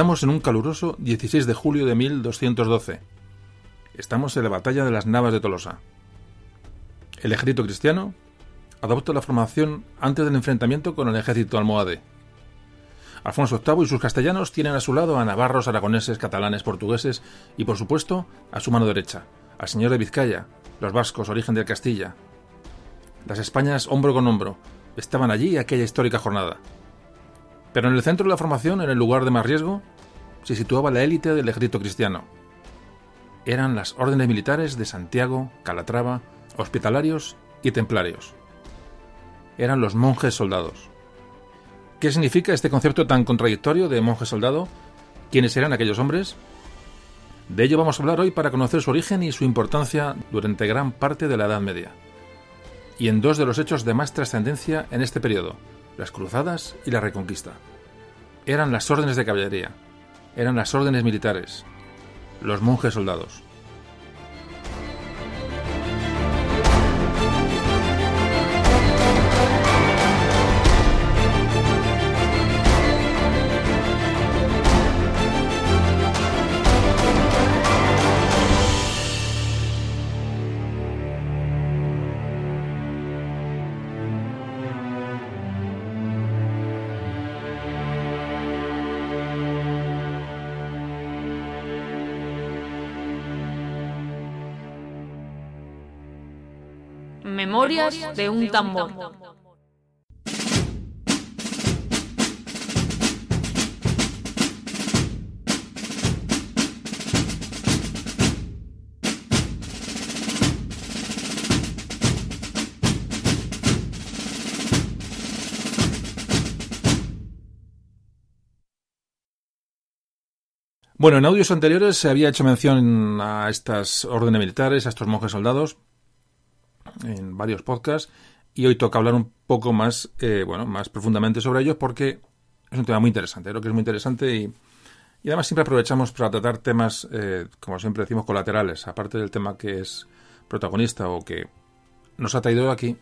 Estamos en un caluroso 16 de julio de 1212. Estamos en la batalla de las Navas de Tolosa. El ejército cristiano adopta la formación antes del enfrentamiento con el ejército almohade. Alfonso VIII y sus castellanos tienen a su lado a navarros, aragoneses, catalanes, portugueses y, por supuesto, a su mano derecha, al señor de Vizcaya, los vascos, origen de Castilla. Las Españas, hombro con hombro, estaban allí aquella histórica jornada. Pero en el centro de la formación, en el lugar de más riesgo, se situaba la élite del ejército cristiano. Eran las órdenes militares de Santiago, Calatrava, hospitalarios y templarios. Eran los monjes soldados. ¿Qué significa este concepto tan contradictorio de monje soldado? ¿Quiénes eran aquellos hombres? De ello vamos a hablar hoy para conocer su origen y su importancia durante gran parte de la Edad Media. Y en dos de los hechos de más trascendencia en este periodo, las cruzadas y la reconquista. Eran las órdenes de caballería, eran las órdenes militares, los monjes soldados. De un tambor. Bueno, en audios anteriores se había hecho mención a estas órdenes militares, a estos monjes soldados, en varios podcasts y hoy toca hablar un poco más, eh, bueno, más profundamente sobre ellos porque es un tema muy interesante, creo que es muy interesante y, además siempre aprovechamos para tratar temas, eh, como siempre decimos, colaterales, aparte del tema que es protagonista o que nos ha traído aquí,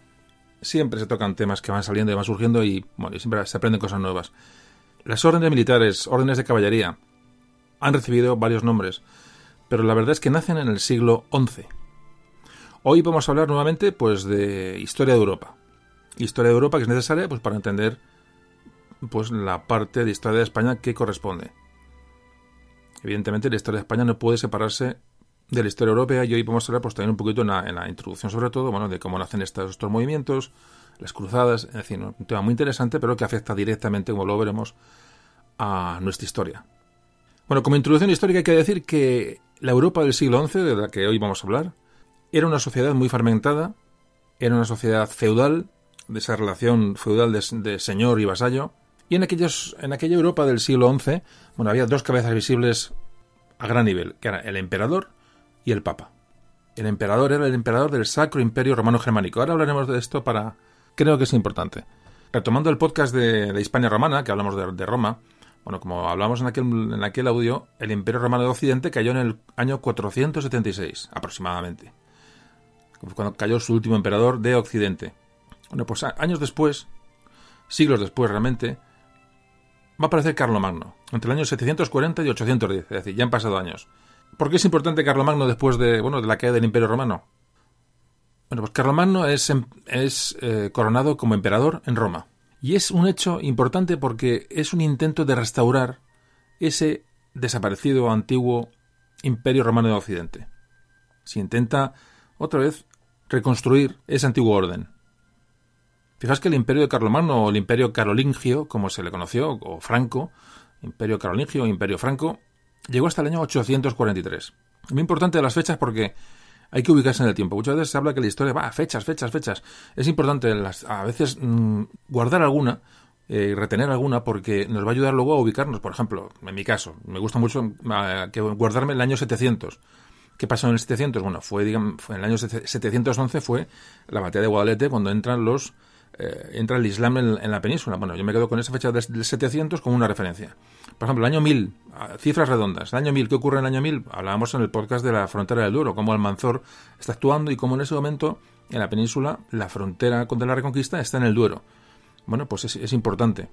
siempre se tocan temas que van saliendo y van surgiendo y, bueno, y siempre se aprenden cosas nuevas. Las órdenes militares, órdenes de caballería, han recibido varios nombres, pero la verdad es que nacen en el siglo XI Hoy vamos a hablar nuevamente pues de historia de Europa. Historia de Europa que es necesaria pues para entender pues la parte de historia de España que corresponde. Evidentemente la historia de España no puede separarse de la historia europea y hoy vamos a hablar pues también un poquito en la, introducción sobre todo, bueno, de cómo nacen estos, estos movimientos, las cruzadas, es decir, un tema muy interesante pero que afecta directamente, como lo veremos, a nuestra historia. Bueno, como introducción histórica hay que decir que la Europa del siglo XI, de la que hoy vamos a hablar, era una sociedad muy fragmentada, era una sociedad feudal, de esa relación feudal de, señor y vasallo, y en, aquellos, en aquella Europa del siglo XI, bueno, había dos cabezas visibles a gran nivel, que eran el emperador y el papa. El emperador era el emperador del Sacro Imperio Romano Germánico. Ahora hablaremos de esto para... Creo que es importante. Retomando el podcast de, de Hispania Romana, que hablamos de, de, Roma, bueno, como hablamos en aquel, en aquel audio, el Imperio Romano de Occidente cayó en el año 476, aproximadamente cuando cayó su último emperador de Occidente. Bueno, pues años después, siglos después realmente, va a aparecer Carlomagno, entre el año 740 y 810, es decir, ya han pasado años. ¿Por qué es importante Carlomagno después de, bueno, de la caída del Imperio Romano? Bueno, pues Carlomagno es, em, es eh, coronado como emperador en Roma. Y es un hecho importante porque es un intento de restaurar ese desaparecido antiguo Imperio Romano de Occidente. Se intenta otra vez reconstruir ese antiguo orden. Fijaos que el imperio de Carlomagno o el imperio carolingio, como se le conoció, o franco, imperio carolingio imperio franco, llegó hasta el año 843. Muy importante las fechas porque hay que ubicarse en el tiempo. Muchas veces se habla que la historia va a fechas, fechas, fechas. Es importante a veces mm, guardar alguna y eh, retener alguna porque nos va a ayudar luego a ubicarnos. Por ejemplo, en mi caso, me gusta mucho eh, que guardarme el año 700 ¿Qué pasó en el 700? Bueno, fue, digamos, en el año 711 fue la batalla de Guadalete cuando entran los eh, entra el Islam en, la península. Bueno, yo me quedo con esa fecha del 700 como una referencia. Por ejemplo, el año 1000, cifras redondas. El año 1000, ¿qué ocurre en el año 1000? Hablábamos en el podcast de la frontera del Duero, cómo Almanzor está actuando y cómo en ese momento en la península la frontera contra la reconquista está en el Duero. Bueno, pues es, es importante.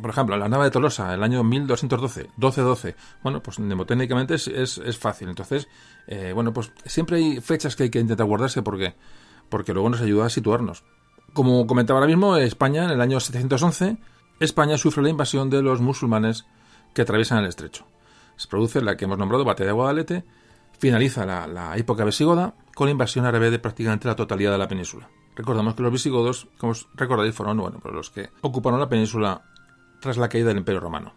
Por ejemplo, la nave de Tolosa, el año 1212, 1212. Bueno, pues mnemotécnicamente es, es, fácil. Entonces, eh, bueno, pues siempre hay fechas que hay que intentar guardarse porque, porque luego nos ayuda a situarnos. Como comentaba ahora mismo, España, en el año 711, España sufre la invasión de los musulmanes que atraviesan el estrecho. Se produce la que hemos nombrado Batalla de Guadalete, finaliza la, la época visigoda con la invasión árabe de prácticamente la totalidad de la península. Recordamos que los visigodos, como os recordáis, fueron bueno, pues los que ocuparon la península tras la caída del Imperio Romano.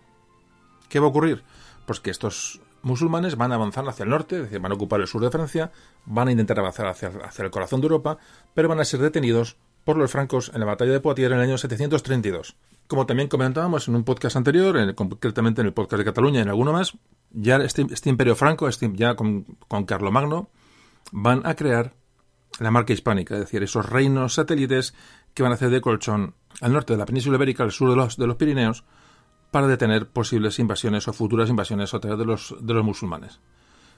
¿Qué va a ocurrir? Pues que estos musulmanes van a avanzar hacia el norte, es decir, van a ocupar el sur de Francia, van a intentar avanzar hacia, el corazón de Europa, pero van a ser detenidos por los francos en la batalla de Poitiers en el año 732. Como también comentábamos en un podcast anterior, concretamente en el podcast de Cataluña y en alguno más, ya este, este imperio franco, este, ya con, con Carlomagno, van a crear la marca hispánica, es decir, esos reinos satélites que van a hacer de colchón al norte de la península ibérica, al sur de los, de los Pirineos, para detener posibles invasiones o futuras invasiones otra de los, de los musulmanes.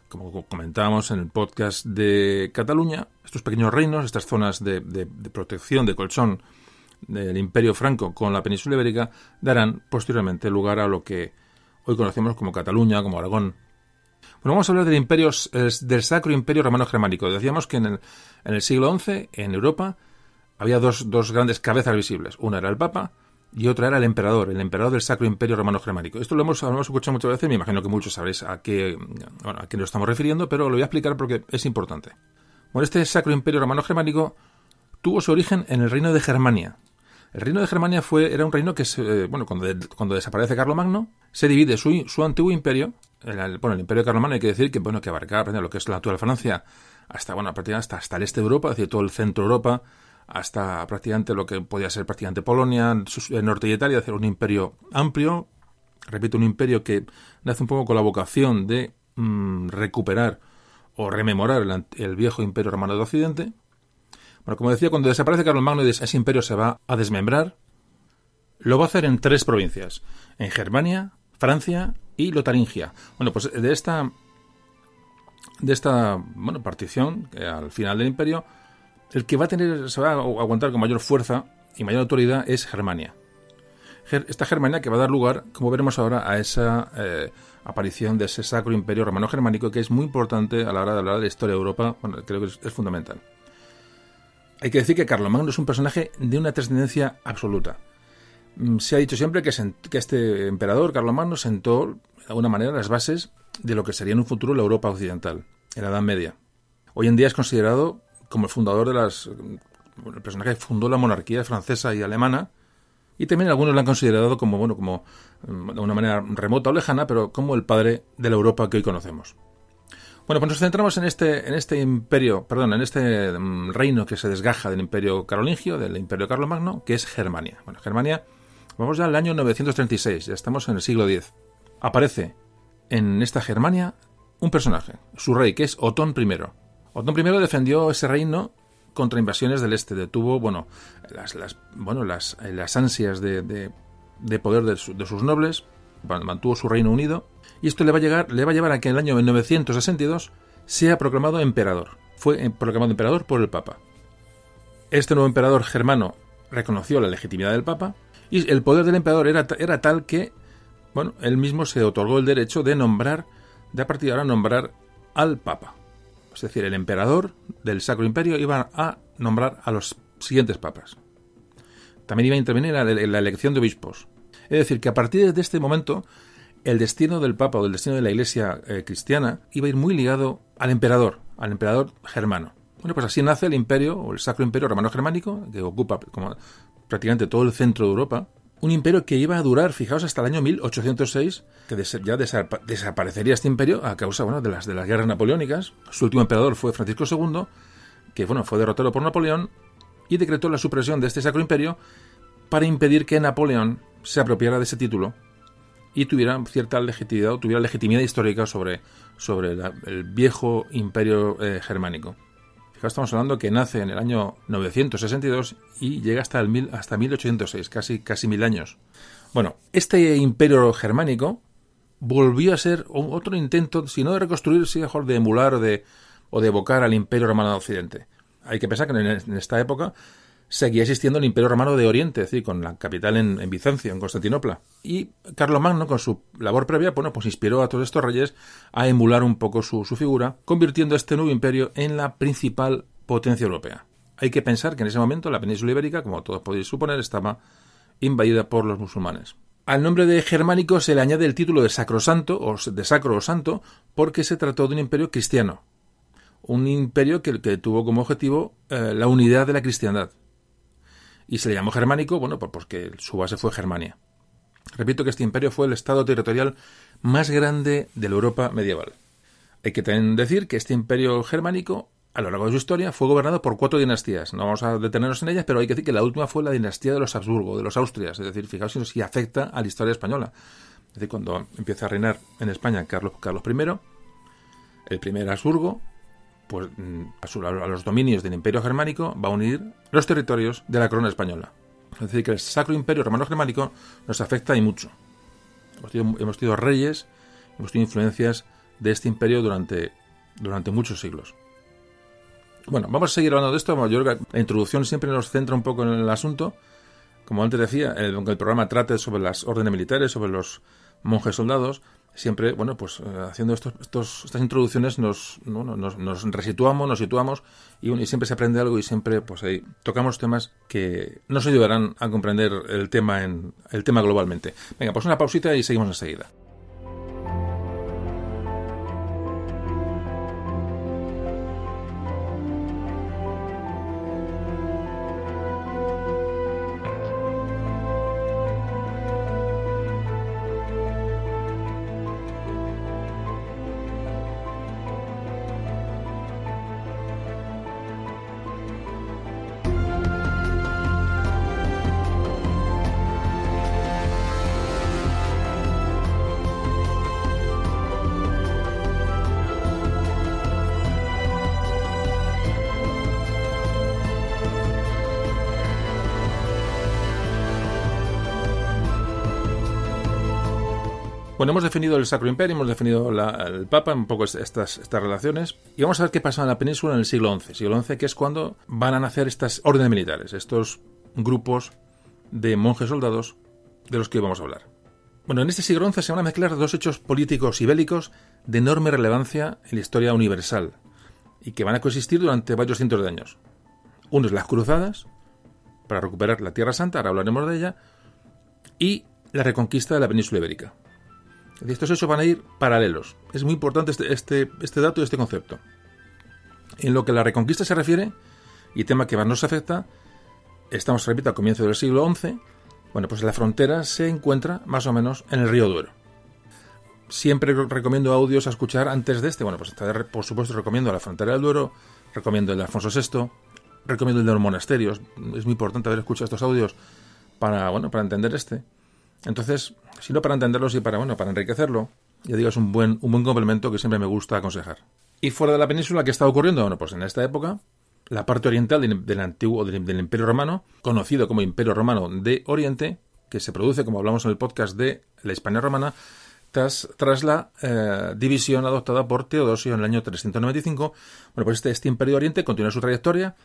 Como comentábamos en el podcast de Cataluña, estos pequeños reinos, estas zonas de, de protección, de colchón del imperio franco con la península ibérica, darán posteriormente lugar a lo que hoy conocemos como Cataluña, como Aragón, bueno, vamos a hablar del imperio, del Sacro Imperio Romano Germánico. Decíamos que en el, en el siglo XI, en Europa, había dos, dos, grandes cabezas visibles. Una era el Papa y otra era el emperador, el emperador del Sacro Imperio Romano Germánico. Esto lo hemos, hemos escuchado muchas veces, me imagino que muchos sabréis a qué, a qué nos estamos refiriendo, pero lo voy a explicar porque es importante. Bueno, este Sacro Imperio Romano Germánico tuvo su origen en el reino de Germania. El reino de Germania fue, era un reino que, se, bueno, cuando, cuando desaparece Carlomagno, se divide su, su antiguo imperio bueno, el Imperio Carlomagno hay que decir que, bueno, que abarcaba lo que es la actual Francia hasta, bueno, prácticamente hasta, hasta el este de Europa, es decir, todo el centro de Europa, hasta prácticamente lo que podía ser prácticamente Polonia, el norte de Italia, hacer un imperio amplio, repito, un imperio que nace un poco con la vocación de mm, recuperar o rememorar el, viejo imperio romano de Occidente. Bueno, como decía, cuando desaparece Carlomagno y ese imperio se va a desmembrar, lo va a hacer en tres provincias, en Germania, Francia y Lotaringia. Bueno, pues de esta de esta bueno, partición al final del imperio, el que va a tener se va a aguantar con mayor fuerza y mayor autoridad es Germania. Esta Germania que va a dar lugar, como veremos ahora, a esa eh, aparición de ese sacro imperio romano germánico que es muy importante a la hora de hablar de la historia de Europa, bueno, creo que es, fundamental. Hay que decir que Carlomagno es un personaje de una trascendencia absoluta. Mm, se ha dicho siempre que, este emperador, Carlomagno, sentó de alguna manera las bases de lo que sería en un futuro la Europa occidental, en la Edad Media. Hoy en día es considerado como el fundador de las. el personaje que fundó la monarquía francesa y alemana, y también algunos lo han considerado como, bueno, como mm, de una manera remota o lejana, pero como el padre de la Europa que hoy conocemos. Bueno, pues nos centramos en este, en este imperio, perdón, en este mm, reino que se desgaja del imperio carolingio, del imperio carlomagno, que es Germania. Bueno, Germania Vamos ya al año 936, ya estamos en el siglo X. Aparece en esta Germania un personaje, su rey, que es Otón I. Otón I defendió ese reino contra invasiones del este. Detuvo, bueno, las, bueno, las, las ansias de, de, poder de, sus nobles, mantuvo su reino unido, y esto le va a, llegar, le va a llevar a que en el año 962 sea proclamado emperador. Fue proclamado emperador por el Papa. Este nuevo emperador germano reconoció la legitimidad del Papa y el poder del emperador era, era tal que, bueno, él mismo se otorgó el derecho de nombrar, de a partir de ahora nombrar al Papa. Es decir, el emperador del Sacro Imperio iba a nombrar a los siguientes papas. También iba a intervenir en la elección de obispos. Es decir, que a partir de este momento, el destino del Papa o el destino de la Iglesia eh, cristiana iba a ir muy ligado al emperador, al emperador germano. Bueno, pues así nace el imperio, o el Sacro Imperio Romano-Germánico, que ocupa, como prácticamente todo el centro de Europa, un imperio que iba a durar, fijaos, hasta el año 1806, que ya desaparecería este imperio a causa bueno, de, las, guerras napoleónicas. Su último emperador fue Francisco II, que bueno, fue derrotado por Napoleón y decretó la supresión de este sacro imperio para impedir que Napoleón se apropiara de ese título y tuviera cierta legitimidad, tuviera legitimidad histórica sobre, sobre el viejo imperio eh, germánico estamos hablando que nace en el año 962 y llega hasta, el mil, hasta 1806, casi, casi mil años. Bueno, este imperio germánico volvió a ser otro intento, si no de reconstruir, si mejor de emular o de, o de evocar al imperio romano de Occidente. Hay que pensar que en esta época seguía existiendo el Imperio Romano de Oriente, es decir, con la capital en, Bizancio, en Constantinopla. Y Carlomagno, con su labor previa, bueno, pues inspiró a todos estos reyes a emular un poco su, figura, convirtiendo este nuevo imperio en la principal potencia europea. Hay que pensar que en ese momento la península ibérica, como todos podéis suponer, estaba invadida por los musulmanes. Al nombre de germánico se le añade el título de sacrosanto o de sacro o santo porque se trató de un imperio cristiano, un imperio que, que tuvo como objetivo eh, la unidad de la cristiandad. Y se le llamó germánico, bueno, pues porque su base fue Germania. Repito que este imperio fue el estado territorial más grande de la Europa medieval. Hay que decir que este imperio germánico a lo largo de su historia fue gobernado por cuatro dinastías. No vamos a detenernos en ellas, pero hay que decir que la última fue la dinastía de los Habsburgo, de los Austrias. Es decir, fijaos si afecta a la historia española. Es decir, cuando empieza a reinar en España Carlos, Carlos I, el primer Habsburgo, pues mm, a, los dominios del Imperio Germánico va a unir los territorios de la corona española. Es decir, que el Sacro Imperio Romano Germánico nos afecta y mucho. Hemos tenido, reyes, hemos tenido influencias de este imperio durante, durante muchos siglos. Bueno, vamos a seguir hablando de esto. Yo creo que la introducción siempre nos centra un poco en el asunto. Como antes decía, aunque el programa trate sobre las órdenes militares, sobre los monjes soldados, siempre, bueno, pues eh, haciendo estos, estas introducciones nos, nos, nos, resituamos, nos situamos y, y, siempre se aprende algo y siempre pues ahí tocamos temas que nos ayudarán a comprender el tema, en, el tema globalmente. Venga, pues una pausita y seguimos enseguida. Hemos definido el Sacro Imperio, hemos definido el Papa, un poco estas, estas relaciones, y vamos a ver qué pasa en la península en el siglo XI. Siglo XI, que es cuando van a nacer estas órdenes militares, estos grupos de monjes soldados de los que hoy vamos a hablar. Bueno, en este siglo XI se van a mezclar dos hechos políticos y bélicos de enorme relevancia en la historia universal y que van a coexistir durante varios cientos de años. Uno es las cruzadas, para recuperar la Tierra Santa, ahora hablaremos de ella, y la reconquista de la península ibérica. Estos hechos van a ir paralelos. Es muy importante este, este, este, dato y este concepto. En lo que a la reconquista se refiere, y tema que más nos afecta, estamos, repito, al comienzo del siglo XI, bueno, pues la frontera se encuentra más o menos en el río Duero. Siempre recomiendo audios a escuchar antes de este. Bueno, pues por supuesto recomiendo la frontera del Duero, recomiendo el de Alfonso VI, recomiendo el de los monasterios. Es muy importante haber escuchado estos audios para, bueno, para entender este. Entonces, sino para entenderlo, y para, bueno, para enriquecerlo, ya digo, es un buen, un buen complemento que siempre me gusta aconsejar. Y fuera de la península, ¿qué está ocurriendo? Bueno, pues en esta época, la parte oriental del, antiguo, del, Imperio Romano, conocido como Imperio Romano de Oriente, que se produce, como hablamos en el podcast de la Hispania Romana, tras, tras la eh, división adoptada por Teodosio en el año 395. Bueno, pues este, este Imperio de Oriente continúa su trayectoria,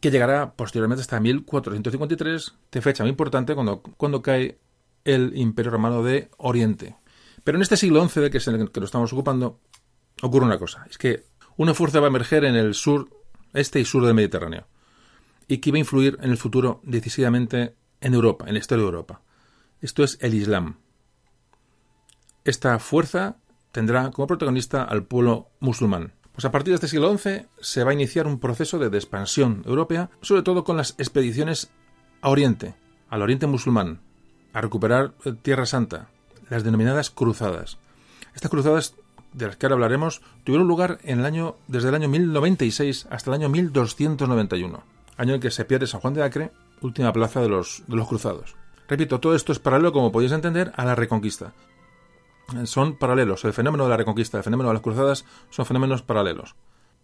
que llegará posteriormente hasta 1453, de fecha muy importante cuando, cuando cae el Imperio Romano de Oriente. Pero en este siglo XI, que es el que lo estamos ocupando, ocurre una cosa. Es que una fuerza va a emerger en el sur, este y sur del Mediterráneo. Y que va a influir en el futuro decisivamente en Europa, en la historia de Europa. Esto es el Islam. Esta fuerza tendrá como protagonista al pueblo musulmán. Pues a partir de este siglo XI se va a iniciar un proceso de expansión europea, sobre todo con las expediciones a Oriente, al Oriente musulmán, a recuperar eh, Tierra Santa, las denominadas cruzadas. Estas cruzadas, de las que ahora hablaremos, tuvieron lugar en el año, desde el año 1096 hasta el año 1291, año en que se pierde San Juan de Acre, última plaza de los, de los cruzados. Repito, todo esto es paralelo, como podéis entender, a la reconquista. Son paralelos. El fenómeno de la reconquista, el fenómeno de las cruzadas son fenómenos paralelos.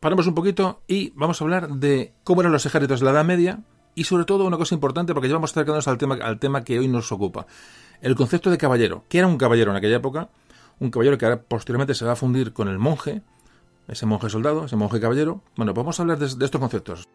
Paramos un poquito y vamos a hablar de cómo eran los ejércitos de la Edad Media y sobre todo una cosa importante, porque ya vamos acercándonos al tema, al tema que hoy nos ocupa. El concepto de caballero. ¿Qué era un caballero en aquella época? Un caballero que ahora posteriormente se va a fundir con el monje, ese monje soldado, ese monje caballero. Bueno, pues vamos a hablar de, de estos conceptos.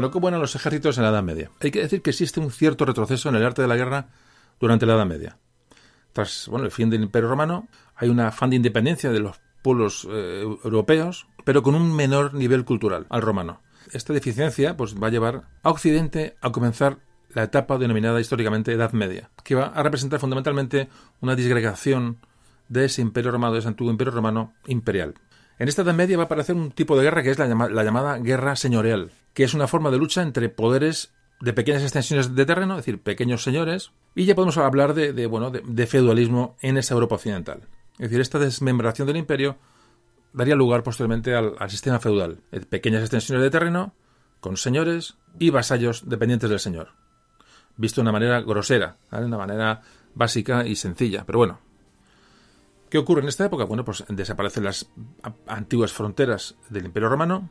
Bueno, ¿cómo eran los ejércitos en la Edad Media? Hay que decir que existe un cierto retroceso en el arte de la guerra durante la Edad Media. Tras bueno, el fin del Imperio Romano, hay un afán de independencia de los pueblos eh, europeos, pero con un menor nivel cultural al romano. Esta deficiencia pues, va a llevar a Occidente a comenzar la etapa denominada históricamente Edad Media, que va a representar fundamentalmente una disgregación de ese imperio romano, de ese antiguo imperio romano imperial. En esta Edad Media va a aparecer un tipo de guerra que es la, la llamada guerra señorial, que es una forma de lucha entre poderes de pequeñas extensiones de terreno, es decir, pequeños señores, y ya podemos hablar de, bueno, de, feudalismo en esa Europa occidental. Es decir, esta desmembración del imperio daría lugar posteriormente al, sistema feudal, pequeñas extensiones de terreno, con señores y vasallos dependientes del señor. Visto de una manera grosera, de una manera básica y sencilla, pero bueno, ¿Qué ocurre en esta época? Bueno, pues desaparecen las antiguas fronteras del Imperio Romano,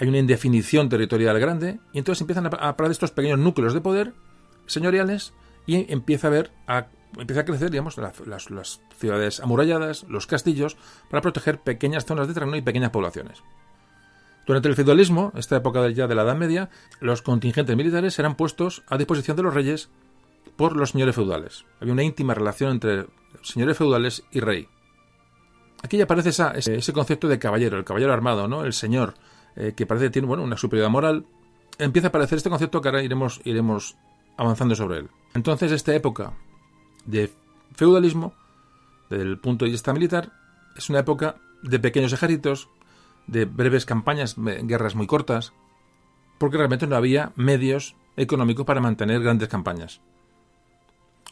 hay una indefinición territorial grande, y entonces empiezan a aparecer estos pequeños núcleos de poder señoriales y empieza a ver empieza a crecer, digamos, las, las, ciudades amuralladas, los castillos, para proteger pequeñas zonas de terreno y pequeñas poblaciones. Durante el feudalismo, esta época ya de la Edad Media, los contingentes militares eran puestos a disposición de los reyes por los señores feudales. Había una íntima relación entre señores feudales y rey. Aquí ya aparece ese, concepto de caballero, el caballero armado, ¿no? El señor, eh, que parece que tiene bueno, una superioridad moral. Empieza a aparecer este concepto que ahora iremos, iremos avanzando sobre él. Entonces, esta época de feudalismo, desde el punto de vista militar, es una época de pequeños ejércitos, de breves campañas, guerras muy cortas, porque realmente no había medios económicos para mantener grandes campañas.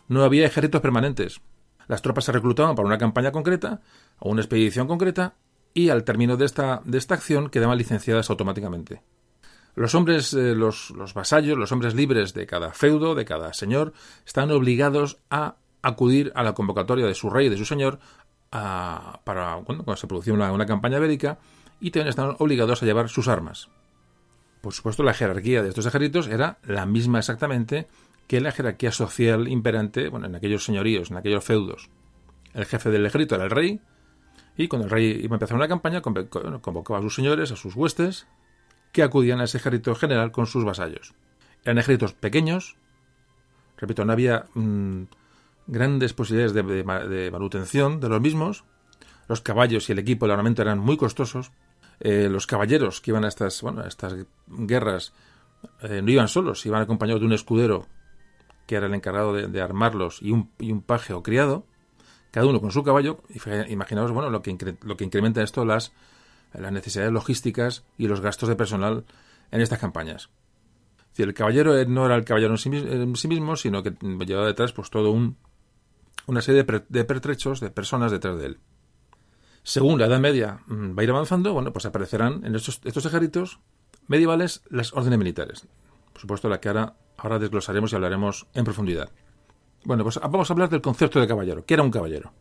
No había ejércitos permanentes. Las tropas se reclutaban para una campaña concreta o una expedición concreta y al término de esta, de esta acción quedaban licenciadas automáticamente. Los hombres, eh, los, los, vasallos, los hombres libres de cada feudo, de cada señor, están obligados a acudir a la convocatoria de su rey y de su señor para cuando se producía una, una, campaña bélica y también están obligados a llevar sus armas. Por supuesto, la jerarquía de estos ejércitos era la misma exactamente que la jerarquía social imperante bueno, en aquellos señoríos, en aquellos feudos. El jefe del ejército era el rey, y cuando el rey iba a empezar una campaña, convocaba a sus señores, a sus huestes, que acudían a ese ejército general con sus vasallos. Eran ejércitos pequeños, repito, no había mm, grandes posibilidades de, manutención de los mismos, los caballos y el equipo, el armamento eran muy costosos, eh, los caballeros que iban a estas, bueno, a estas guerras eh, no iban solos, iban acompañados de un escudero que era el encargado de, armarlos, y un, y un, paje o criado, cada uno con su caballo. Imaginaos, bueno, lo que, lo que incrementa esto las, las necesidades logísticas y los gastos de personal en estas campañas. Si el caballero no era el caballero en sí, mismo, sino que llevaba detrás pues todo un, una serie de, pertrechos, de personas detrás de él. Según la Edad Media mm, va a ir avanzando, bueno, pues aparecerán en estos, estos ejércitos medievales las órdenes militares. Por supuesto, la que ahora Ahora desglosaremos y hablaremos en profundidad. Bueno, pues vamos a hablar del concepto de caballero. ¿Qué era un caballero?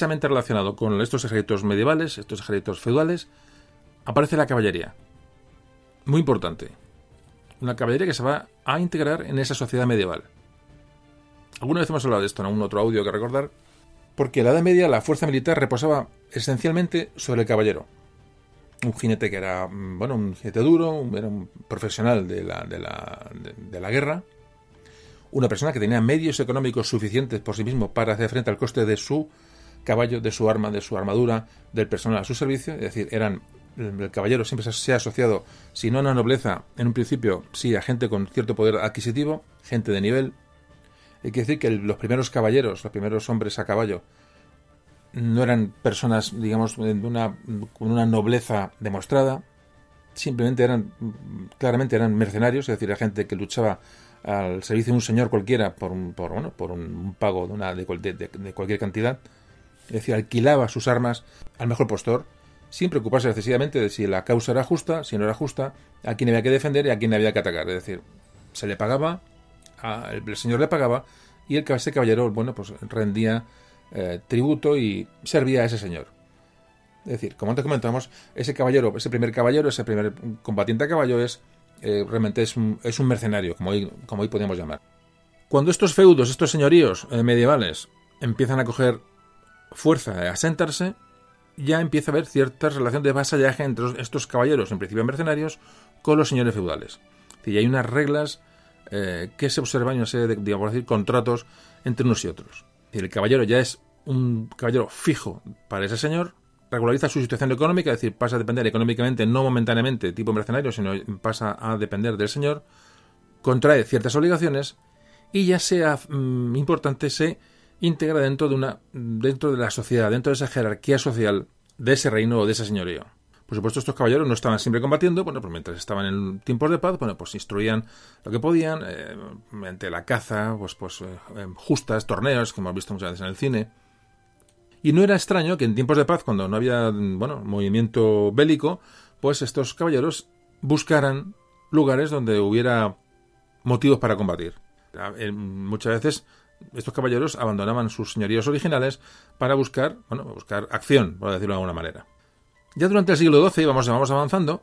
Relacionado con estos ejércitos medievales, estos ejércitos feudales, aparece la caballería. Muy importante. Una caballería que se va a integrar en esa sociedad medieval. Alguna vez hemos hablado de esto en algún otro audio que recordar, porque en la Edad Media la fuerza militar reposaba esencialmente sobre el caballero. Un jinete que era, mm, bueno, un jinete duro, era un profesional de la, de la, de la guerra, una persona que tenía medios económicos suficientes por sí mismo para hacer frente al coste de su caballo, de su arma, de su armadura, del personal a su servicio, es decir, eran el caballero siempre se ha asociado, si no a una nobleza, en un principio, sí a gente con cierto poder adquisitivo, gente de nivel. Hay que decir que los primeros caballeros, los primeros hombres a caballo, no eran personas, digamos, una, con una nobleza demostrada, simplemente eran, claramente eran mercenarios, es decir, era gente que luchaba al servicio de un señor cualquiera por un, por, bueno, por un pago de, una, de, de, cualquier cantidad. Es decir, alquilaba sus armas al mejor postor, sin preocuparse excesivamente de si la causa era justa, si no era justa, a quién había que defender y a quién había que atacar. Es decir, se le pagaba, el señor le pagaba y el, ese caballero, bueno, pues rendía eh, tributo y servía a ese señor. Es decir, como antes comentamos, ese caballero, ese primer caballero, ese primer combatiente a caballo es eh, realmente es un, es un, mercenario, como hoy, como hoy podemos llamar. Cuando estos feudos, estos señoríos eh, medievales empiezan a coger fuerza, a asentarse, ya empieza a haber cierta relación de vasallaje entre estos caballeros, en principio mercenarios, con los señores feudales. Y hay unas reglas eh, que se observan y una serie de, digamos contratos entre unos y otros. el caballero ya es un caballero fijo para ese señor, regulariza su situación económica, es decir, pasa a depender económicamente, no momentáneamente tipo mercenario, sino pasa a depender del señor, contrae ciertas obligaciones y ya sea mm, importante se integra dentro de una dentro de la sociedad, dentro de esa jerarquía social de ese reino o de ese señorío. Por supuesto, estos caballeros no estaban siempre combatiendo, bueno, pues mientras estaban en tiempos de paz, bueno, pues instruían lo que podían, eh, mediante la caza, pues, pues eh, justas, torneos, que hemos visto muchas veces en el cine. Y no era extraño que en tiempos de paz, cuando no había, bueno, movimiento bélico, pues estos caballeros buscaran lugares donde hubiera motivos para combatir. Muchas veces estos caballeros abandonaban sus señoríos originales para buscar, bueno, buscar acción, por decirlo de alguna manera. Ya durante el siglo XII vamos, vamos avanzando,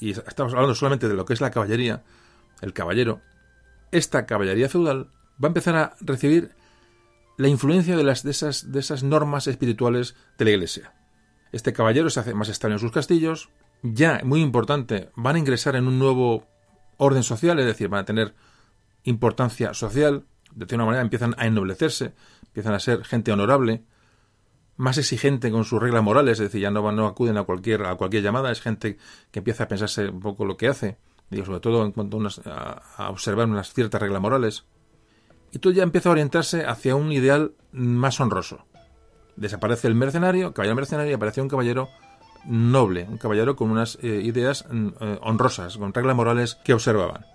y estamos hablando solamente de lo que es la caballería, el caballero, esta caballería feudal va a empezar a recibir la influencia de, las, de, esas, de esas normas espirituales de la Iglesia. Este caballero se hace más estable en sus castillos, ya, muy importante, van a ingresar en un nuevo orden social, es decir, van a tener importancia social, de alguna manera empiezan a ennoblecerse, empiezan a ser gente honorable, más exigente con sus reglas morales, es decir, ya no, no acuden a cualquier, a cualquier llamada, es gente que empieza a pensarse un poco lo que hace, digo, sobre todo en cuanto a, a, observar unas ciertas reglas morales. Y todo ya empieza a orientarse hacia un ideal más honroso. Desaparece el mercenario, caballero mercenario, y aparece un caballero noble, un caballero con unas eh, ideas mm, eh, honrosas, con reglas morales que observaban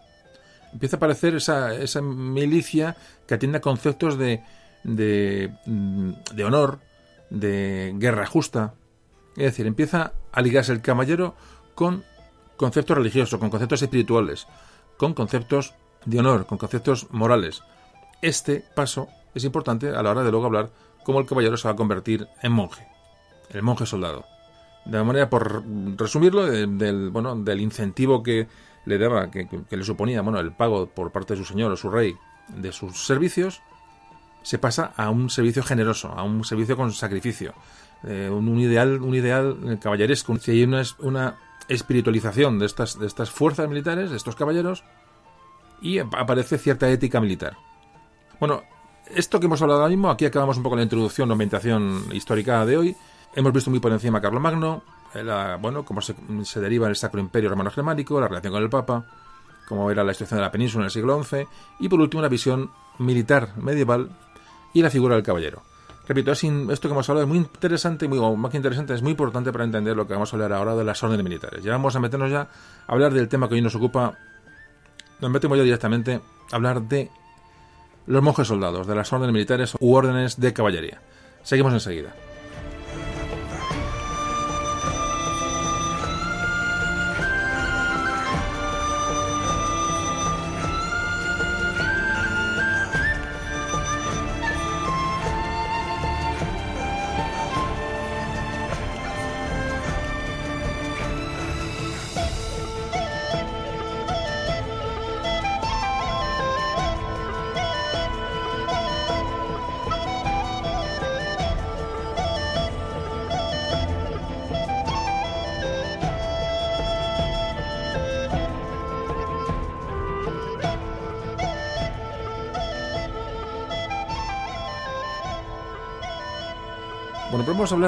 empieza a aparecer esa, esa milicia que atiende a conceptos de, de, de honor, de guerra justa. Es decir, empieza a ligarse el caballero con conceptos religiosos, con conceptos espirituales, con conceptos de honor, con conceptos morales. Este paso es importante a la hora de luego hablar cómo el caballero se va a convertir en monje, el monje soldado. De manera, por resumirlo, del, bueno, del incentivo que le daba, que, le suponía bueno, el pago por parte de su señor o su rey de sus servicios, se pasa a un servicio generoso, a un servicio con sacrificio, eh, un, ideal, un ideal caballeresco. Si hay una, una espiritualización de estas, de estas fuerzas militares, de estos caballeros, y aparece cierta ética militar. Bueno, esto que hemos hablado ahora mismo, aquí acabamos un poco la introducción, la ambientación histórica de hoy. Hemos visto muy por encima a Carlos Magno, bueno, cómo se, deriva el Sacro Imperio Romano Germánico, la relación con el Papa, cómo era la situación de la península en el siglo XI, y por último una visión militar medieval y la figura del caballero. Repito, esto que hemos hablado es muy interesante, muy, más que interesante, es muy importante para entender lo que vamos a hablar ahora de las órdenes militares. Ya vamos a meternos ya a hablar del tema que hoy nos ocupa. Nos metemos ya directamente a hablar de los monjes soldados, de las órdenes militares u órdenes de caballería. Seguimos enseguida.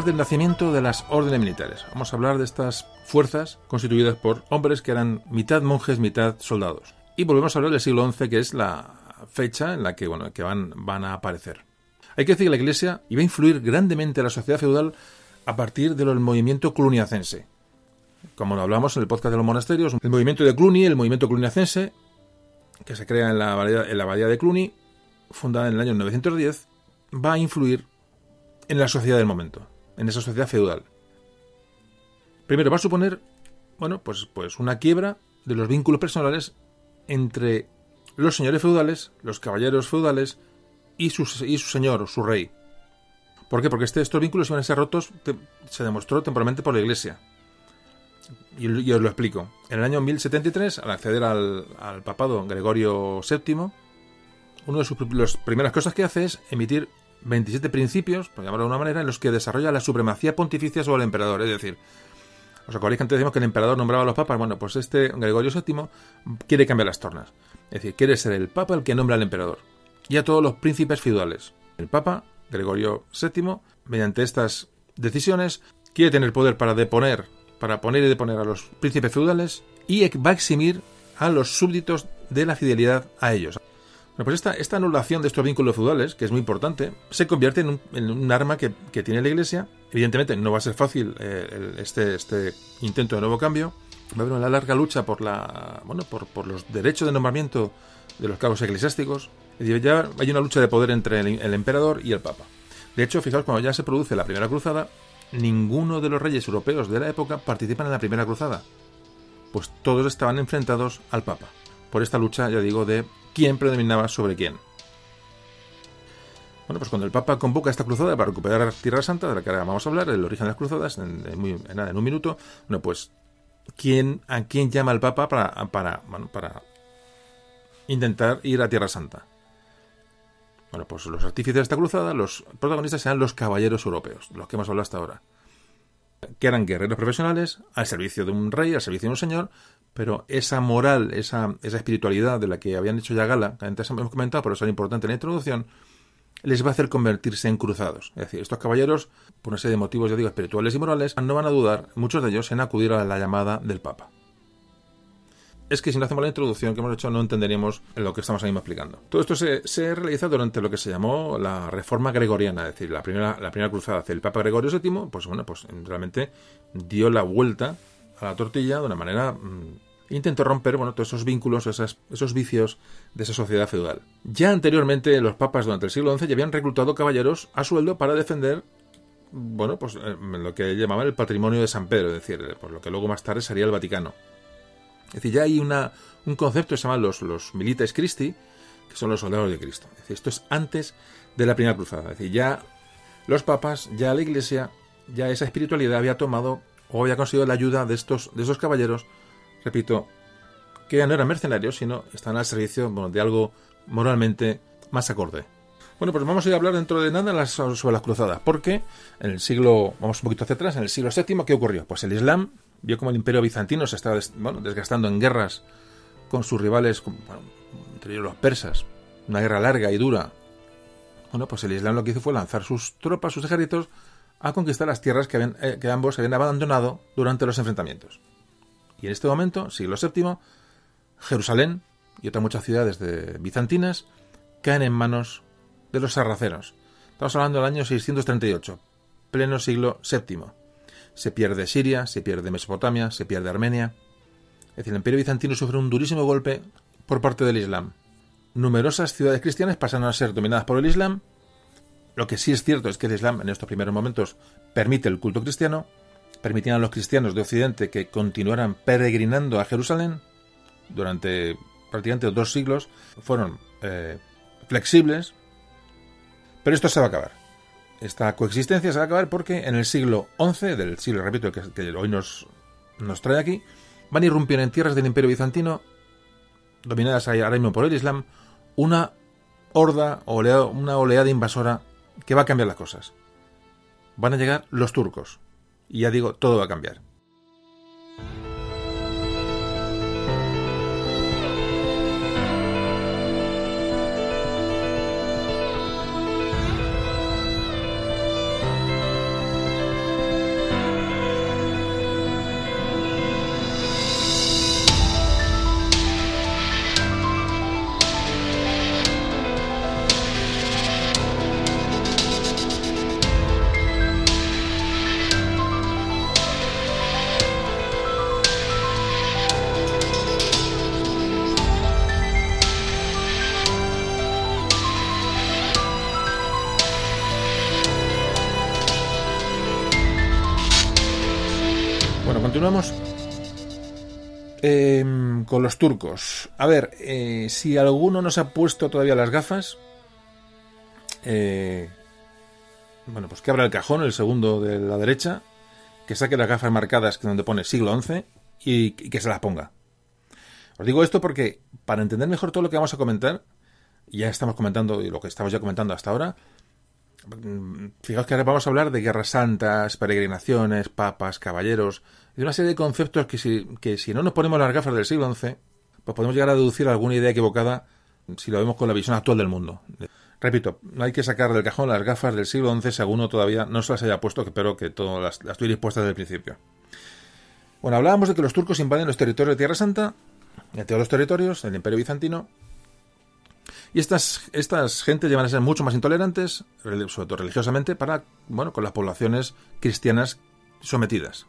Del nacimiento de las órdenes militares. Vamos a hablar de estas fuerzas constituidas por hombres que eran mitad monjes, mitad soldados. Y volvemos a hablar del siglo XI, que es la fecha en la que, bueno, que van, van a aparecer. Hay que decir que la Iglesia iba a influir grandemente en la sociedad feudal a partir del movimiento cluniacense. como lo hablamos en el podcast de los monasterios, el movimiento de Cluny, el movimiento cluniacense, que se crea en la, en la abadía de Cluny, fundada en el año 910, va a influir en la sociedad del momento, en esa sociedad feudal. Primero va a suponer, bueno, pues, pues una quiebra de los vínculos personales entre los señores feudales, los caballeros feudales y su, y su señor, su rey. ¿Por qué? Porque este, estos vínculos iban a ser rotos, se demostró temporalmente por la Iglesia. Y, os lo explico. En el año 1073, al acceder al, al papado Gregorio VII, una de sus las primeras cosas que hace es emitir 27 principios, por llamarlo de una manera, en los que desarrolla la supremacía pontificia sobre el emperador. Es decir, ¿os acordáis que antes decimos que el emperador nombraba a los papas? Bueno, pues este Gregorio VII quiere cambiar las tornas. Es decir, quiere ser el papa el que nombra al emperador. Y a todos los príncipes feudales. El papa, Gregorio VII, mediante estas decisiones, quiere tener poder para deponer, para poner y deponer a los príncipes feudales y va a eximir a los súbditos de la fidelidad a ellos. Pues esta, anulación de estos vínculos feudales, que es muy importante, se convierte en un, arma que, tiene la Iglesia. Evidentemente no va a ser fácil eh, este, este intento de nuevo cambio. Va a haber una larga lucha por, la, bueno, por, los derechos de nombramiento de los cargos eclesiásticos. Ya hay una lucha de poder entre el, el emperador y el papa. De hecho, fijaos, cuando ya se produce la primera cruzada, ninguno de los reyes europeos de la época participan en la primera cruzada. Pues todos estaban enfrentados al papa. Por esta lucha, ya digo, de quién predominaba sobre quién. Bueno, pues cuando el Papa convoca esta cruzada para recuperar Tierra Santa, de la que ahora vamos a hablar, el origen de las cruzadas, en, en, un minuto, bueno, pues ¿quién, ¿a quién llama el Papa para, para intentar ir a Tierra Santa? Bueno, pues los artífices de esta cruzada, los protagonistas serán los caballeros europeos, los que hemos hablado hasta ahora, que eran guerreros profesionales al servicio de un rey, al servicio de un señor, pero esa moral, esa, espiritualidad de la que habían hecho ya gala, que antes hemos comentado, pero eso era importante en la introducción, les va a hacer convertirse en cruzados. Es decir, estos caballeros, por una serie de motivos, ya digo, espirituales y morales, no van a dudar, muchos de ellos, en acudir a la llamada del Papa. Es que si no hacemos la introducción que hemos hecho, no entenderíamos lo que estamos ahí mismo explicando. Todo esto se, se realiza durante lo que se llamó la Reforma Gregoriana, es decir, la primera, cruzada hacia el Papa Gregorio VII, pues bueno, pues realmente dio la vuelta a la tortilla de una manera mmm, intentó romper bueno, todos esos vínculos, esos vicios de esa sociedad feudal. Ya anteriormente los papas durante el siglo XI ya habían reclutado caballeros a sueldo para defender bueno, pues eh, lo que llamaban el patrimonio de San Pedro, es decir, por lo que luego más tarde sería el Vaticano. Es decir, ya hay una, un concepto que se llama los, los milites Christi, que son los soldados de Cristo. Es decir, esto es antes de la primera cruzada. Es decir, ya los papas, ya la iglesia, ya esa espiritualidad había tomado o había conseguido la ayuda de estos, de esos caballeros, repito, que ya no eran mercenarios, sino están al servicio de algo moralmente más acorde. Bueno, pues vamos a ir a hablar dentro de nada sobre las cruzadas, porque en el siglo, vamos un poquito hacia atrás, en el siglo VII, ¿qué ocurrió? Pues el Islam vio como el imperio bizantino se estaba bueno, desgastando en guerras con sus rivales, con, bueno, entre ellos los persas, una guerra larga y dura. Bueno, pues el Islam lo que hizo fue lanzar sus tropas, sus ejércitos, a conquistar las tierras que, eh, que ambos habían abandonado durante los enfrentamientos. Y en este momento, siglo VII, Jerusalén y otras muchas ciudades de bizantinas caen en manos de los sarracenos. Estamos hablando del año 638, pleno siglo VII. Se pierde Siria, se pierde Mesopotamia, se pierde Armenia. Es decir, el imperio bizantino sufre un durísimo golpe por parte del Islam. Numerosas ciudades cristianas pasan a ser dominadas por el Islam. Lo que sí es cierto es que el Islam en estos primeros momentos permite el culto cristiano, permitían a los cristianos de Occidente que continuaran peregrinando a Jerusalén durante prácticamente dos siglos, fueron eh, flexibles, pero esto se va a acabar. Esta coexistencia se va a acabar porque en el siglo XI, del siglo, repito, que, hoy nos, nos trae aquí, van a irrumpir en tierras del Imperio Bizantino, dominadas ahora mismo por el Islam, una horda, oleada, una oleada invasora que va a cambiar las cosas. Van a llegar los turcos. Y ya digo, todo va a cambiar. Con los turcos. A ver, eh, si alguno nos ha puesto todavía las gafas, eh, bueno, pues que abra el cajón, el segundo de la derecha, que saque las gafas marcadas donde pone siglo XI y, que se las ponga. Os digo esto porque para entender mejor todo lo que vamos a comentar, ya estamos comentando y lo que estamos ya comentando hasta ahora, fijaos que ahora vamos a hablar de guerras santas, peregrinaciones, papas, caballeros, de una serie de conceptos que si, que si no nos ponemos las gafas del siglo XI, pues podemos llegar a deducir alguna idea equivocada si lo vemos con la visión actual del mundo. Repito, no hay que sacar del cajón las gafas del siglo XI si alguno todavía no se las haya puesto, que espero que todas las, las estoy dispuestas desde el principio. Bueno, hablábamos de que los turcos invaden los territorios de Tierra Santa, de todos los territorios del Imperio Bizantino, y estas, estas gentes llevan a ser mucho más intolerantes, sobre todo religiosamente, para, bueno, con las poblaciones cristianas sometidas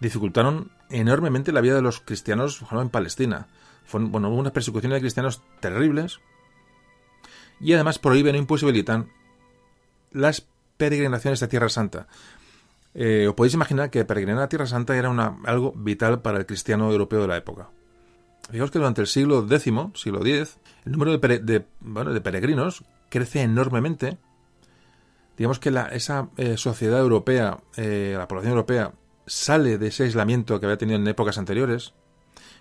dificultaron enormemente la vida de los cristianos en Palestina. Fueron, bueno, unas persecuciones de cristianos terribles y además prohíben o imposibilitan las peregrinaciones a Tierra Santa. Eh, os podéis imaginar que peregrinar a Tierra Santa era una, algo vital para el cristiano europeo de la época. Fijaos que durante el siglo X, siglo X, el número de, de, peregrinos crece enormemente. Digamos que la, esa eh, sociedad europea, eh, la población europea, sale de ese aislamiento que había tenido en épocas anteriores.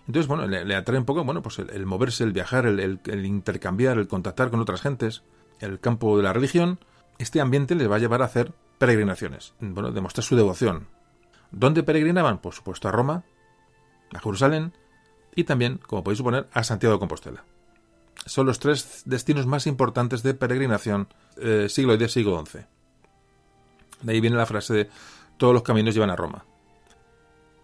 Entonces, bueno, le, atrae un poco, bueno, pues el, moverse, el viajar, el, intercambiar, el contactar con otra gentes, el campo de la religión. Este ambiente les va a llevar a hacer peregrinaciones, bueno, demostrar su devoción. ¿Dónde peregrinaban? Por supuesto a Roma, a Jerusalén y también, como podéis suponer, a Santiago de Compostela. Son los tres destinos más importantes de peregrinación eh, siglo X, siglo XI. De ahí viene la frase de todos los caminos llevan a Roma.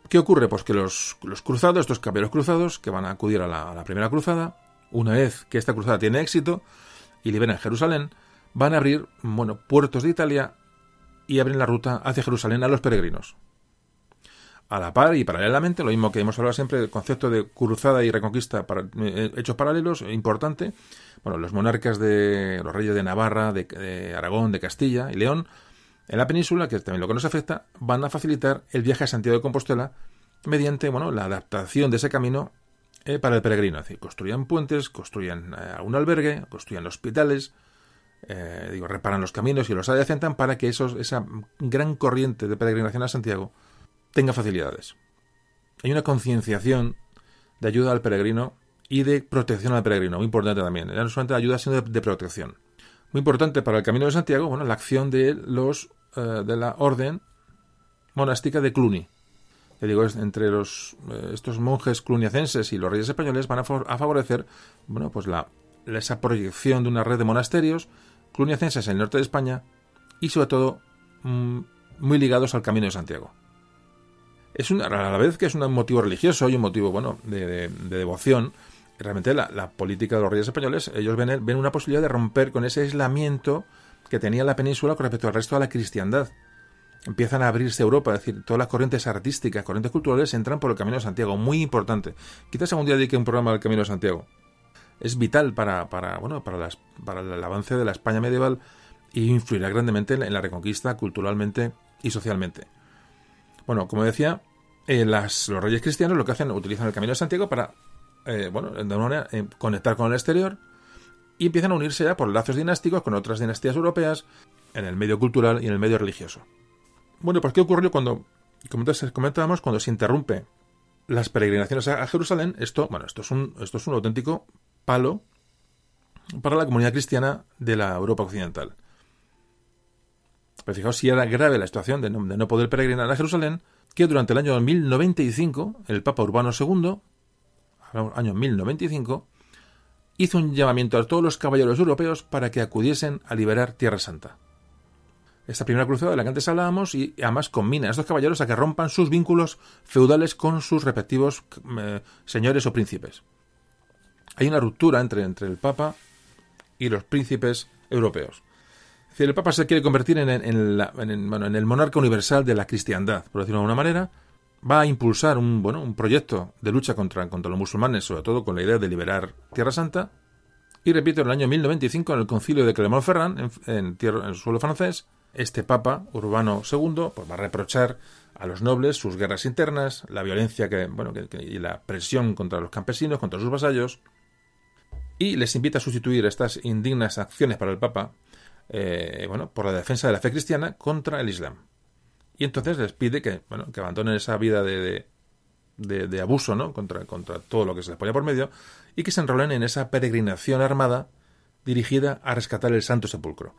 ¿Qué ocurre? Pues que los, cruzados, estos caballeros cruzados, que van a acudir a la, primera cruzada, una vez que esta cruzada tiene éxito y liberan Jerusalén, van a abrir bueno, puertos de Italia y abren la ruta hacia Jerusalén a los peregrinos. A la par y paralelamente, lo mismo que hemos hablado siempre del concepto de cruzada y reconquista para, eh, hechos paralelos, importante. Bueno, los monarcas de los reyes de Navarra, de Aragón, de Castilla y León en la península, que también lo que nos afecta, van a facilitar el viaje a Santiago de Compostela mediante bueno, la adaptación de ese camino eh, para el peregrino. Es decir, construyan puentes, construyan eh, un albergue, construyan hospitales, eh, digo, reparan los caminos y los adecentan para que esos, esa gran corriente de peregrinación a Santiago tenga facilidades. Hay una concienciación de ayuda al peregrino y de protección al peregrino, muy importante también. No solamente de ayuda, sino de protección muy importante para el Camino de Santiago, bueno, la acción de los eh, de la orden monástica de Cluny. Que digo, entre los eh, estos monjes cluniacenses y los reyes españoles van a, favorecer, bueno, pues la, esa proyección de una red de monasterios cluniacenses en el norte de España y sobre todo mm, muy ligados al Camino de Santiago. Es una, a la vez que es un motivo religioso y un motivo, bueno, de devoción, realmente la, política de los reyes españoles, ellos ven, ven una posibilidad de romper con ese aislamiento que tenía la península con respecto al resto de la cristiandad. Empiezan a abrirse Europa, es decir, todas las corrientes artísticas, corrientes culturales entran por el Camino de Santiago, muy importante. Quizás algún día dedique un programa al Camino de Santiago. Es vital para, para, bueno, para, para el avance de la España medieval y influirá grandemente en la reconquista culturalmente y socialmente. Bueno, como decía, eh, las, los reyes cristianos lo que hacen, utilizan el Camino de Santiago para eh, bueno, de alguna manera, eh, conectar con el exterior y empiezan a unirse ya por lazos dinásticos con otras dinastías europeas en el medio cultural y en el medio religioso. Bueno, pues ¿qué ocurrió cuando, como comentábamos, cuando se interrumpe las peregrinaciones a, Jerusalén? Esto, bueno, esto es un, esto es un auténtico palo para la comunidad cristiana de la Europa occidental. Pero fijaos si era grave la situación de no, de no poder peregrinar a Jerusalén, que durante el año 1095 el Papa Urbano II año 1095, hizo un llamamiento a todos los caballeros europeos para que acudiesen a liberar Tierra Santa. Esta primera cruzada de la que antes hablábamos y además combina a estos caballeros a que rompan sus vínculos feudales con sus respectivos eh, señores o príncipes. Hay una ruptura entre, entre el Papa y los príncipes europeos. Decir, el Papa se quiere convertir en, el monarca universal de la cristiandad, por decirlo de alguna manera, va a impulsar un, bueno, un proyecto de lucha contra, los musulmanes, sobre todo con la idea de liberar Tierra Santa. Y repito, en el año 1095, en el concilio de Clermont-Ferrand, en, en, el suelo francés, este papa, Urbano II, pues va a reprochar a los nobles sus guerras internas, la violencia que, bueno, y la presión contra los campesinos, contra sus vasallos, y les invita a sustituir estas indignas acciones para el Papa eh, bueno, por la defensa de la fe cristiana contra el Islam. Y entonces les pide que, bueno, que abandonen esa vida de, de, abuso ¿no? contra, contra todo lo que se les ponía por medio y que se enrolen en esa peregrinación armada dirigida a rescatar el Santo Sepulcro.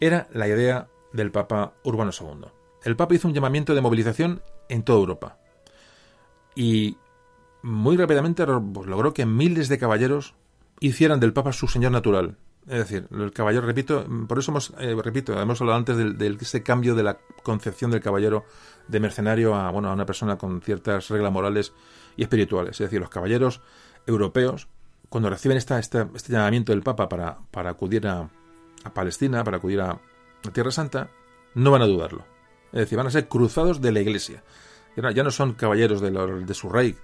Era la idea del Papa Urbano II. El Papa hizo un llamamiento de movilización en toda Europa y muy rápidamente pues, logró que miles de caballeros hicieran del Papa su señor natural. Es decir, el caballero, repito, por eso hemos, eh, repito, hemos hablado antes de, ese cambio de la concepción del caballero de mercenario a, bueno, a una persona con ciertas reglas morales y espirituales. Es decir, los caballeros europeos, cuando reciben esta, este llamamiento del Papa para, para acudir a, a, Palestina, para acudir a, a Tierra Santa, no van a dudarlo. Es decir, van a ser cruzados de la Iglesia. Ya no son caballeros de, de su rey,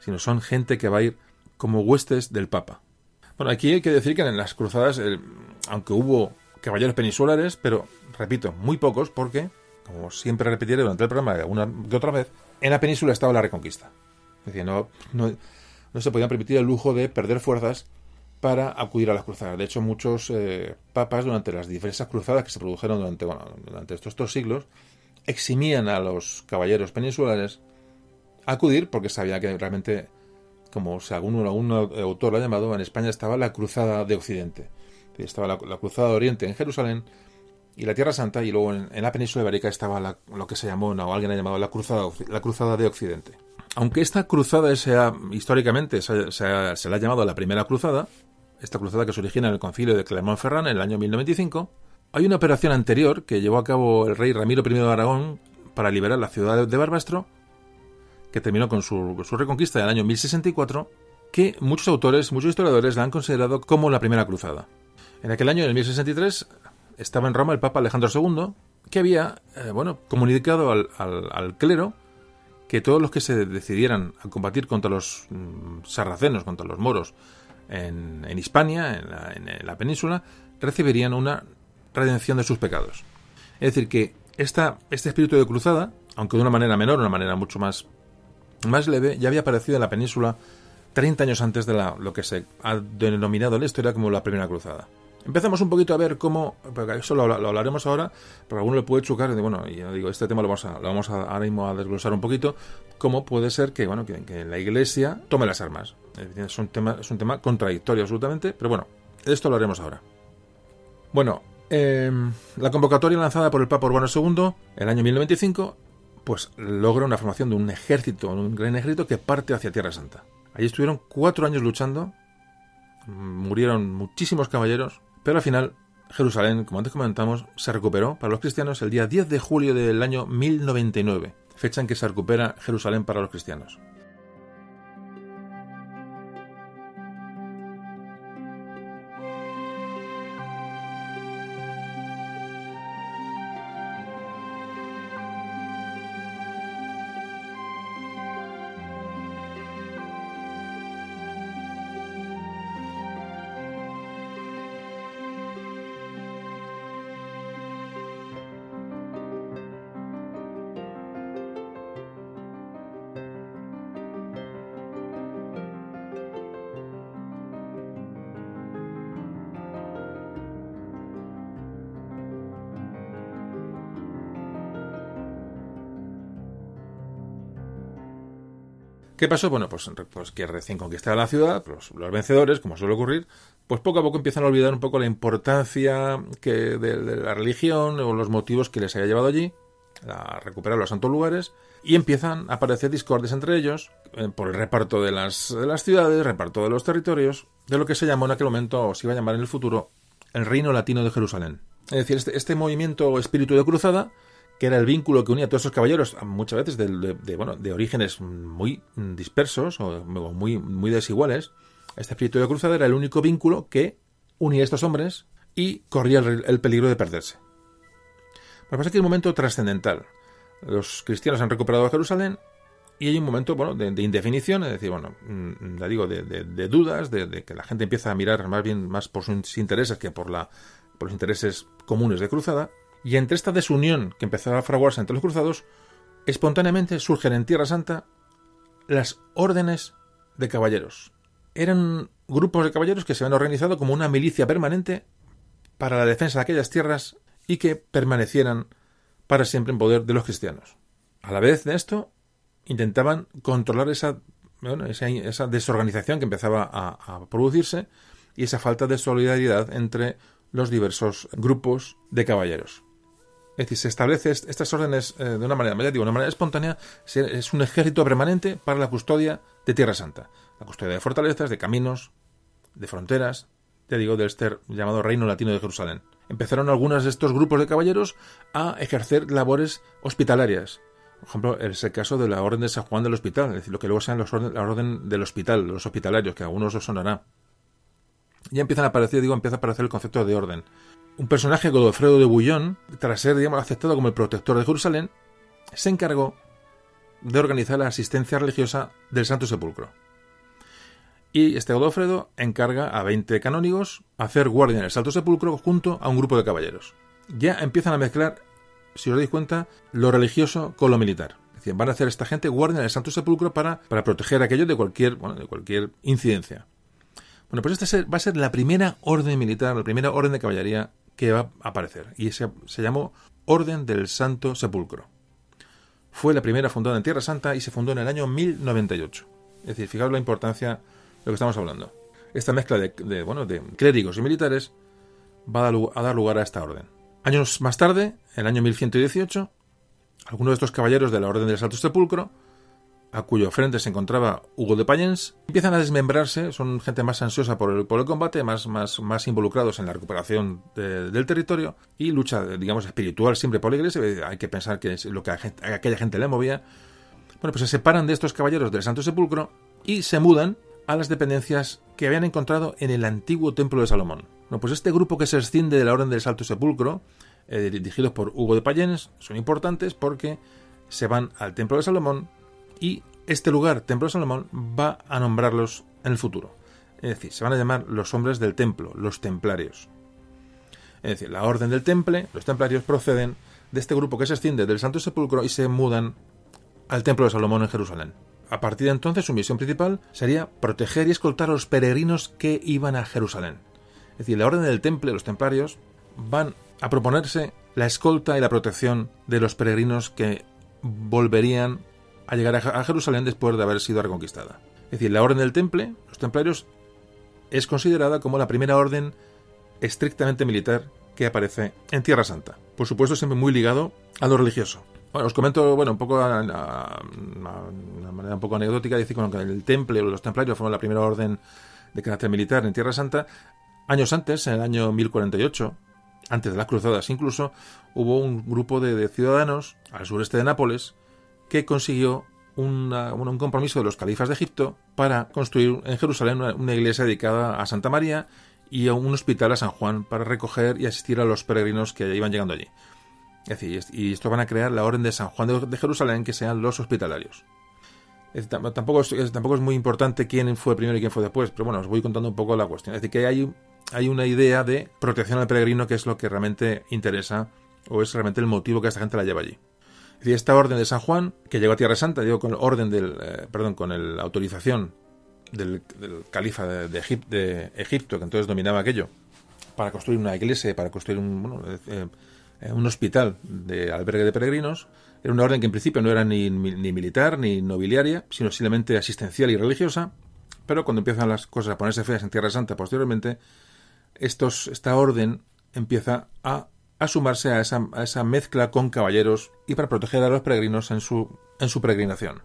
sino son gente que va a ir como huestes del Papa. Bueno, aquí hay que decir que en las cruzadas, aunque hubo caballeros peninsulares, pero repito, muy pocos, porque, como siempre repetiré durante el programa una que otra vez, en la península estaba la reconquista. Es decir, no, no, se podían permitir el lujo de perder fuerzas para acudir a las cruzadas. De hecho, muchos eh, papas, durante las diversas cruzadas que se produjeron durante, bueno, durante estos dos siglos, eximían a los caballeros peninsulares a acudir porque sabían que realmente como si algún, autor lo ha llamado, en España estaba la Cruzada de Occidente. Estaba la, Cruzada de Oriente en Jerusalén y la Tierra Santa, y luego en, la península ibérica estaba lo que se llamó, o alguien ha llamado la Cruzada, la cruzada de Occidente. Aunque esta cruzada sea, históricamente se, se, la ha llamado la Primera Cruzada, esta cruzada que se origina en el concilio de Clermont-Ferrand en el año 1095, hay una operación anterior que llevó a cabo el rey Ramiro I de Aragón para liberar la ciudad de Barbastro que terminó con su, reconquista en el año 1064, que muchos autores, muchos historiadores la han considerado como la primera cruzada. En aquel año, en el 1063, estaba en Roma el Papa Alejandro II, que había eh, bueno, comunicado al, clero que todos los que se decidieran a combatir contra los mm, sarracenos, contra los moros, en, Hispania, en la, península, recibirían una redención de sus pecados. Es decir, que esta, este espíritu de cruzada, aunque de una manera menor, una manera mucho más más leve ya había aparecido en la península 30 años antes de lo que se ha denominado en la historia como la Primera Cruzada. Empezamos un poquito a ver cómo, porque eso lo, hablaremos ahora, pero alguno le puede chocar, y bueno, y digo, este tema lo vamos, a, lo vamos a, ahora mismo a desglosar un poquito, cómo puede ser que, bueno, que, la Iglesia tome las armas. Es un, tema, es un tema contradictorio absolutamente, pero bueno, esto lo haremos ahora. Bueno, em, la convocatoria lanzada por el Papa Urbano II el año 1095 pues logra una formación de un ejército, un gran ejército que parte hacia Tierra Santa. Allí estuvieron cuatro años luchando, murieron muchísimos caballeros, pero al final Jerusalén, como antes comentamos, se recuperó para los cristianos el día 10 de julio del año 1099, fecha en que se recupera Jerusalén para los cristianos. ¿Qué pasó? Bueno, pues, pues que recién conquistada la ciudad, pues, los vencedores, como suele ocurrir, pues poco a poco empiezan a olvidar un poco la importancia que de, la religión o los motivos que les haya llevado allí, a recuperar los santos lugares, y empiezan a aparecer discordes entre ellos eh, por el reparto de las, de las ciudades, reparto de los territorios, de lo que se llamó en aquel momento, o se iba a llamar en el futuro, el Reino Latino de Jerusalén. Es decir, este, este movimiento espíritu de cruzada que era el vínculo que unía a todos esos caballeros, muchas veces de, bueno, de orígenes muy dispersos o muy, muy desiguales. Este espíritu de cruzada era el único vínculo que unía a estos hombres y corría el, peligro de perderse. Lo que pasa es que hay un momento trascendental. Los cristianos han recuperado Jerusalén y hay un momento bueno, de, indefinición, es decir, bueno, mm, ya digo, de, dudas, de, que la gente empieza a mirar más bien más por sus intereses que por, la, por los intereses comunes de cruzada. Y entre esta desunión que empezaba a fraguarse entre los cruzados, espontáneamente surgen en Tierra Santa las órdenes de caballeros. Eran grupos de caballeros que se habían organizado como una milicia permanente para la defensa de aquellas tierras y que permanecieran para siempre en poder de los cristianos. A la vez de esto, intentaban controlar esa, esa, desorganización que empezaba a, a producirse y esa falta de solidaridad entre los diversos grupos de caballeros. Es decir, se establece estas órdenes eh, de una manera, de una manera espontánea, es un ejército permanente para la custodia de Tierra Santa, la custodia de fortalezas, de caminos, de fronteras, ya digo, del este llamado Reino Latino de Jerusalén. Empezaron algunos de estos grupos de caballeros a ejercer labores hospitalarias. Por ejemplo, es el caso de la Orden de San Juan del Hospital, es decir, lo que luego sean la Orden del Hospital, los hospitalarios, que a algunos os sonará. Ya empiezan a aparecer, digo, empieza a aparecer el concepto de orden. Un personaje, Godofredo de Bullón, tras ser, digamos, aceptado como el protector de Jerusalén, se encargó de organizar la asistencia religiosa del Santo Sepulcro. Y este Godofredo encarga a 20 canónigos hacer guardia en el Santo Sepulcro junto a un grupo de caballeros. Ya empiezan a mezclar, si os dais cuenta, lo religioso con lo militar. Es decir, van a hacer esta gente guardia en el Santo Sepulcro para, para proteger aquello de cualquier, de cualquier incidencia. Bueno, pues esta va a ser la primera orden militar, la primera orden de caballería que va a aparecer. Y se, se llamó Orden del Santo Sepulcro. Fue la primera fundada en Tierra Santa y se fundó en el año 1098. Es decir, fijaos la importancia de lo que estamos hablando. Esta mezcla de, bueno, de clérigos y militares va a dar lugar a esta orden. Años más tarde, en el año 1118, algunos de estos caballeros de la Orden del Santo Sepulcro a cuyo frente se encontraba Hugo de Payens, empiezan a desmembrarse, son gente más ansiosa por el, combate, más, más, más involucrados en la recuperación del territorio y lucha, digamos, espiritual siempre por la iglesia. Hay que pensar que es lo que a, aquella gente le movía. Bueno, pues se separan de estos caballeros del Santo Sepulcro y se mudan a las dependencias que habían encontrado en el antiguo templo de Salomón. Bueno, pues este grupo que se extiende de la Orden del Santo Sepulcro, eh, dirigidos por Hugo de Payens, son importantes porque se van al templo de Salomón y este lugar, Templo de Salomón, va a nombrarlos en el futuro. Es decir, se van a llamar los hombres del templo, los templarios. Es decir, la orden del temple, los templarios proceden de este grupo que se extiende del Santo Sepulcro y se mudan al Templo de Salomón en Jerusalén. A partir de entonces su misión principal sería proteger y escoltar a los peregrinos que iban a Jerusalén. Es decir, la orden del temple, los templarios, van a proponerse la escolta y la protección de los peregrinos que volverían a llegar a Jerusalén después de haber sido reconquistada. Es decir, la orden del Temple, los templarios, es considerada como la primera orden estrictamente militar que aparece en Tierra Santa. Por supuesto, siempre muy ligado a lo religioso. Bueno, os comento, bueno, un poco a, una manera un poco anecdótica, decir que el Temple o los templarios fueron la primera orden de carácter militar en Tierra Santa. Años antes, en el año 1048, antes de las cruzadas incluso, hubo un grupo de ciudadanos al sureste de Nápoles que consiguió un compromiso de los califas de Egipto para construir en Jerusalén una, iglesia dedicada a Santa María y un hospital a San Juan para recoger y asistir a los peregrinos que iban llegando allí. Es decir, y esto van a crear la Orden de San Juan de, Jerusalén, que sean los hospitalarios. tampoco, es, tampoco es muy importante quién fue primero y quién fue después, pero bueno, os voy contando un poco la cuestión. Es decir, que hay, hay una idea de protección al peregrino que es lo que realmente interesa o es realmente el motivo que esta gente la lleva allí esta orden de San Juan, que llegó a Tierra Santa, digo, con orden del, eh, perdón, con la autorización del, califa de, Egipto, que entonces dominaba aquello, para construir una iglesia, para construir un, eh, eh, un hospital de albergue de peregrinos, era una orden que en principio no era ni, ni militar ni nobiliaria, sino simplemente asistencial y religiosa, pero cuando empiezan las cosas a ponerse feas en Tierra Santa posteriormente, estos, esta orden empieza a a sumarse a esa, a esa, mezcla con caballeros y para proteger a los peregrinos en su, en su peregrinación.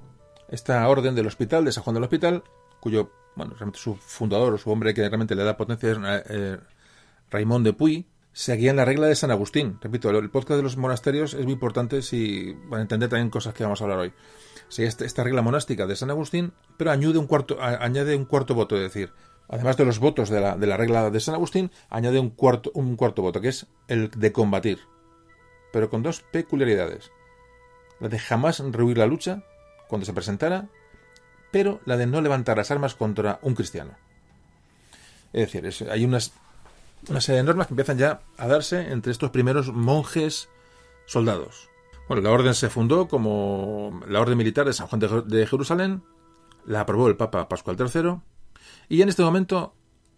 Esta orden del hospital, de San Juan del Hospital, cuyo, bueno, su fundador o su hombre que realmente le da potencia es eh, de Puy, seguía en la regla de San Agustín. Repito, el podcast de los monasterios es muy importante si para entender también cosas que vamos a hablar hoy. Sigue esta, esta regla monástica de San Agustín, pero añade un cuarto, añade un cuarto voto, es decir, además de los votos de la, de la regla de San Agustín, añade un cuarto, un cuarto voto, que es el de combatir, pero con dos peculiaridades. La de jamás rehuir la lucha cuando se presentara, pero la de no levantar las armas contra un cristiano. Es decir, hay unas, una serie de normas que empiezan ya a darse entre estos primeros monjes soldados. Bueno, la orden se fundó como la Orden Militar de San Juan de Jerusalén, la aprobó el Papa Pascual III, y en este momento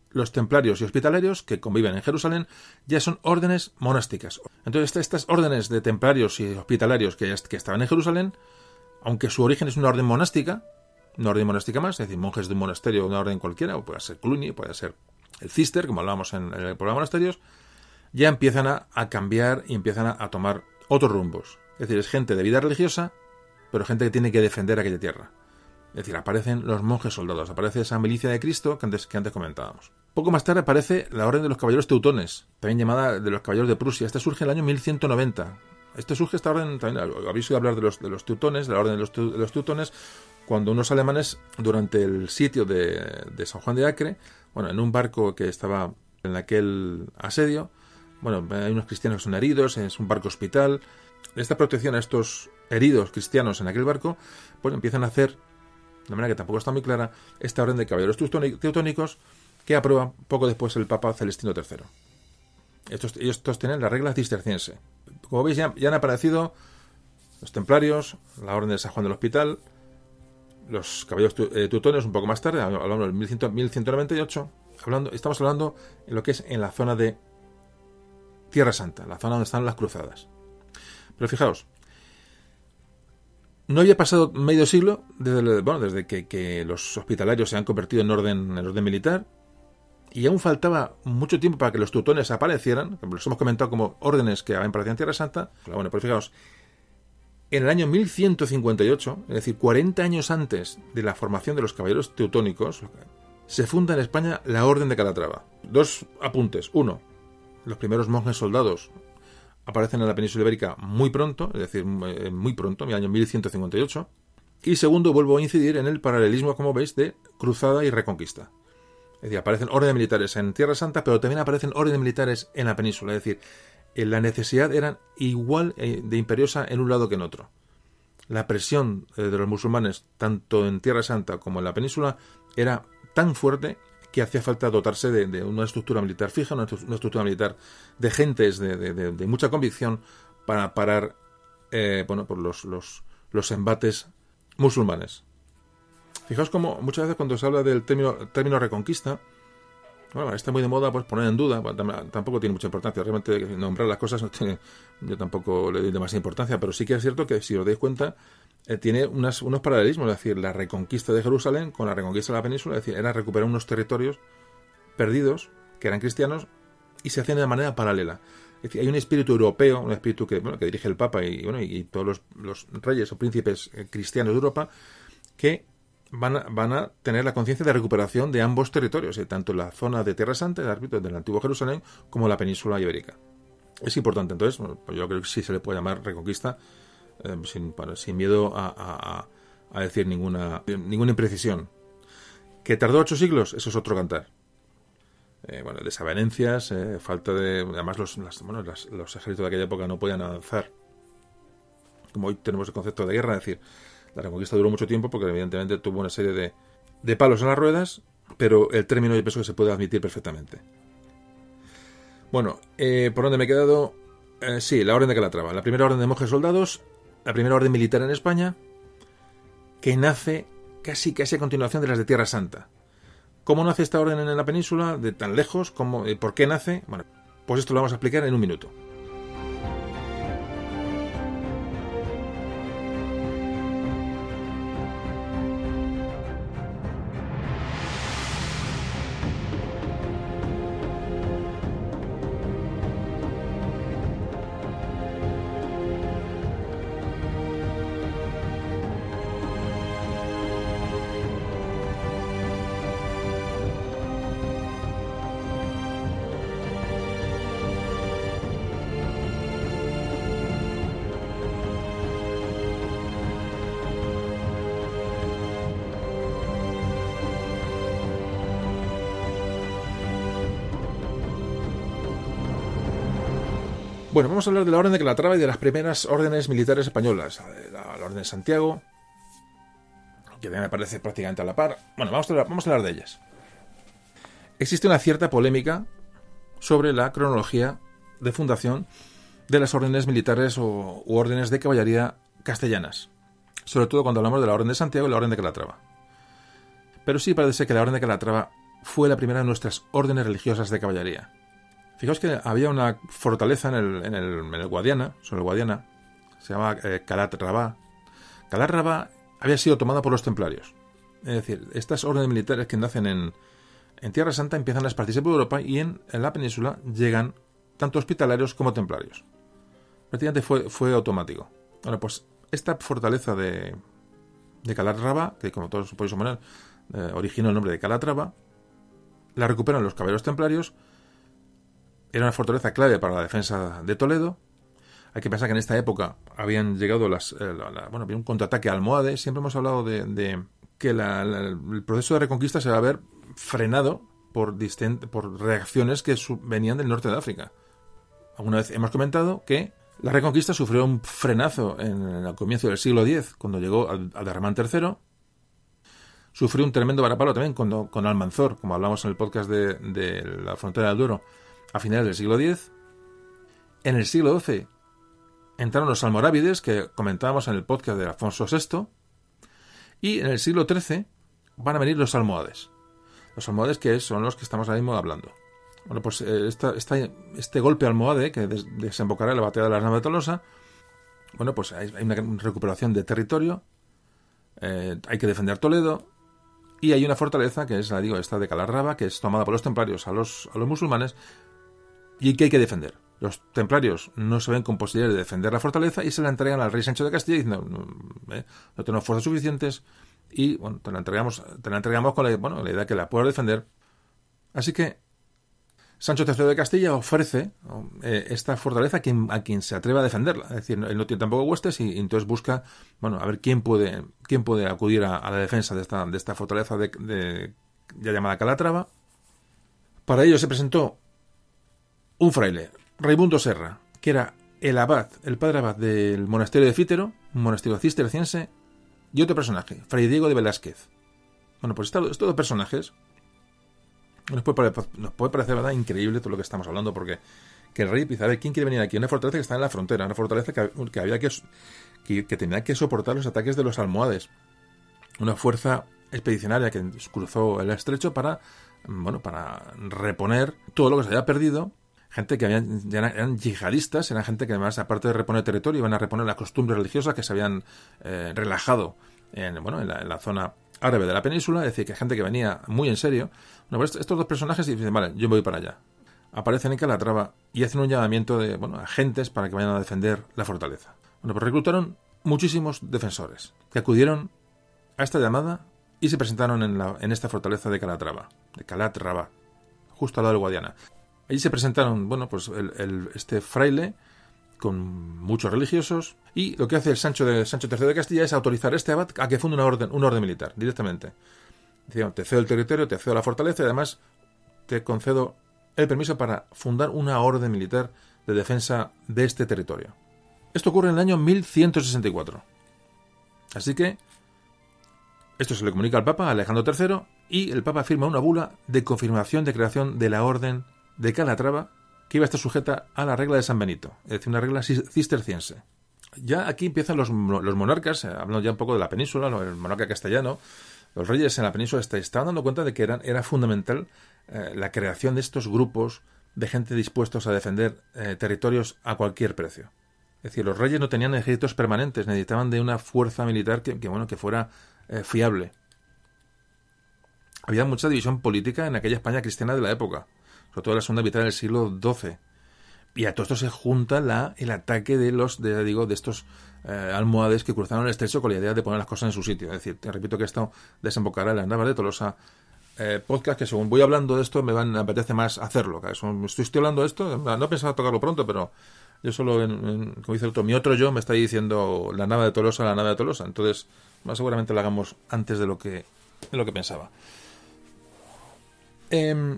los templarios y hospitalarios que conviven en Jerusalén ya son órdenes monásticas. Entonces, estas órdenes de templarios y hospitalarios que, estaban en Jerusalén, aunque su origen es una orden monástica, una orden monástica más, es decir, monjes de un monasterio, una orden cualquiera, o puede ser Cluny, puede ser el Cister, como hablábamos en, el programa monasterios, ya empiezan a, cambiar y empiezan a, tomar otros rumbos. Es decir, es gente de vida religiosa, pero gente que tiene que defender aquella tierra. Es decir, aparecen los monjes soldados, aparece esa milicia de Cristo que antes, que antes comentábamos. Poco más tarde aparece la Orden de los Caballeros Teutones, también llamada de los Caballeros de Prusia. Esta surge en el año 1190. Este surge esta orden, también habéis oído hablar de los, de los teutones, de la Orden de los, de los Teutones, cuando unos alemanes, durante el sitio de, de San Juan de Acre, bueno, en un barco que estaba en aquel asedio, bueno, hay unos cristianos que son heridos, es un barco hospital. Esta protección a estos heridos cristianos en aquel barco, pues empiezan a hacer, de manera que tampoco está muy clara, esta orden de caballeros teutónicos que aprueba poco después el Papa Celestino III. Estos, tienen la regla cisterciense. Como veis, ya, han aparecido los templarios, la orden de San Juan del Hospital, los caballeros eh, teutones un poco más tarde, hablando del 1198, hablando, estamos hablando en lo que es en la zona de Tierra Santa, la zona donde están las cruzadas. Pero fijaos, no había pasado medio siglo desde, bueno, desde que, los hospitalarios se han convertido en orden, en orden militar, y aún faltaba mucho tiempo para que los teutones aparecieran, los hemos comentado como órdenes que aparecido en Tierra Santa. Bueno, pues fijaos, en el año 1158, es decir, 40 años antes de la formación de los caballeros teutónicos, se funda en España la Orden de Calatrava. Dos apuntes. Uno, los primeros monjes soldados aparecen en la península ibérica muy pronto, es decir, eh, muy pronto, en el año 1158. Y segundo, vuelvo a incidir en el paralelismo, como veis, de cruzada y reconquista. Es decir, aparecen órdenes militares en Tierra Santa, pero también aparecen órdenes militares en la península. Es decir, en la necesidad era igual eh, de imperiosa en un lado que en otro. La presión eh, de los musulmanes, tanto en Tierra Santa como en la península, era tan fuerte que hacía falta dotarse de, una estructura militar fija, una, estructura militar de gentes de, mucha convicción para parar eh, bueno, por los, los, embates musulmanes. Fijaos como muchas veces cuando se habla del término, término reconquista, bueno, está muy de moda pues poner en duda, tampoco tiene mucha importancia, realmente nombrar las cosas no tiene, yo tampoco le doy demasiada importancia, pero sí que es cierto que si os dais cuenta, eh, tiene unos paralelismos, es decir, la reconquista de Jerusalén con la reconquista de la península, decir, era recuperar unos territorios perdidos, que eran cristianos, y se hacían de manera paralela. Es decir, hay un espíritu europeo, un espíritu que, bueno, que dirige el Papa y, bueno, y todos los, reyes o príncipes eh, cristianos de Europa, que van a, van a tener la conciencia de recuperación de ambos territorios, eh, tanto la zona de Tierra Santa, del antiguo Jerusalén, como la península ibérica. Es importante, entonces, pues yo creo que sí se le puede llamar reconquista eh, sin, sin, miedo a, decir ninguna, ninguna imprecisión. ¿Que tardó ocho siglos? Eso es otro cantar. Eh, bueno, desavenencias, eh, falta de... Además, los, los ejércitos de aquella época no podían avanzar. Como hoy tenemos el concepto de guerra, es decir, la reconquista duró mucho tiempo porque evidentemente tuvo una serie de, de palos en las ruedas, pero el término yo pienso que se puede admitir perfectamente. Bueno, ¿por dónde me he quedado? sí, la orden de Calatrava. La primera orden de monjes soldados la primera orden militar en España, que nace casi casi a continuación de las de Tierra Santa. ¿Cómo nace esta orden en la península de tan lejos? ¿Cómo, eh, ¿Por qué nace? Bueno, pues esto lo vamos a explicar en un minuto. Vamos a hablar de la Orden de Calatrava y de las primeras órdenes militares españolas. La, Orden de Santiago, que me parece prácticamente a la par. Bueno, vamos a, hablar, vamos a hablar de ellas. Existe una cierta polémica sobre la cronología de fundación de las órdenes militares o u órdenes de caballería castellanas, sobre todo cuando hablamos de la Orden de Santiago y la Orden de Calatrava. Pero sí parece que la Orden de Calatrava fue la primera de nuestras órdenes religiosas de caballería. Fijaos que había una fortaleza en el, en el, Guadiana, sobre el Guadiana, se llama eh, Calatrava. Había sido tomada por los templarios. Es decir, estas órdenes militares que nacen en, en Tierra Santa empiezan a esparcirse por Europa y en, la península llegan tanto hospitalarios como templarios. Prácticamente fue, fue automático. Bueno, pues esta fortaleza de, de Calatrava, que como todos podéis suponer, eh, originó el nombre de Calatrava, la recuperan los caballeros templarios. Era una fortaleza clave para la defensa de Toledo. Hay que pensar que en esta época habían llegado las. eh, bueno, había un contraataque almohade. Siempre hemos hablado de, que la- el proceso de reconquista se va a ver frenado por, reacciones que venían del norte de África. Alguna vez hemos comentado que la reconquista sufrió un frenazo en el comienzo del siglo X, cuando llegó Derramán III. Sufrió un tremendo varapalo también con, con Almanzor, como hablamos en el podcast de, de la frontera del Duero, a finales del siglo X. En el siglo XII entraron los almorávides, que comentábamos en el podcast de Alfonso VI. Y en el siglo XIII van a venir los almohades. Los almohades que son los que estamos ahora mismo hablando. Bueno, pues eh, esta- esta- este golpe almohade que des- desembocará en la batalla de la Nava de Tolosa, bueno, pues hay, una recuperación de territorio, eh, hay que defender Toledo, y hay una fortaleza que es, la digo, esta de Calarraba, que es tomada por los templarios a los musulmanes, y que hay que defender. Los templarios no se ven con posibilidades de defender la fortaleza y se la entregan al rey Sancho de Castilla diciendo, no, eh, no tenemos fuerzas suficientes y bueno, te la entregamos, te la entregamos con la, bueno, la idea de que la puedas defender. Así que Sancho III de Castilla ofrece eh, esta fortaleza a quien, se atreva a defenderla. Es decir, él no tiene tampoco huestes y, entonces busca, bueno, a ver quién puede, quién puede acudir a, a la defensa de esta, de esta fortaleza de, de- ya llamada Calatrava. Para ello se presentó un fraile, Raimundo Serra, que era el abad, el padre abad del monasterio de Fítero, monasterio cisterciense, y otro personaje, Fray Diego de Velázquez. Bueno, pues estos dos personajes nos puede, pare- nos parecer verdad increíble todo lo que estamos hablando, porque que el rey dice, a ver, ¿quién quiere venir aquí? Una fortaleza que está en la frontera, una fortaleza que, que había que, que, que tenía que soportar los ataques de los almohades. Una fuerza expedicionaria que cruzó el estrecho para, bueno, para reponer todo lo que se había perdido. Gente que habían, eran, yihadistas, eran gente que además, aparte de reponer territorio, iban a reponer las costumbres religiosas que se habían eh, relajado en, bueno, en, la, zona árabe de la península, es decir, que gente que venía muy en serio. Bueno, pues estos dos personajes dicen, vale, yo voy para allá. Aparecen en Calatrava y hacen un llamamiento de, bueno, agentes para que vayan a defender la fortaleza. Bueno, pues reclutaron muchísimos defensores que acudieron a esta llamada y se presentaron en, la, en esta fortaleza de Calatrava, de Calatrava, justo al lado del Guadiana. Allí se presentaron, bueno, pues el, este fraile con muchos religiosos y lo que hace el Sancho de III de Castilla es autorizar a este abad a que funde una orden, una orden militar directamente. Dice, te cedo el territorio, te cedo la fortaleza y además te concedo el permiso para fundar una orden militar de defensa de este territorio. Esto ocurre en el año 1164. Así que esto se le comunica al Papa Alejandro III y el Papa firma una bula de confirmación de creación de la orden de Calatrava que iba a estar sujeta a la regla de San Benito, es decir, una regla cis- cisterciense. Ya aquí empiezan los, los monarcas, eh, hablando ya un poco de la península, el monarca castellano, los reyes en la península est- estaban dando cuenta de que eran, era fundamental eh, la creación de estos grupos de gente dispuestos a defender eh, territorios a cualquier precio. Es decir, los reyes no tenían ejércitos permanentes, necesitaban de una fuerza militar que, bueno, que fuera fiable. Había mucha división política en aquella España cristiana de la época, sobre todo la segunda mitad del siglo XII. Y a todo esto se junta el ataque de los, de, digo, de estos eh, almohades que cruzaron el estrecho con la idea de poner las cosas en su sitio. Es decir, te repito que esto desembocará en las Navas de Tolosa. Eh, podcast que según voy hablando de esto me, van, me apetece más hacerlo. estoy, estoy hablando de esto, no he pensado tocarlo pronto, pero yo solo, en, como dice el otro, mi otro yo me está diciendo la nava de Tolosa, la nava de Tolosa. Entonces, más seguramente lo hagamos antes de lo que, de lo que pensaba. Eh,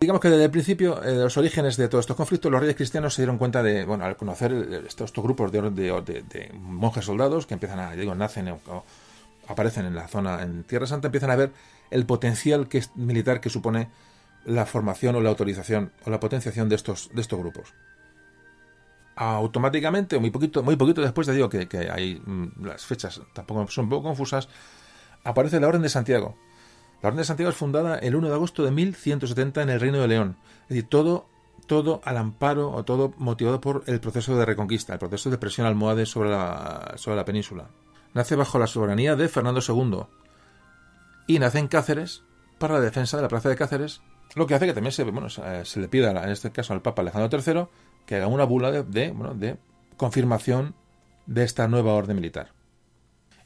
digamos que desde el principio, eh, los orígenes de todos estos conflictos, los reyes cristianos se dieron cuenta de, bueno, al conocer estos, estos grupos de, de, monjes soldados que empiezan a, digo, nacen o, o, aparecen en la zona, en Tierra Santa, empiezan a ver el potencial militar que supone la formación o la autorización o la potenciación de estos, de estos grupos. automáticamente, muy poquito, muy poquito después, te digo que, que hay mm, las fechas tampoco son un poco confusas, aparece la Orden de Santiago. La Orden de Santiago es fundada el 1 de agosto de 1170 en el Reino de León. Es decir, todo, todo al amparo o todo motivado por el proceso de reconquista, el proceso de presión almohade sobre la, sobre la península. Nace bajo la soberanía de Fernando II y nace en Cáceres para la defensa de la plaza de Cáceres, lo que hace que también se, bueno, se le pida, en este caso al Papa Alejandro III, que haga una bula de, bueno, de confirmación de esta nueva orden militar.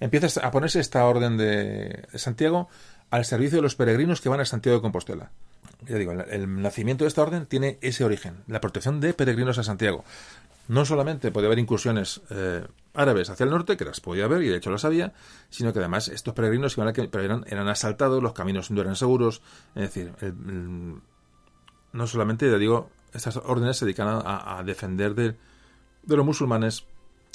Empieza a ponerse esta orden de Santiago al servicio de los peregrinos que van a Santiago de Compostela. Ya digo, el, nacimiento de esta orden tiene ese origen, la protección de peregrinos a Santiago. No solamente puede haber incursiones eh, árabes hacia el norte, que las podía haber y de hecho las había, sino que además estos peregrinos iban a que, eran, eran asaltados, los caminos no eran seguros, es decir, no solamente, ya digo, estas órdenes se dedican a, defender de, los musulmanes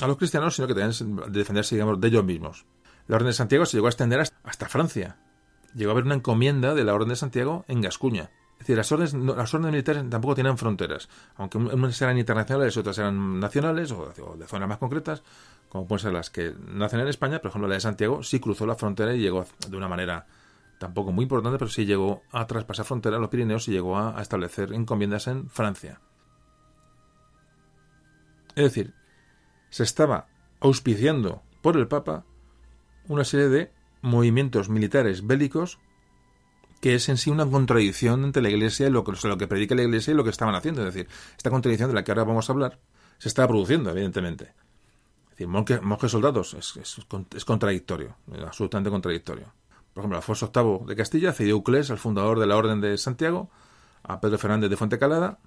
a los cristianos, sino que también de defenderse, digamos, de ellos mismos. La Orden de Santiago se llegó a extender hasta Francia. Llegó a haber una encomienda de la Orden de Santiago en Gascuña. Es decir, las órdenes, las órdenes militares tampoco tienen fronteras, aunque unas eran internacionales otras eran nacionales o, de zonas más concretas, como pueden ser las que nacen en España. Por ejemplo, la de Santiago sí cruzó la frontera y llegó de una manera tampoco muy importante, pero sí llegó a traspasar frontera a los Pirineos y llegó a, establecer encomiendas en Francia. Es decir, se estaba auspiciando por el Papa una serie de movimientos militares bélicos que es en sí una contradicción entre la Iglesia y lo que, lo que predica la Iglesia y lo que estaban haciendo. Es decir, esta contradicción de la que ahora vamos a hablar se estaba produciendo, evidentemente. Es decir, monjes, soldados es, es contradictorio, absolutamente contradictorio. Por ejemplo, Alfonso VIII de Castilla cedió Euclés al fundador de la Orden de Santiago, a Pedro Fernández de Fuente Calada,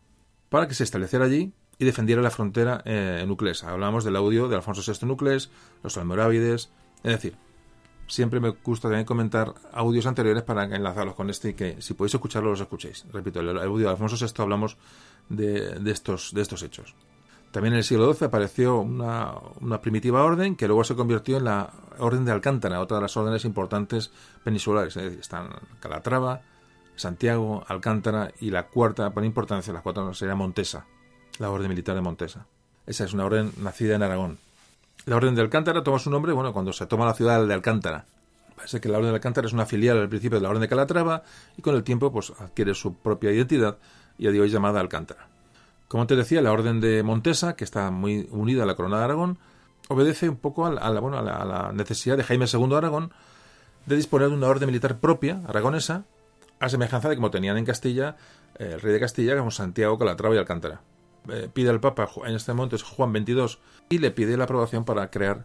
para que se estableciera allí y defendiera la frontera eh, en Uclés. Hablamos del audio de Alfonso VI en Uclés, los almorávides, es decir, siempre me gusta también comentar audios anteriores para enlazarlos con este y que si podéis escucharlo los escuchéis. Repito, el audio de Alfonso VI hablamos de, estos, de estos hechos. También en el siglo XII apareció una, primitiva orden que luego se convirtió en la Orden de Alcántara, otra de las órdenes importantes peninsulares. Están Calatrava, Santiago, Alcántara y la cuarta, por importancia, la cuarta sería Montesa, la Orden Militar de Montesa. Esa es una orden nacida en Aragón. La Orden de Alcántara toma su nombre, bueno, cuando se toma la ciudad de Alcántara. Parece que la Orden de Alcántara es una filial al principio de la Orden de Calatrava y con el tiempo pues adquiere su propia identidad y a día hoy llamada Alcántara. Como te decía, la Orden de Montesa, que está muy unida a la Corona de Aragón, obedece un poco a la, bueno, a la, necesidad de Jaime II de Aragón de disponer de una orden militar propia, aragonesa, a semejanza de como tenían en Castilla eh, el rey de Castilla, como Santiago, Calatrava y Alcántara. Eh, pide al Papa, en este momento es Juan XXII, y le pide la aprobación para crear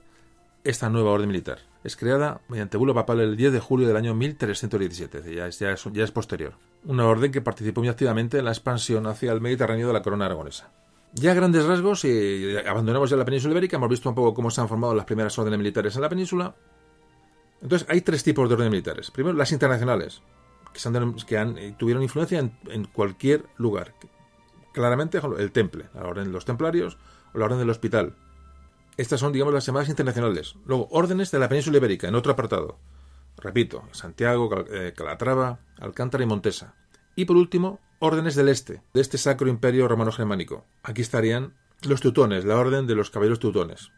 esta nueva orden militar. Es creada mediante bulo papal el 10 de julio del año 1317, ya es, ya es, ya es posterior. Una orden que participó muy activamente en la expansión hacia el Mediterráneo de la corona aragonesa. Ya a grandes rasgos, y abandonamos ya la península ibérica, hemos visto un poco cómo se han formado las primeras órdenes militares en la península. Entonces, hay tres tipos de órdenes militares. Primero, las internacionales, que, que han, eh, tuvieron influencia en, cualquier lugar. Claramente, el temple, la orden de los templarios o la orden del hospital, estas son, digamos, las llamadas internacionales. Luego, órdenes de la península ibérica, en otro apartado. Repito, Santiago, eh, Calatrava, Alcántara y Montesa. Y por último, órdenes del este, de este sacro imperio romano-germánico. Aquí estarían los teutones, la orden de los caballeros teutones.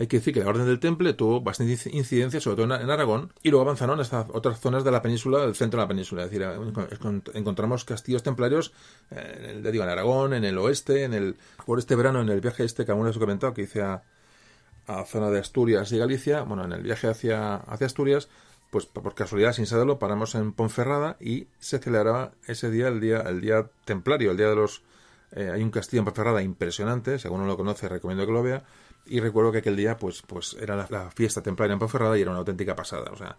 Hay que decir que la Orden del Temple tuvo bastante incidencia, sobre todo en Aragón, y luego avanzaron hasta otras zonas de la península, del centro de la península. Es decir, encontramos castillos templarios eh, digo, en Aragón, en el oeste, en el por este verano, en el viaje este que aún les he comentado, que hice a, a zona de Asturias y Galicia, bueno, en el viaje hacia, hacia Asturias, pues por casualidad, sin saberlo, paramos en Ponferrada y se celebraba ese día, el día, el día templario, el día de los... Eh, hay un castillo en Ponferrada impresionante, si alguno lo conoce, recomiendo que lo vea, y recuerdo que aquel día, pues, pues era la, fiesta templaria en Ponferrada y era una auténtica pasada. O sea,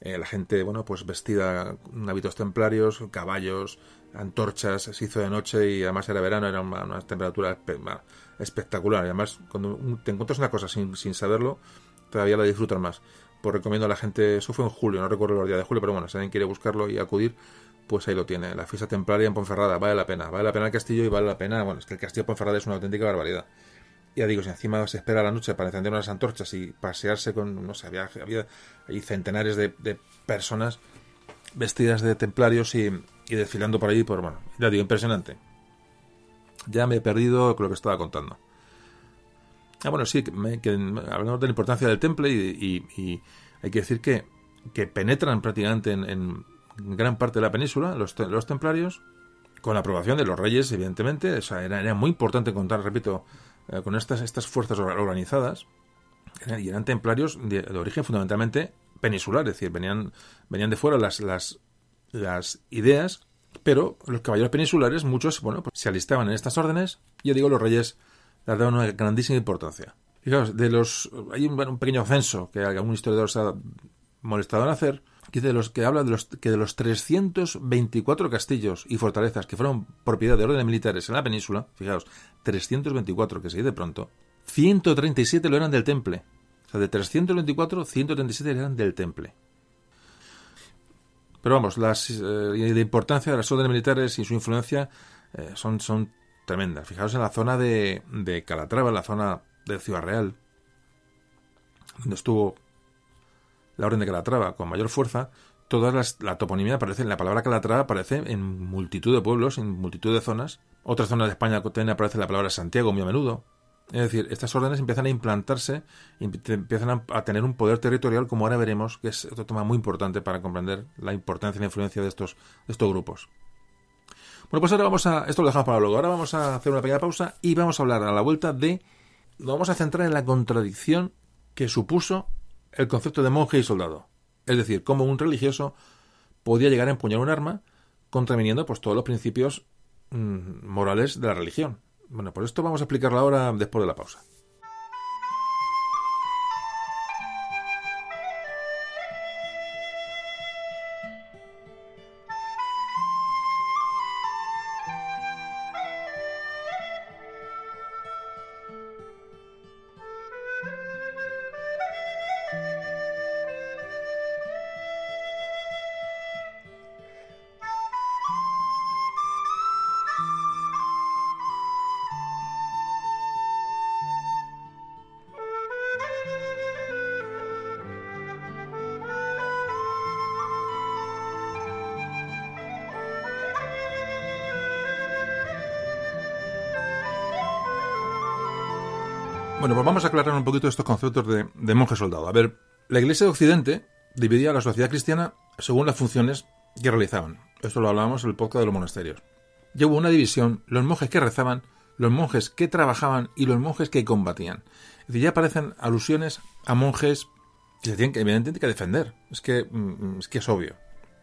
eh, la gente, bueno, pues vestida en hábitos templarios, caballos, antorchas, se hizo de noche y además era verano, era una, temperatura espectacular. Y además, cuando te encuentras una cosa sin, sin saberlo, todavía la disfrutas más. Pues recomiendo a la gente, eso fue en julio, no recuerdo los días de julio, pero bueno, si alguien quiere buscarlo y acudir, pues ahí lo tiene. La fiesta templaria en Ponferrada, vale la pena, vale la pena el castillo y vale la pena, bueno, es que el castillo de Ponferrada es una auténtica barbaridad ya digo, si encima se espera la noche para encender unas antorchas y pasearse con, no sé, había, había centenares de, personas vestidas de templarios y, desfilando por ahí, por, bueno, ya digo, impresionante. Ya me he perdido con lo que estaba contando. Ah, bueno, sí, que, hablamos de la importancia del temple y, hay que decir que, que penetran prácticamente en, gran parte de la península los, los templarios, con la aprobación de los reyes, evidentemente. O sea, era, muy importante contar, repito, eh, con estas, estas fuerzas organizadas. Y eran templarios de, origen fundamentalmente peninsular, es decir, venían, venían de fuera las, las, ideas, pero los caballeros peninsulares, muchos, bueno, pues se alistaban en estas órdenes. Y yo digo, los reyes le daban una grandísima importancia. Fijaos, de los, hay un, un pequeño censo que algún historiador se ha molestado en hacer, que de los que habla de los que de los 324 castillos y fortalezas que fueron propiedad de órdenes militares en la península, fijaos, 324 que se de pronto, 137 lo eran del temple. O sea, de 324, 137 eran del temple. Pero vamos, las, eh, la importancia de las órdenes militares y su influencia eh, son, son tremendas. Fijaos en la zona de, de Calatrava, en la zona de Ciudad Real, donde estuvo la orden de Calatrava con mayor fuerza, toda la toponimia aparece, la palabra Calatrava aparece en multitud de pueblos, en multitud de zonas. Otras zonas de España también aparece la palabra Santiago muy a menudo. Es decir, estas órdenes empiezan a implantarse, empiezan a, tener un poder territorial, como ahora veremos, que es otro tema muy importante para comprender la importancia y la influencia de estos, de estos grupos. Bueno, pues ahora vamos a. Esto lo dejamos para luego. Ahora vamos a hacer una pequeña pausa y vamos a hablar a la vuelta de. Nos vamos a centrar en la contradicción que supuso el concepto de monje y soldado. Es decir, cómo un religioso podía llegar a empuñar un arma contraviniendo pues, todos los principios morales de la religión. Bueno, por esto vamos a explicarlo ahora después de la pausa. Bueno, pues vamos a aclarar un poquito estos conceptos de, monje soldado. A ver, la Iglesia de Occidente dividía a la sociedad cristiana según las funciones que realizaban. Esto lo hablábamos en el podcast de los monasterios. Y hubo una división, los monjes que rezaban, los monjes que trabajaban y los monjes que combatían. Es decir, ya aparecen alusiones a monjes que se tienen que, evidentemente, que defender. Es que, mm, es que es obvio.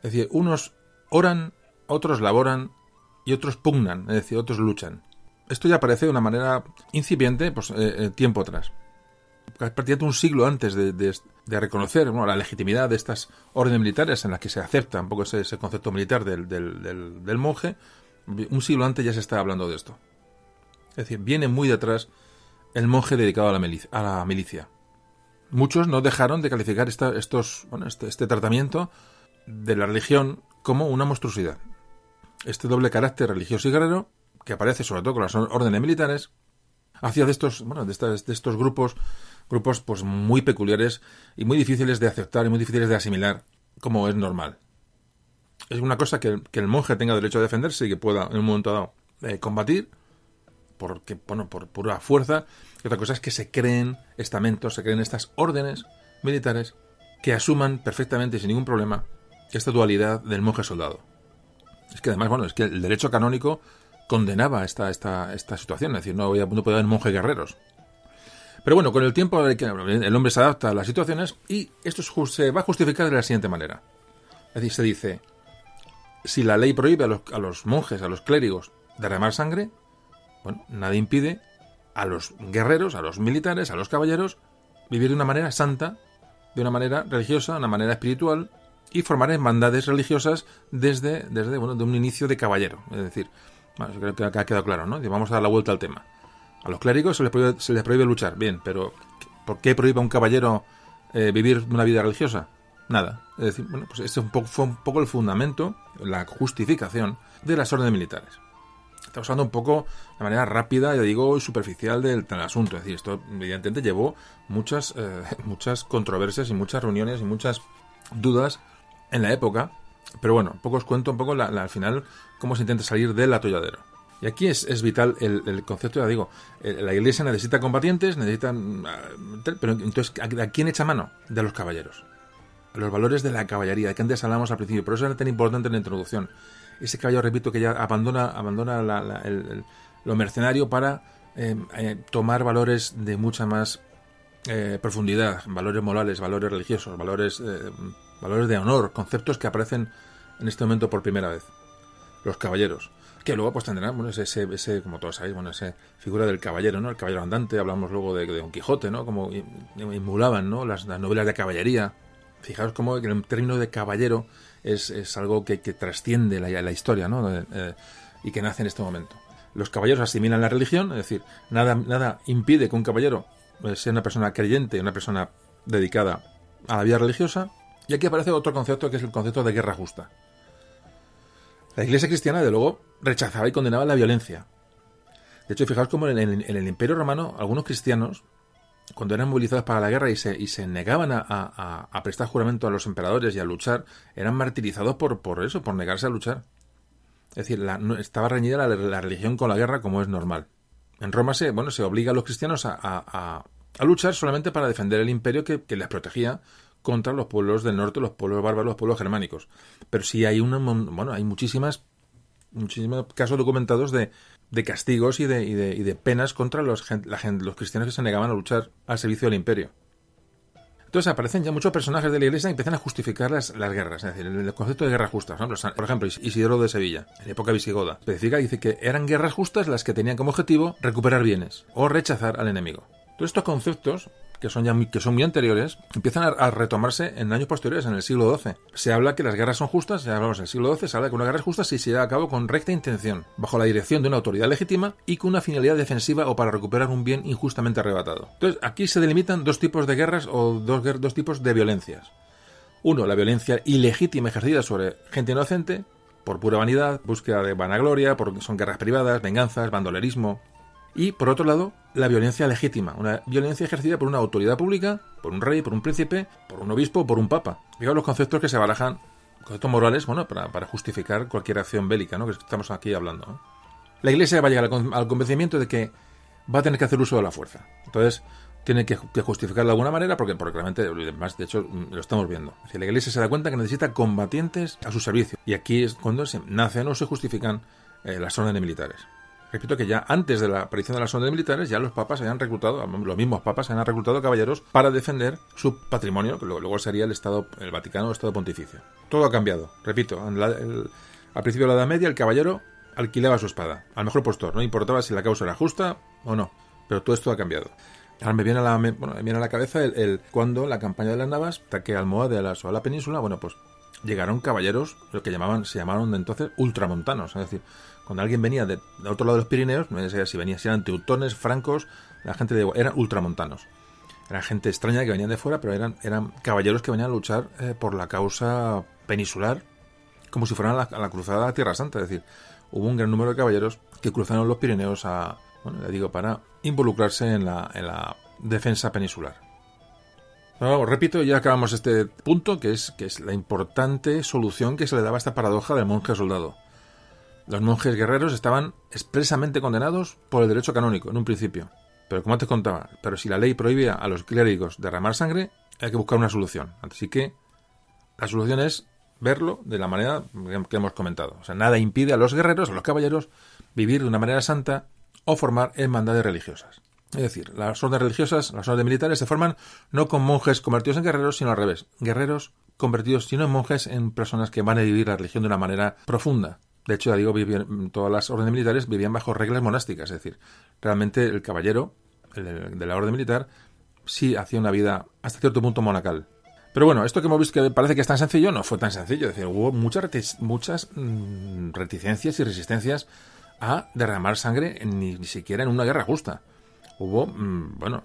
Es decir, unos oran, otros laboran y otros pugnan, es decir, otros luchan. Esto ya aparece de una manera incipiente pues, eh, eh, tiempo atrás. Prácticamente un siglo antes de, reconocer la legitimidad de estas órdenes militares en las que se acepta un poco ese, concepto militar del, monje, un siglo antes ya se está hablando de esto. Es decir, viene muy detrás el monje dedicado a la, milicia. A la milicia. Muchos no dejaron de calificar estos, este, este tratamiento de la religión como una monstruosidad. Este doble carácter religioso y guerrero que aparece sobre todo con las órdenes militares, hacía de estos, bueno, de, de estos grupos, grupos pues muy peculiares y muy difíciles de aceptar y muy difíciles de asimilar, como es normal. Es una cosa que, el monje tenga derecho a defenderse y que pueda en un momento dado eh, combatir, porque, bueno, por pura fuerza, y otra cosa es que se creen estamentos, se creen estas órdenes militares que asuman perfectamente y sin ningún problema esta dualidad del monje soldado. Es que además, bueno, es que el derecho canónico condenaba esta, esta, esta situación, es decir, no, no puede haber monjes guerreros. Pero bueno, con el tiempo el hombre se adapta a las situaciones y esto se va a justificar de la siguiente manera. Es decir, se dice, si la ley prohíbe a los, a los monjes, a los clérigos, derramar sangre, bueno, nadie impide a los guerreros, a los militares, a los caballeros, vivir de una manera santa, de una manera religiosa, de una manera espiritual, y formar hermandades religiosas desde, desde bueno, de un inicio de caballero. Es decir, bueno, creo que ha quedado claro, ¿no? vamos a dar la vuelta al tema. A los clérigos se les prohíbe, se les prohíbe luchar, bien, pero ¿por qué prohíbe a un caballero eh, vivir una vida religiosa? Nada. Es decir, bueno, pues este un fue un poco el fundamento, la justificación de las órdenes militares. Estamos hablando un poco de manera rápida, ya digo, superficial del, asunto. Es decir, esto evidentemente llevó muchas, eh, muchas controversias y muchas reuniones y muchas dudas en la época pero bueno, poco os cuento un poco la, al final cómo se intenta salir del atolladero. Y aquí es, es vital el, concepto, ya digo, eh, la iglesia necesita combatientes, necesita... Ah, pero entonces, ¿a quién echa mano? De los caballeros. Los valores de la caballería, de que antes hablamos al principio, por eso era tan importante en la introducción. Ese caballero, repito, que ya abandona, abandona lo mercenario para eh, eh, tomar valores de mucha más profundidad, valores morales, valores religiosos, valores, valores de honor, conceptos que aparecen en este momento por primera vez. Los caballeros que luego pues tendrán, bueno, ese, ese, como todos sabéis, bueno, esa figura del caballero, ¿no? El caballero andante, hablamos luego de, Don Quijote, ¿no? Como emulaban, ¿no? Las, novelas de caballería. Fijaos cómo el término de caballero es, es algo que, trasciende la, historia, ¿no? Eh, y que nace en este momento. Los caballeros asimilan la religión, es decir, nada, nada impide que un caballero eh, sea una persona creyente, una persona dedicada a la vida religiosa. Y aquí aparece otro concepto que es el concepto de guerra justa. La iglesia cristiana, de luego, rechazaba y condenaba la violencia. De hecho, fijaos cómo en, el Imperio Romano algunos cristianos, cuando eran movilizados para la guerra y se, y se negaban a, prestar juramento a los emperadores y a luchar, eran martirizados por, por eso, por negarse a luchar. Es decir, estaba reñida la, religión con la guerra como es normal. En Roma se, bueno, se obliga a los cristianos a, luchar solamente para defender el imperio que, que les protegía contra los pueblos del norte, los pueblos bárbaros, los pueblos germánicos. Pero sí hay una, bueno, hay muchísimas, muchísimos casos documentados de, de castigos y de, y de, y de penas contra los, la los cristianos que se negaban a luchar al servicio del imperio. Entonces aparecen ya muchos personajes de la iglesia y empiezan a justificar las, las guerras, es decir, el, concepto de guerra justa. Por ejemplo, Isidoro de Sevilla, en época visigoda, especifica dice que eran guerras justas las que tenían como objetivo recuperar bienes o rechazar al enemigo. Todos estos conceptos que son ya muy, que son muy anteriores, empiezan a, retomarse en años posteriores, en el siglo XII. Se habla que las guerras son justas, ya hablamos del siglo XII, se habla que una guerra es justa si se lleva a cabo con recta intención, bajo la dirección de una autoridad legítima y con una finalidad defensiva o para recuperar un bien injustamente arrebatado. Entonces, aquí se delimitan dos tipos de guerras o dos, dos tipos de violencias. Uno, la violencia ilegítima ejercida sobre gente inocente, por pura vanidad, búsqueda de vanagloria, porque son guerras privadas, venganzas, bandolerismo, y, por otro lado, la violencia legítima, una violencia ejercida por una autoridad pública, por un rey, por un príncipe, por un obispo, por un papa. Fijaos los conceptos que se barajan, conceptos morales, bueno, para, justificar cualquier acción bélica, ¿no? Que estamos aquí hablando. La Iglesia va a llegar al, convencimiento de que va a tener que hacer uso de la fuerza. Entonces, tiene que, justificarlo de alguna manera porque, porque realmente, más de hecho, lo estamos viendo. Si la Iglesia se da cuenta que necesita combatientes a su servicio. Y aquí es cuando se nacen o se justifican eh, las órdenes militares. Repito que ya antes de la aparición de las órdenes militares, ya los papas habían reclutado, los mismos papas habían reclutado caballeros para defender su patrimonio, que luego sería el Estado, el Vaticano o Estado Pontificio. Todo ha cambiado. Repito, al principio de la Edad Media el caballero alquilaba su espada al mejor postor, no importaba si la causa era justa o no, pero todo esto ha cambiado. Ahora me viene a la, viene a la cabeza el, cuando la campaña de las Navas, ataque Almohade a la, a la península, bueno, pues llegaron caballeros, lo que llamaban, se llamaron de entonces ultramontanos, es decir, cuando alguien venía de, otro lado de los Pirineos, no sé si venía, si eran teutones, francos, la gente de, eran ultramontanos. Era gente extraña que venían de fuera, pero eran, caballeros que venían a luchar eh, por la causa peninsular, como si fueran a la, cruzada a Tierra Santa. Es decir, hubo un gran número de caballeros que cruzaron los Pirineos a, bueno, digo, para involucrarse en la, en la defensa peninsular. repito, ya acabamos este punto, que es, que es la importante solución que se le daba a esta paradoja del monje soldado. Los monjes guerreros estaban expresamente condenados por el derecho canónico, en un principio. Pero como antes contaba, pero si la ley prohibía a los clérigos derramar sangre, hay que buscar una solución. Así que la solución es verlo de la manera que hemos comentado. O sea, nada impide a los guerreros, a los caballeros, vivir de una manera santa o formar hermandades religiosas. Es decir, las órdenes religiosas, las órdenes militares se forman no con monjes convertidos en guerreros, sino al revés. Guerreros convertidos, sino en monjes, en personas que van a vivir la religión de una manera profunda, de hecho, ya digo, todas las órdenes militares vivían bajo reglas monásticas, es decir, realmente el caballero de la orden militar sí hacía una vida hasta cierto punto monacal. Pero bueno, esto que hemos visto que parece que es tan sencillo, no fue tan sencillo. Es decir, hubo muchas, muchas mm, reticencias y resistencias a derramar sangre ni, siquiera en una guerra justa. Hubo, mm, bueno,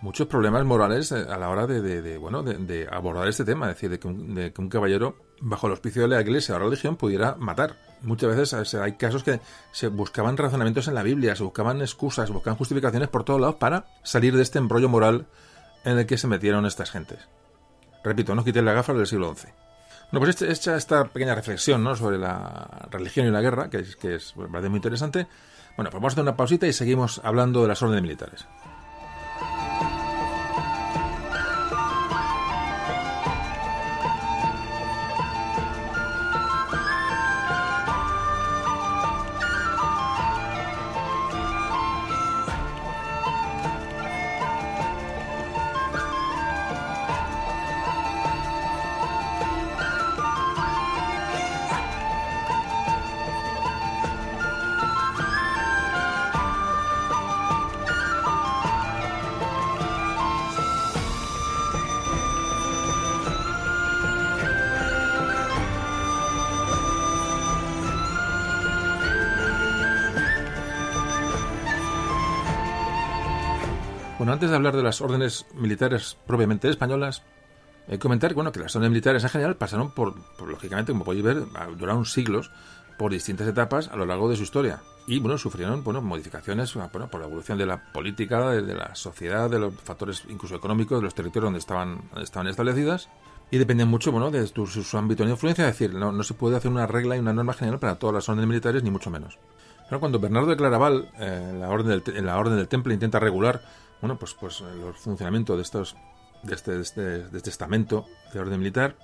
muchos problemas morales eh, a la hora de, bueno, de, abordar este tema. Es decir, de que, de que un caballero, bajo el auspicio de la iglesia o la religión, pudiera matar muchas veces hay casos que se buscaban razonamientos en la Biblia, se buscaban excusas, buscaban justificaciones por todos lados para salir de este embrollo moral en el que se metieron estas gentes. Repito, no quiten la gafa del siglo XI. Bueno, pues este, hecha esta pequeña reflexión ¿no? sobre la religión y la guerra, que es, que es muy interesante, bueno, pues vamos a hacer una pausita y seguimos hablando de las órdenes militares. Las órdenes militares propiamente españolas, que comentar bueno, que las órdenes militares en general pasaron por, lógicamente, como podéis ver, duraron siglos por distintas etapas a lo largo de su historia. Y bueno, sufrieron bueno, modificaciones bueno, por la evolución de la política, de, la sociedad, de los factores incluso económicos de los territorios donde estaban, estaban establecidas. Y dependen mucho bueno, de su, ámbito de influencia. Es decir, no, no, se puede hacer una regla y una norma general para todas las órdenes militares, ni mucho menos. Pero cuando Bernardo de Claraval, eh, la orden en la Orden del Temple, intenta regular bueno, pues, pues el funcionamiento de estos, de este, de este, de este estamento de orden militar,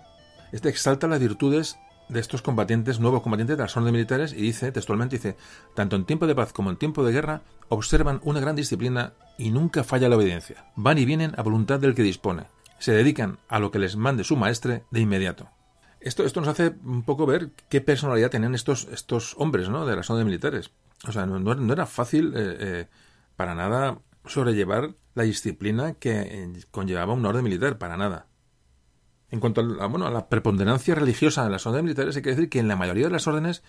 este exalta las virtudes de estos combatientes, nuevos combatientes de las órdenes militares, y dice, textualmente dice, tanto en tiempo de paz como en tiempo de guerra, observan una gran disciplina y nunca falla la obediencia. Van y vienen a voluntad del que dispone. Se dedican a lo que les mande su maestre de inmediato. Esto, esto nos hace un poco ver qué personalidad tenían estos, estos hombres ¿no? de las órdenes militares. O sea, no, era fácil eh, eh, para nada sobrellevar la disciplina que eh, conllevaba un orden militar, para nada. En cuanto a, bueno, a la preponderancia religiosa en las órdenes militares, hay que decir que en la mayoría de las órdenes,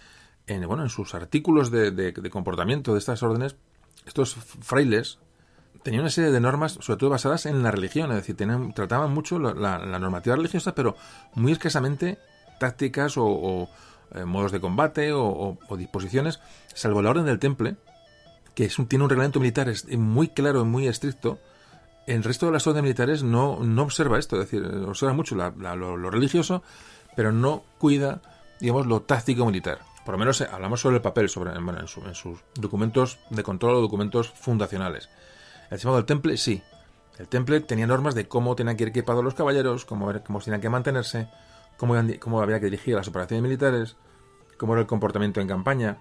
en, bueno, en sus artículos de, comportamiento de estas órdenes, estos frailes tenían una serie de normas, sobre todo basadas en la religión, es decir, trataban mucho la, normativa religiosa, pero muy escasamente tácticas o, eh, modos de combate o, o, disposiciones, salvo la orden del temple, que tiene un reglamento militar muy claro y muy estricto, el resto de las órdenes militares no, no observa esto, es decir, observa mucho lo, religioso, pero no cuida, digamos, lo táctico militar. Por lo menos eh, hablamos sobre el papel, sobre, en, sus documentos de control o documentos fundacionales. El del temple, sí. El temple tenía normas de cómo tenían que ir equipados los caballeros, cómo, cómo tenían que mantenerse, cómo, cómo había que dirigir las operaciones militares, cómo era el comportamiento en campaña,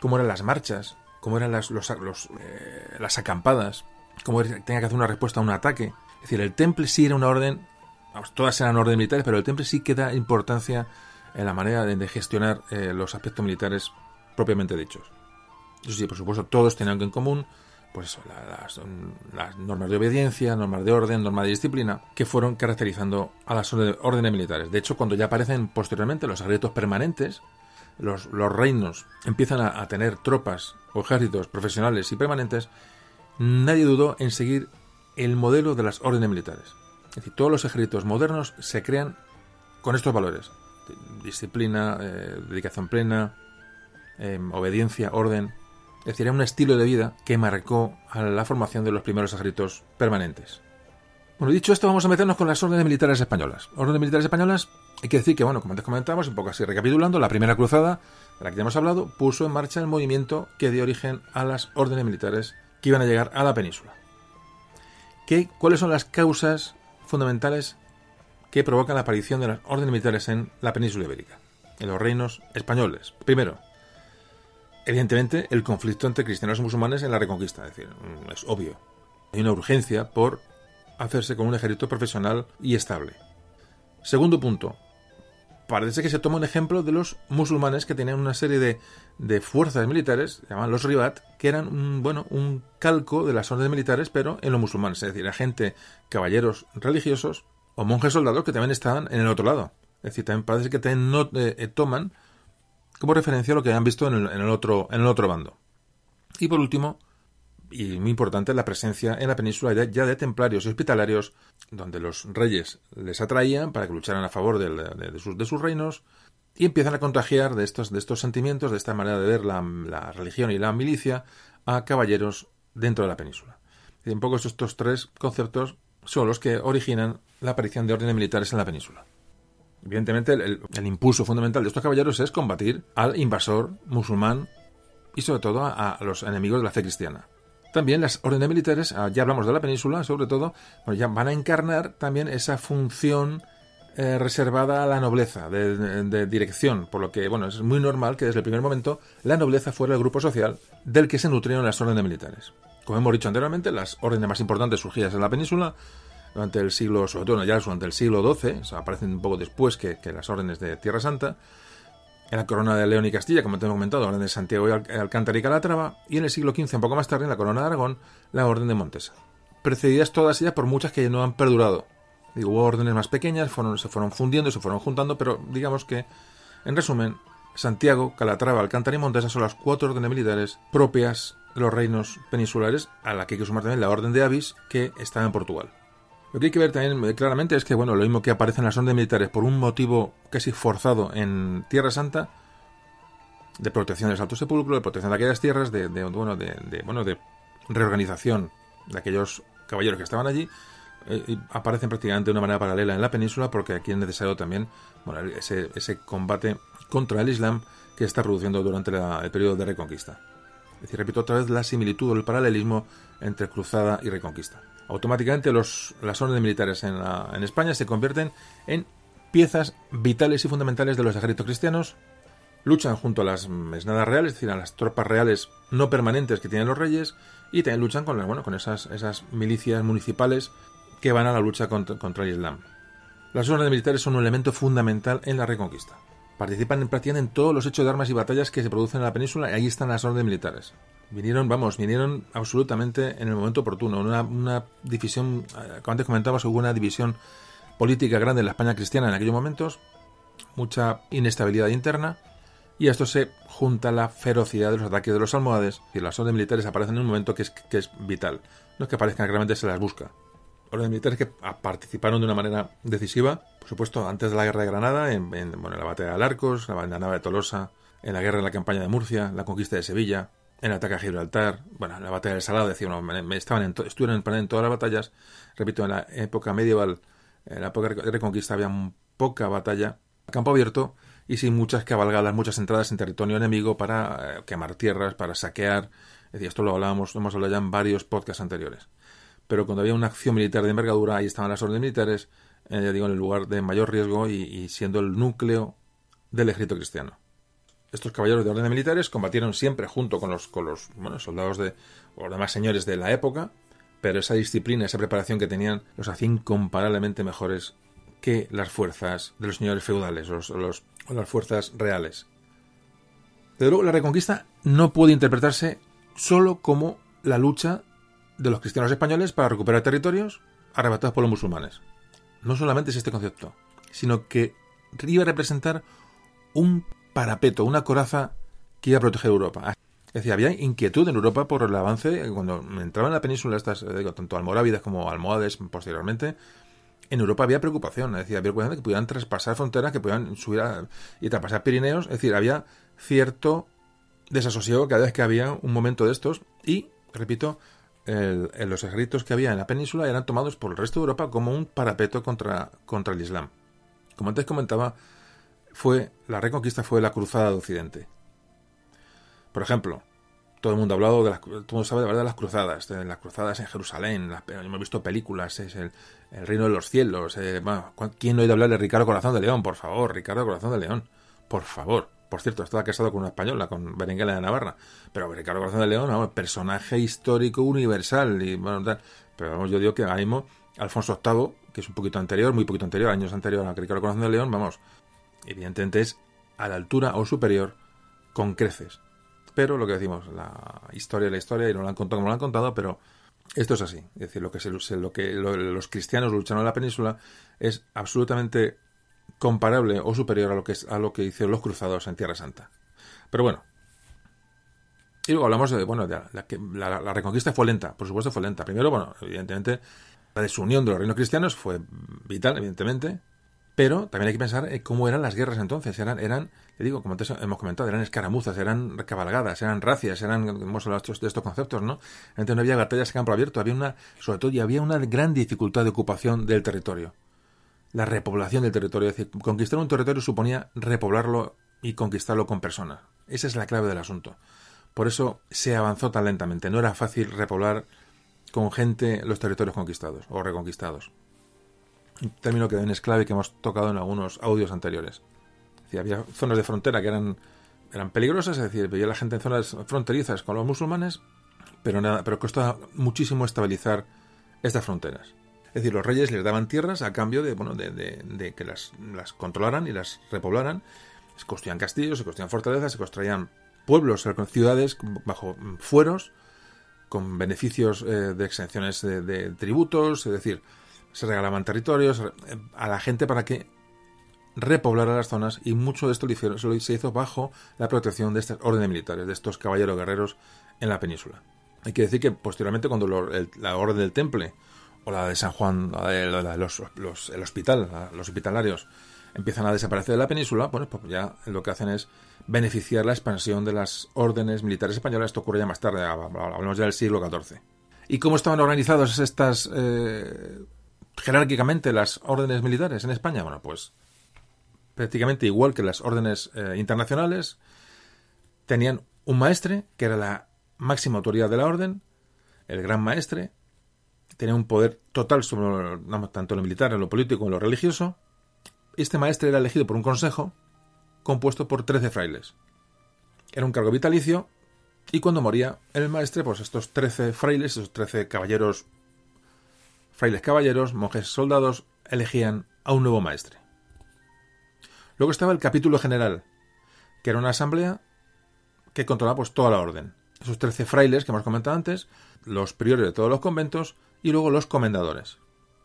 cómo eran las marchas, cómo eran las, los, eh, las acampadas, cómo tenía que hacer una respuesta a un ataque. Es decir, el temple sí era una orden, todas eran órdenes militares, pero el temple sí que da importancia en la manera de, gestionar eh, los aspectos militares propiamente dichos. Eso sí, por supuesto, todos tenían en común pues las, las, normas de obediencia, normas de orden, normas de disciplina, que fueron caracterizando a las órdenes militares. De hecho, cuando ya aparecen posteriormente los agretos permanentes, los, reinos empiezan a, tener tropas o ejércitos profesionales y permanentes, nadie dudó en seguir el modelo de las órdenes militares. Es decir, todos los ejércitos modernos se crean con estos valores. Disciplina, eh, dedicación plena, em, obediencia, orden. Es decir, era un estilo de vida que marcó a la formación de los primeros ejércitos permanentes. Bueno, dicho esto, vamos a meternos con las órdenes militares españolas. Órdenes militares españolas, hay que decir que, bueno, como antes comentamos, un poco así recapitulando, la primera cruzada, de la que ya hemos hablado, puso en marcha el movimiento que dio origen a las órdenes militares que iban a llegar a la península. ¿Qué, ¿Cuáles son las causas fundamentales que provocan la aparición de las órdenes militares en la península ibérica, en los reinos españoles? Primero, evidentemente, el conflicto entre cristianos y musulmanes en la reconquista, es decir, es obvio. Hay una urgencia por hacerse con un ejército profesional y estable. Segundo punto. Parece que se toma un ejemplo de los musulmanes que tenían una serie de, de fuerzas militares, llaman los ribat, que eran un, bueno, un calco de las órdenes militares, pero en los musulmanes, es decir, gente, caballeros religiosos o monjes soldados que también estaban en el otro lado. Es decir, también parece que también no, eh, eh, toman como referencia lo que han visto en el, en el, otro, en el otro bando. Y por último, y muy importante la presencia en la península ya de templarios y hospitalarios, donde los reyes les atraían para que lucharan a favor de, sus, de sus, reinos y empiezan a contagiar de estos, de estos sentimientos, de esta manera de ver la, religión y la milicia a caballeros dentro de la península. Y un poco estos tres conceptos son los que originan la aparición de órdenes militares en la península. Evidentemente, el, impulso fundamental de estos caballeros es combatir al invasor musulmán y sobre todo a los enemigos de la fe cristiana. También las órdenes militares, ah, ya hablamos de la península, sobre todo, bueno, ya van a encarnar también esa función eh, reservada a la nobleza de, dirección, por lo que bueno es muy normal que desde el primer momento la nobleza fuera el grupo social del que se nutrieron las órdenes militares. Como hemos dicho anteriormente, las órdenes más importantes surgidas en la península durante el siglo, sobre todo ya durante el siglo XII, aparecen un poco después que, las órdenes de Tierra Santa, en la corona de León y Castilla, como te hemos comentado, la orden de Santiago y Alcántara y Calatrava, y en el siglo XV, un poco más tarde, en la corona de Aragón, la orden de Montesa. Precedidas todas ellas por muchas que no han perdurado. Digo, hubo órdenes más pequeñas, se fueron fundiendo, se fueron juntando, pero digamos que, en resumen, Santiago, Calatrava, Alcántara y Montesa son las cuatro órdenes militares propias de los reinos peninsulares, a la que hay que sumar también la orden de Avis, que está en Portugal. Lo que hay que ver también eh, claramente es que, bueno, lo mismo que aparece en las órdenes militares por un motivo casi forzado en Tierra Santa, de protección del Santo Sepulcro, de protección de aquellas tierras, de, de bueno, de, de, bueno, de reorganización de aquellos caballeros que estaban allí, eh, aparecen prácticamente de una manera paralela en la península porque aquí es necesario también bueno, ese, ese combate contra el Islam que está produciendo durante la, el periodo de reconquista. Decir, repito otra vez la similitud o el paralelismo entre cruzada y reconquista. Automáticamente los, las órdenes militares en, en España se convierten en piezas vitales y fundamentales de los ejércitos cristianos, luchan junto a las mesnadas reales, es decir, a las tropas reales no permanentes que tienen los reyes, y también luchan con, bueno, con esas, esas milicias municipales que van a la lucha contra, contra el Islam. Las órdenes militares son un elemento fundamental en la reconquista. Participan en prácticamente en todos los hechos de armas y batallas que se producen en la península y ahí están las órdenes militares. Vinieron, vamos, vinieron absolutamente en el momento oportuno. Una, una división, eh, como antes comentabas, hubo una división política grande en la España cristiana en aquellos momentos, mucha inestabilidad interna, y a esto se junta la ferocidad de los ataques de los almohades, y las órdenes militares aparecen en un momento que es, que es vital. No es que aparezcan, realmente se las busca órdenes militares que participaron de una manera decisiva, por supuesto, antes de la guerra de Granada, en, en, bueno, en la batalla de Alarcos, la bandana de Tolosa, en la guerra de la campaña de Murcia, la conquista de Sevilla, en el ataque a Gibraltar, bueno, en la batalla del Salado, decía, estaban en estuvieron en, todas las batallas, repito, en la época medieval, en la época de Reconquista había poca batalla a campo abierto y sin muchas cabalgadas, muchas entradas en territorio enemigo para eh, quemar tierras, para saquear, esto lo hablábamos, lo hemos hablado ya en varios podcasts anteriores. Pero cuando había una acción militar de envergadura, ahí estaban las órdenes militares, eh, ya digo, en el lugar de mayor riesgo y, siendo el núcleo del ejército cristiano. Estos caballeros de órdenes militares combatieron siempre junto con los, soldados de, o los demás señores de la época, pero esa disciplina, esa preparación que tenían los hacía incomparablemente mejores que las fuerzas de los señores feudales o las fuerzas reales. Pero luego, la reconquista no puede interpretarse solo como la lucha de los cristianos españoles para recuperar territorios arrebatados por los musulmanes. No solamente es este concepto, sino que iba a representar un parapeto, una coraza que iba a proteger Europa. Es decir, había inquietud en Europa por el avance, cuando entraban en la península, estas, eh, digo, tanto almorávidas como almohades posteriormente, en Europa había preocupación, es decir, había preocupación de que pudieran traspasar fronteras, que pudieran subir a, y traspasar Pirineos, es decir, había cierto desasosiego cada vez que había un momento de estos y, repito, el, los ejércitos que había en la península eran tomados por el resto de Europa como un parapeto contra, contra el Islam. Como antes comentaba, fue la reconquista fue la cruzada de Occidente. Por ejemplo, todo el mundo ha hablado de las, todo el mundo sabe de las cruzadas, de las cruzadas en Jerusalén, hemos visto películas, es el, el reino de los cielos. Eh, ¿Quién no ha oído hablar de Ricardo Corazón de León? Por favor, Ricardo Corazón de León, por favor. Por cierto, estaba casado con una española, con Berenguela de Navarra. Pero Ricardo Corazón de León, vamos, personaje histórico universal. Y, bueno, tal. Pero vamos, yo digo que ahora mismo Alfonso VIII, que es un poquito anterior, muy poquito anterior, años anterior a Ricardo Corazón de León, vamos, evidentemente es a la altura o superior con creces. Pero lo que decimos, la historia es la historia y no la han contado como lo han contado, pero esto es así. Es decir, lo que, se, lo que lo, los cristianos lucharon en la península es absolutamente comparable o superior a lo que, a lo que hicieron los cruzados en Tierra Santa. Pero bueno. Y luego hablamos de, bueno, la, la, reconquista fue lenta, por supuesto fue lenta. Primero, bueno, evidentemente, la desunión de los reinos cristianos fue vital, evidentemente, pero también hay que pensar en cómo eran las guerras entonces. Eran, eran le digo, como antes hemos comentado, eran escaramuzas, eran cabalgadas, eran racias, eran, hemos hablado de estos conceptos, ¿no? Entonces no había batallas a campo abierto, había una, sobre todo, y había una gran dificultad de ocupación del territorio. La repoblación del territorio. Es decir, conquistar un territorio suponía repoblarlo y conquistarlo con personas. Esa es la clave del asunto. Por eso se avanzó tan lentamente. No era fácil repoblar con gente los territorios conquistados o reconquistados. Un término que es clave que hemos tocado en algunos audios anteriores. había zonas de frontera que eran, eran peligrosas, es decir, veía la gente en zonas fronterizas con los musulmanes, pero, nada, pero costaba muchísimo estabilizar estas fronteras. Es decir, los reyes les daban tierras a cambio de, bueno, de, que las, las, controlaran y las repoblaran. Se construían castillos, se construían fortalezas, se construían pueblos, ciudades bajo fueros, con beneficios eh, de exenciones de, tributos, es decir, se regalaban territorios eh, a la gente para que repoblara las zonas y mucho de esto se hizo bajo la protección de estas órdenes militares, de estos caballeros guerreros en la península. Hay que decir que posteriormente cuando la orden del Temple o la de San Juan, los, el hospital, los hospitalarios, empiezan a desaparecer de la península, bueno, pues ya lo que hacen es beneficiar la expansión de las órdenes militares españolas. Esto ocurre ya más tarde, hablamos ya del siglo XIV. ¿Y cómo estaban organizadas estas, eh, jerárquicamente, las órdenes militares en España? Bueno, pues prácticamente igual que las órdenes eh, internacionales, tenían un maestre, que era la máxima autoridad de la orden, el gran maestre, tenía un poder total sobre tanto lo militar, lo político como lo religioso. Este maestre era elegido por un consejo compuesto por 13 frailes. Era un cargo vitalicio y cuando moría el maestre, pues estos 13 frailes, esos 13 caballeros, frailes caballeros, monjes soldados, elegían a un nuevo maestre. Luego estaba el capítulo general, que era una asamblea que controlaba pues toda la orden. Esos 13 frailes que hemos comentado antes, los priores de todos los conventos y luego los comendadores.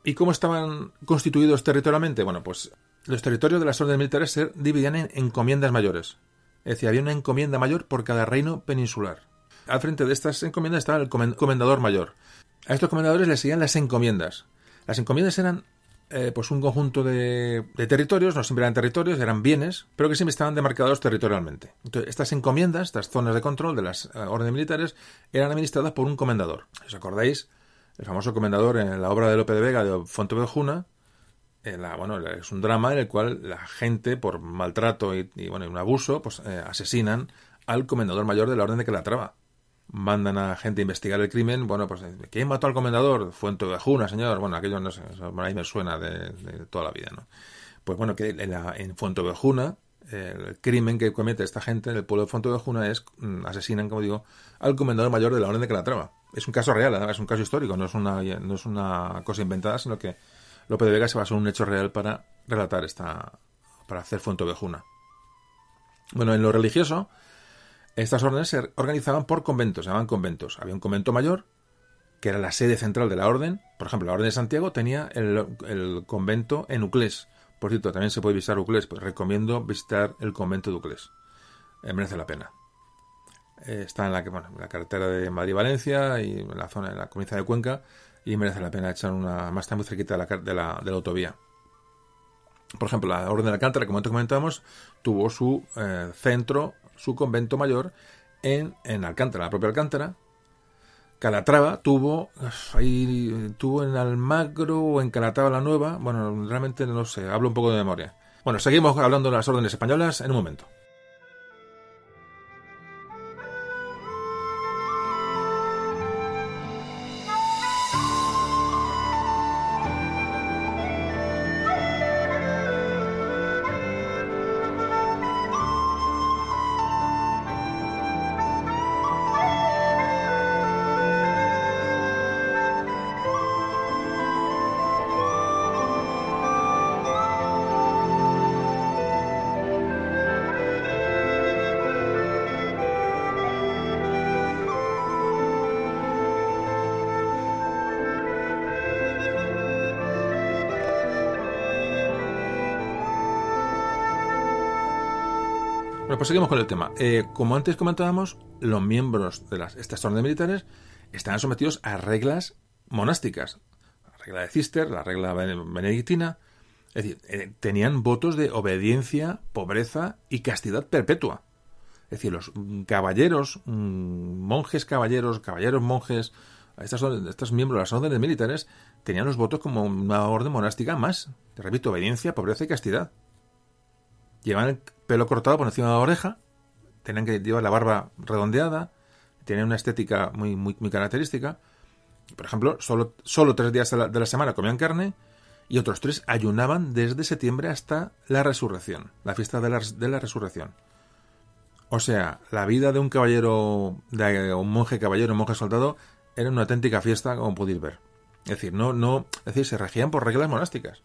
¿Y cómo estaban constituidos territorialmente? Bueno, pues los territorios de las órdenes militares se dividían en encomiendas mayores. Es decir, había una encomienda mayor por cada reino peninsular. Al frente de estas encomiendas estaba el comendador mayor. A estos comendadores les seguían las encomiendas. Las encomiendas eran eh, pues un conjunto de, territorios, no siempre eran territorios, eran bienes, pero que siempre estaban demarcados territorialmente. Estas encomiendas, estas zonas de control de las eh, órdenes militares, eran administradas por un comendador. ¿Os acordáis? El famoso comendador en la obra de Lope de Vega de Fontevejuna, la, bueno, es un drama en el cual la gente, por maltrato y, bueno, un abuso, pues eh, asesinan al comendador mayor de la orden de Calatrava. Mandan a gente a investigar el crimen. Bueno, pues, eh, ¿quién mató al comendador? Fuentevejuna, señor. Bueno, aquello no sé, ahí me suena de, toda la vida, ¿no? Pues bueno, que en, la, en el crimen que comete esta gente en el pueblo de Fuentevejuna es mm, asesinan, como digo, al comendador mayor de la orden de Calatrava es un caso real, es un caso histórico, no es una, no es una cosa inventada, sino que Lope de Vega se basó en un hecho real para relatar esta, para hacer Fuentovejuna. Bueno, en lo religioso, estas órdenes se organizaban por conventos, se llamaban conventos. Había un convento mayor, que era la sede central de la orden. Por ejemplo, la orden de Santiago tenía el, convento en Uclés. Por cierto, también se puede visitar Uclés, pues recomiendo visitar el convento de Uclés. Eh, merece la pena. Eh, está en la, carretera de Madrid-Valencia y en la zona, de la comunidad de Cuenca, y merece la pena echar una. Más está muy cerquita de la, de de la autovía. Por ejemplo, la Orden de Alcántara, como antes comentamos, tuvo su eh, centro, su convento mayor en, en Alcántara, la propia Alcántara. Calatrava tuvo ahí tuvo en Almagro o en Calatrava la Nueva. Bueno, realmente no sé, hablo un poco de memoria. Bueno, seguimos hablando de las órdenes españolas en un momento. Pues seguimos con el tema. Eh, como antes comentábamos, los miembros de las, estas órdenes militares estaban sometidos a reglas monásticas. La regla de Cister, la regla benedictina. Es decir, eh, tenían votos de obediencia, pobreza y castidad perpetua. Es decir, los caballeros, mm, monjes caballeros, caballeros monjes, Estos, estos miembros de las órdenes militares tenían los votos como una orden monástica más. Repito, obediencia, pobreza y castidad. Llevaban el pelo cortado por encima de la oreja, tenían que llevar la barba redondeada, tenían una estética muy, muy, característica. Por ejemplo, solo, solo tres días de la, de la semana comían carne y otros tres ayunaban desde septiembre hasta la resurrección, la fiesta de la, de la resurrección. O sea, la vida de un caballero, de un monje caballero, un monje soldado, era una auténtica fiesta, como podéis ver. Es decir, no, no, es decir, se regían por reglas monásticas.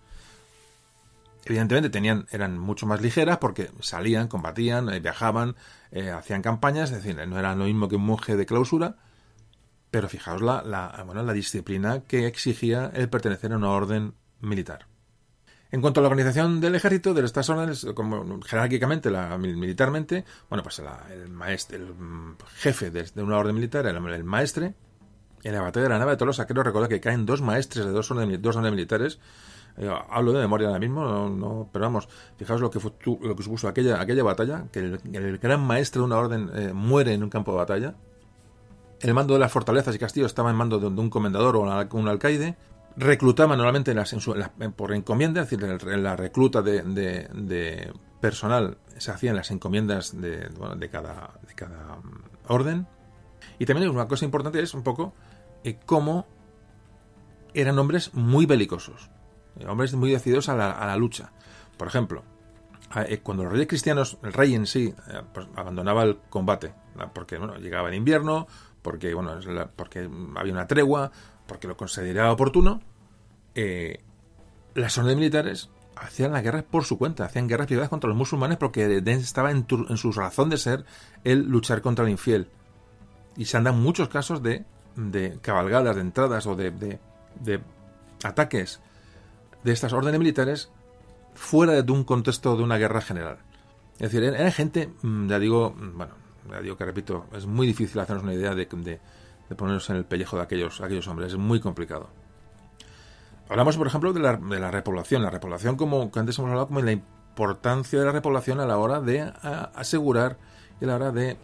Evidentemente tenían, eran mucho más ligeras porque salían, combatían, eh, viajaban, eh, hacían campañas, es decir, no era lo mismo que un monje de clausura, pero fijaos la, la, bueno, la disciplina que exigía el pertenecer a una orden militar. En cuanto a la organización del ejército, de estas órdenes, como jerárquicamente, la, militarmente, bueno, pues el, maestre, el jefe de, una orden militar era el, maestre. En la batalla de la nave de Tolosa, quiero recordar que caen dos maestres de dos órdenes, dos órdenes militares. Eh, hablo de memoria ahora mismo, no, pero vamos, fijaos lo que, fue, lo que supuso aquella, aquella batalla, que el, gran maestre de una orden eh, muere en un campo de batalla. El mando de las fortalezas y castillos estaba en mando de, un comendador o un alcaide reclutaban normalmente en las, por encomienda, es decir, la recluta de, personal se hacía en las encomiendas de, de, cada, de cada mm, orden. Y también una cosa importante es un poco eh, cómo eran hombres muy belicosos, hombres muy decididos a la, lucha. Por ejemplo, eh, cuando los reyes cristianos, el rey en sí, pues, abandonaba el combate, porque bueno, llegaba el invierno, porque, bueno, porque había una tregua, porque lo consideraba oportuno, eh, las órdenes militares hacían la guerra por su cuenta, hacían guerras privadas contra los musulmanes porque estaba en, su razón de ser el luchar contra el infiel. Y se han dado muchos casos de, cabalgadas, de entradas o de, ataques de estas órdenes militares fuera de un contexto de una guerra general. Es decir, era gente, mm, ya digo, mm, bueno, ya digo que repito, es muy difícil hacernos una idea de, ponernos en el pellejo de aquellos, aquellos hombres, es muy complicado. Hablamos, por ejemplo, de la, de la repoblación. La repoblación, como que antes hemos hablado, como la importancia de la repoblación a la hora de asegurar y a la hora de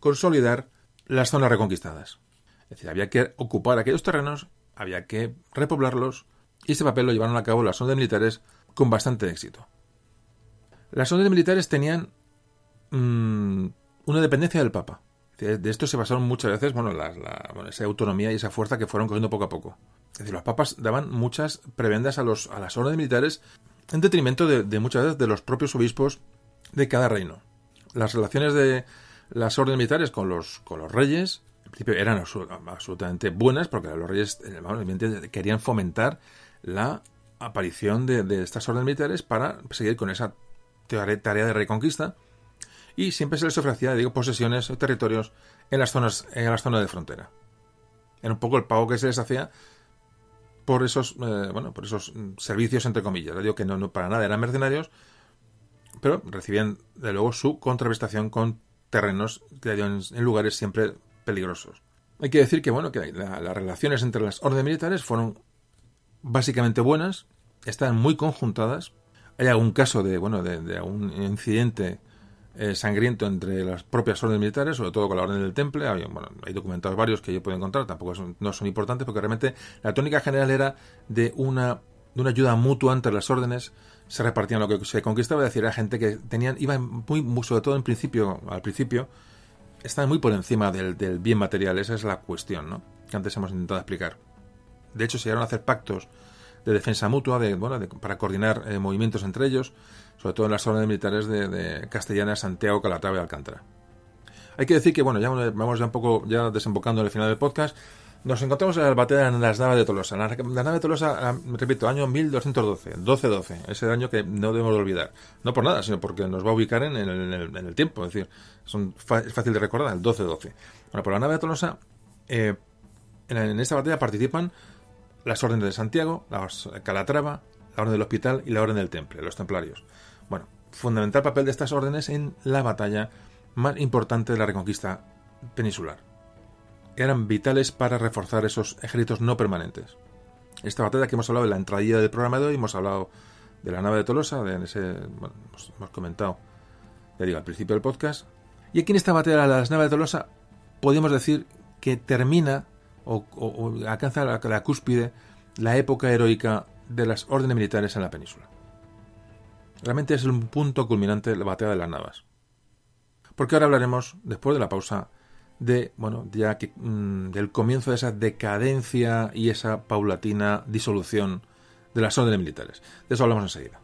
consolidar las zonas reconquistadas. Es decir, había que ocupar aquellos terrenos, había que repoblarlos, y este papel lo llevaron a cabo las órdenes militares con bastante éxito. Las órdenes militares tenían mm, una dependencia del Papa. De esto se basaron muchas veces, bueno, esa autonomía y esa fuerza que fueron cogiendo poco a poco. Es decir, los papas daban muchas prebendas a, los, a las órdenes militares en detrimento de, muchas veces de los propios obispos de cada reino. Las relaciones de las órdenes militares con los, con los reyes, en principio eran absolutamente buenas, porque los reyes querían fomentar la aparición de, estas órdenes militares para seguir con esa tarea de reconquista y siempre se les ofrecía, digo, posesiones o territorios en las zonas, en las zonas de frontera. Era un poco el pago que se les hacía por esos, eh, bueno, por esos servicios entre comillas. digo que no, para nada eran mercenarios, pero recibían de luego su contraprestación con terrenos en, en lugares siempre peligrosos. Hay que decir que bueno que las relaciones entre las órdenes militares fueron básicamente buenas, estaban muy conjuntadas. Hay algún caso de bueno de, de un incidente eh, sangriento entre las propias órdenes militares, sobre todo con la orden del Temple. Hay, documentados varios que yo puedo encontrar, tampoco son, no son importantes porque realmente la tónica general era de una, de una ayuda mutua entre las órdenes, se repartían lo que se conquistaba, es decir, era gente que tenían, iba muy, sobre todo en principio, al principio, estaban muy por encima del, del bien material, esa es la cuestión, ¿no? Que antes hemos intentado explicar. De hecho, se llegaron a hacer pactos de defensa mutua, de, bueno, para coordinar eh, movimientos entre ellos, sobre todo en las órdenes militares de, Castellana, Santiago, Calatrava y Alcántara. Hay que decir que, bueno, ya vamos ya un poco ya desembocando en el final del podcast. Nos encontramos en la batalla en las naves de Tolosa. La, nave de Tolosa, repito, año 1212, 1212, ese año que no debemos olvidar. No por nada, sino porque nos va a ubicar en, el, tiempo, es decir, son, es fácil de recordar, el 1212. Bueno, por la nave de Tolosa, eh, en, esta batalla participan las órdenes de Santiago, la Calatrava, la orden del Hospital y la orden del Temple, los templarios. Bueno, fundamental papel de estas órdenes en la batalla más importante de la reconquista peninsular. Eran vitales para reforzar esos ejércitos no permanentes. Esta batalla que hemos hablado de la entradilla del programa de hoy, hemos hablado de la nave de Tolosa, de ese, bueno, hemos, comentado, ya digo, al principio del podcast. Y aquí en esta batalla de la nave de Tolosa, podemos decir que termina o, alcanza la, cúspide la época heroica de las órdenes militares en la península. Realmente es un punto culminante de la batalla de las Navas. Porque ahora hablaremos, después de la pausa, de, bueno, ya mm, del comienzo de esa decadencia y esa paulatina disolución de las órdenes militares. De eso hablamos enseguida.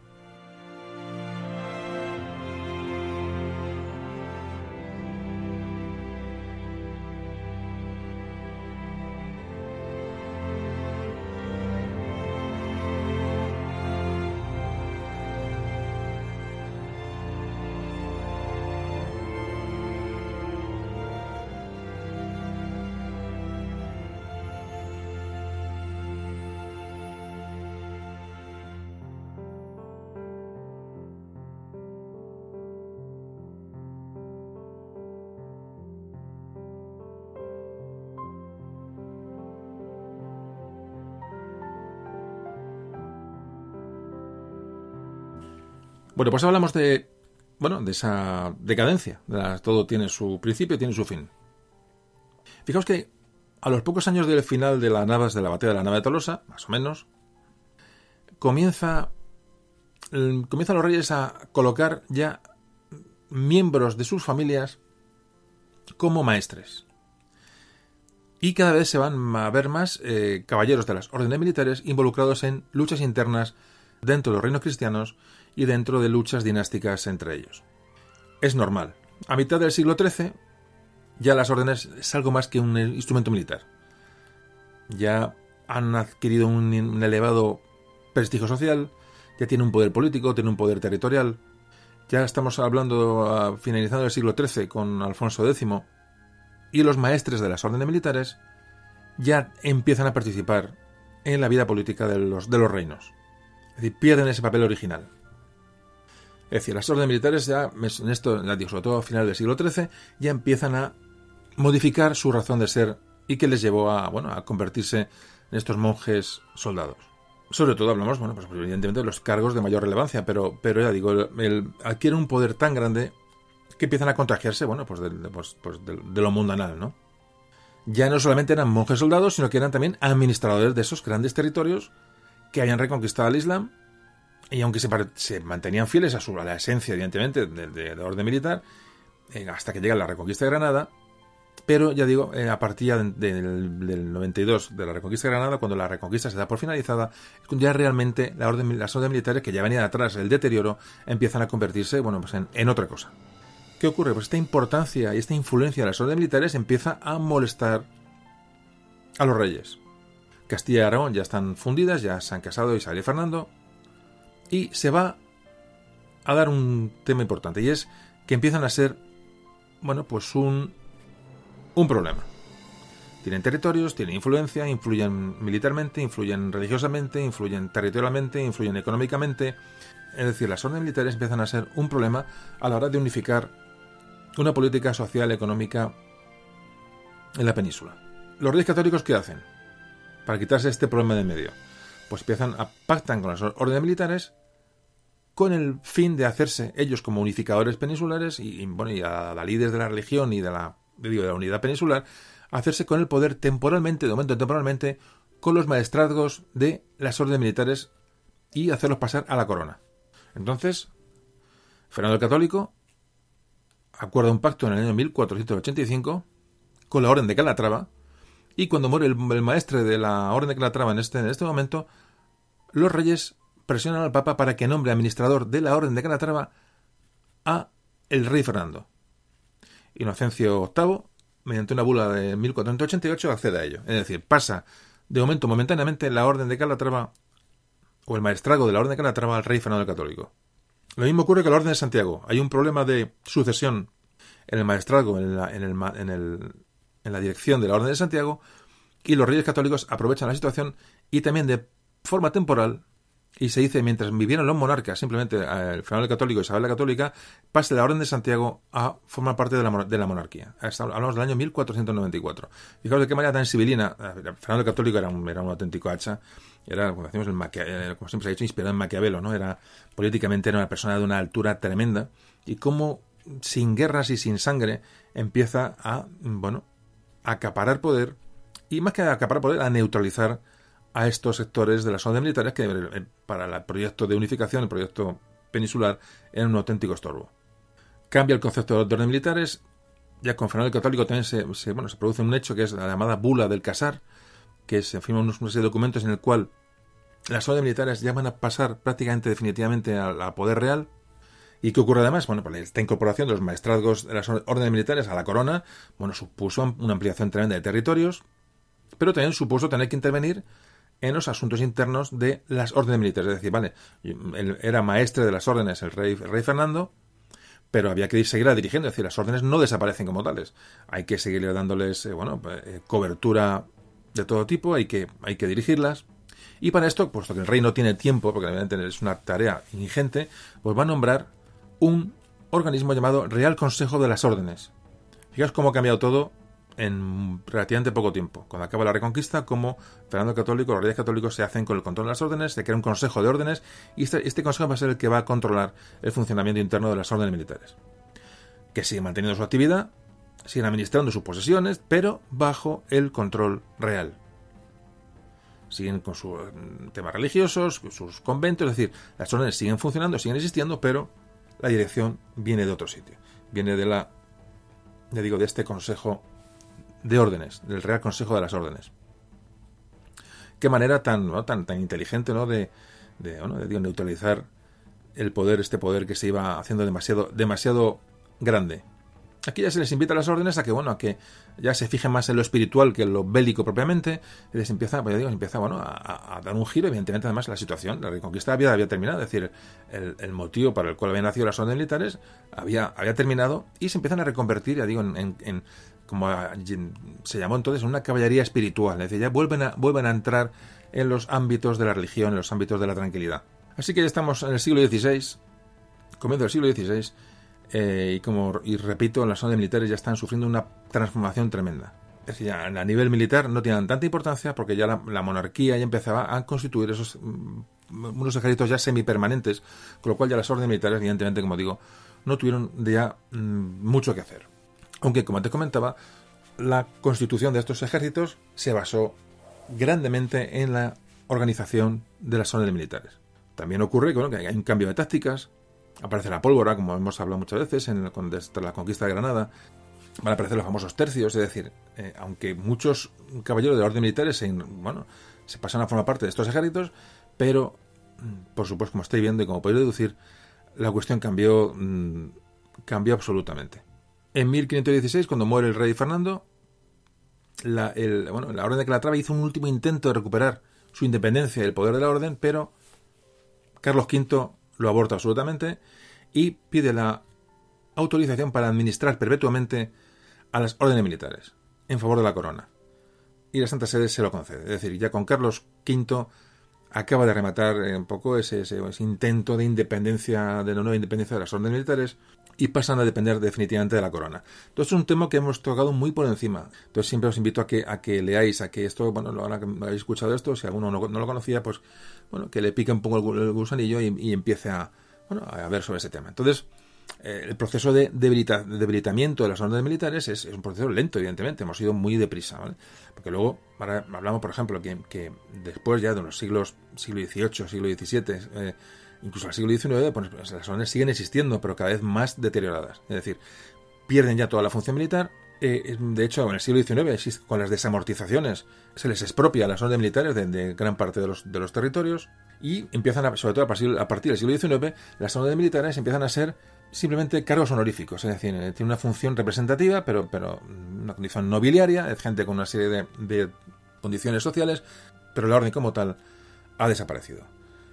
Bueno, pues hablamos de, bueno, de esa decadencia. todo tiene su principio tiene su fin. Fijaos que a los pocos años del final de la Navas de la batalla de la nave de Tolosa, más o menos, comienza, comienzan los reyes a colocar ya miembros de sus familias como maestres. Y cada vez se van a ver más eh, caballeros de las órdenes militares involucrados en luchas internas dentro de los reinos cristianos y dentro de luchas dinásticas entre ellos. Es normal. A mitad del siglo XIII ya las órdenes es algo más que un instrumento militar. Ya han adquirido un, elevado prestigio social, ya tienen un poder político, tienen un poder territorial. Ya estamos hablando, finalizando el siglo XIII con Alfonso X, y los maestres de las órdenes militares ya empiezan a participar en la vida política de los, de los reinos. Es decir, pierden ese papel original. Es decir, las órdenes militares ya, en esto, sobre todo a final del siglo XIII, ya empiezan a modificar su razón de ser y que les llevó a, bueno, a convertirse en estos monjes soldados. Sobre todo hablamos, bueno, pues evidentemente de los cargos de mayor relevancia, pero, pero ya digo, el, adquieren un poder tan grande que empiezan a contagiarse, bueno, pues, de, pues, pues de lo mundanal, ¿no? Ya no solamente eran monjes soldados, sino que eran también administradores de esos grandes territorios que habían reconquistado al Islam y aunque se, mantenían fieles a, la esencia, evidentemente, de, la orden militar, eh, hasta que llega la reconquista de Granada, pero ya digo, eh, a partir del, 92 de la reconquista de Granada, cuando la reconquista se da por finalizada, ya realmente la orden, las órdenes militares que ya venían atrás, el deterioro, empiezan a convertirse bueno, pues en, en otra cosa. ¿Qué ocurre? Pues esta importancia y esta influencia de las órdenes militares empieza a molestar a los reyes. Castilla y Aragón ya están fundidas, ya se han casado Isabel y Fernando, y se va a dar un tema importante y es que empiezan a ser, bueno, pues un, un problema. Tienen territorios, tienen influencia, influyen militarmente, influyen religiosamente, influyen territorialmente, influyen económicamente. Es decir, las órdenes militares empiezan a ser un problema a la hora de unificar una política social económica en la península. ¿Los reyes católicos qué hacen? Para quitarse este problema de medio pues empiezan a pactar con las órdenes militares con el fin de hacerse ellos como unificadores peninsulares y, bueno, y a la líderes de la religión y de la, de la unidad peninsular, hacerse con el poder temporalmente, de momento temporalmente, con los maestrazgos de las órdenes militares y hacerlos pasar a la corona. Entonces, Fernando el Católico acuerda un pacto en el año 1485 con la Orden de Calatrava y cuando muere el, maestre de la Orden de Calatrava en este, en este momento, los reyes presionan al Papa para que nombre administrador de la Orden de Calatrava a el rey Fernando. Inocencio VIII, mediante una bula de 1488, accede a ello. Es decir, pasa de momento momentáneamente la Orden de Calatrava o el maestrago de la Orden de Calatrava al rey Fernando el Católico. Lo mismo ocurre con la Orden de Santiago. Hay un problema de sucesión en el maestrago, en, en, el, en, el, en la dirección de la Orden de Santiago y los reyes católicos aprovechan la situación y también de forma temporal y se dice mientras vivieron los monarcas, simplemente eh, el Fernando Católico y Isabel la Católica, pase la Orden de Santiago a formar parte de la, de la monarquía. Hablamos del año 1494. Fijaos de qué manera tan civilina. Eh, Fernando Católico era un, era un auténtico hacha, era, como, decimos, el como siempre se ha dicho, inspirado en Maquiavelo, ¿no? Era, políticamente era una persona de una altura tremenda y cómo sin guerras y sin sangre empieza a, bueno, acaparar poder y más que acaparar poder, a neutralizar a estos sectores de las órdenes militares que eh, para el proyecto de unificación, el proyecto peninsular, eran un auténtico estorbo. Cambia el concepto de órdenes militares, ya con Fernando el Católico también se, bueno, se produce un hecho que es la llamada bula del casar, que se firma unos, serie de documentos en el cual las órdenes militares ya van a pasar prácticamente definitivamente al poder real. ¿Y qué ocurre además? Bueno, pues esta incorporación de los maestrazgos de las órdenes militares a la corona, bueno, supuso una ampliación tremenda de territorios, pero también supuso tener que intervenir en los asuntos internos de las órdenes militares. Es decir, vale, era maestre de las órdenes el rey, rey Fernando, pero había que seguir dirigiendo. Es decir, las órdenes no desaparecen como tales. Hay que seguir dándoles, eh, bueno, eh, cobertura de todo tipo, hay que, hay que dirigirlas. Y para esto, puesto que el rey no tiene tiempo, porque evidentemente es una tarea ingente, pues va a nombrar un organismo llamado Real Consejo de las Órdenes. Fijaos cómo ha cambiado todo en relativamente poco tiempo. Cuando acaba la Reconquista, como Fernando Católico, los reyes católicos se hacen con el control de las órdenes, se crea un consejo de órdenes y este, este, consejo va a ser el que va a controlar el funcionamiento interno de las órdenes militares. Que siguen manteniendo su actividad, siguen administrando sus posesiones, pero bajo el control real. Siguen con sus mm, temas religiosos, sus conventos, es decir, las órdenes siguen funcionando, siguen existiendo, pero la dirección viene de otro sitio. Viene de la, ya digo, de este consejo de órdenes, del Real Consejo de las Órdenes. Qué manera tan, ¿no? tan, tan inteligente ¿no? de, de, neutralizar el poder, este poder que se iba haciendo demasiado, demasiado grande. Aquí ya se les invita a las órdenes a que, bueno, a que ya se fijen más en lo espiritual que en lo bélico propiamente, les empieza, pues digo, empieza, bueno, a, dar un giro, evidentemente además la situación, la reconquista había, había terminado, es decir, el, motivo para el cual habían nacido las órdenes militares había, había terminado y se empiezan a reconvertir, ya digo, en, como se llamó entonces, una caballería espiritual. Es decir, ya vuelven a, vuelven a entrar en los ámbitos de la religión, en los ámbitos de la tranquilidad. Así que ya estamos en el siglo XVI, comienzo del siglo XVI, eh, y como y repito, las zonas militares ya están sufriendo una transformación tremenda. Es decir, ya a nivel militar no tienen tanta importancia porque ya la, monarquía ya empezaba a constituir esos mm, unos ejércitos ya semipermanentes, con lo cual ya las órdenes militares, evidentemente, como digo, no tuvieron ya mm, mucho que hacer. Aunque, como te comentaba, la constitución de estos ejércitos se basó grandemente en la organización de las zonas militares. También ocurre que hay un cambio de tácticas, aparece la pólvora, como hemos hablado muchas veces, en la conquista de Granada, van a aparecer los famosos tercios, es decir, eh, aunque muchos caballeros de la orden militares se, bueno, se pasan a formar parte de estos ejércitos, pero, mm, por supuesto, como estáis viendo y como podéis deducir, la cuestión cambió, mm, cambió absolutamente. En 1516, cuando muere el rey Fernando, la, la Orden de Calatrava hizo un último intento de recuperar su independencia y el poder de la Orden, pero Carlos V lo aborta absolutamente y pide la autorización para administrar perpetuamente a las órdenes militares en favor de la corona. Y la Santa Sede se lo concede. Es decir, ya con Carlos V acaba de rematar un poco ese, intento de independencia, de la nueva independencia de las órdenes militares, y pasan a depender definitivamente de la corona. Entonces es un tema que hemos tocado muy por encima. Entonces siempre os invito a que, leáis, a que esto, bueno, ahora que habéis escuchado esto, si alguno no, lo conocía, pues bueno, que le pique un poco el, gusanillo y, empiece a, bueno, a ver sobre ese tema. Entonces, eh, el proceso de debilitamiento de las órdenes militares es, un proceso lento, evidentemente, hemos ido muy deprisa, ¿vale? Porque luego hablamos, por ejemplo, que, que, después ya de los siglos, siglo XVIII, siglo XVII, eh, incluso al siglo XIX, pues, pues, las órdenes siguen existiendo, pero cada vez más deterioradas. Es decir, pierden ya toda la función militar. Eh, de hecho, en el siglo XIX, con las desamortizaciones, se les expropia a las órdenes militares de, gran parte de los, de los, territorios y empiezan, a, sobre todo a partir, a partir del siglo XIX, las órdenes militares empiezan a ser simplemente cargos honoríficos, es decir, eh, tiene una función representativa, pero, pero una condición nobiliaria, es gente con una serie de, condiciones sociales, pero la orden como tal ha desaparecido.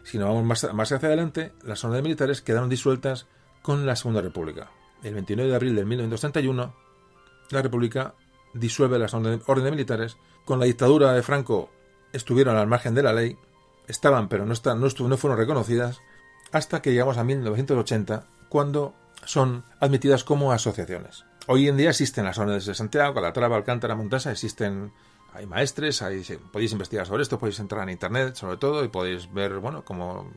Si nos vamos más, más hacia adelante, las órdenes militares quedaron disueltas con la Segunda República. El 29 de abril de 1931, la República disuelve las órdenes militares. Con la dictadura de Franco estuvieron al margen de la ley, estaban pero no, están, no, no fueron reconocidas, hasta que llegamos a 1980, cuando son admitidas como asociaciones. Hoy en día existen las órdenes de Santiago, Calatrava, Alcántara, Montasa, existen hay maestres, hay, podéis investigar sobre esto, podéis entrar en internet sobre todo y podéis ver, bueno, cómo,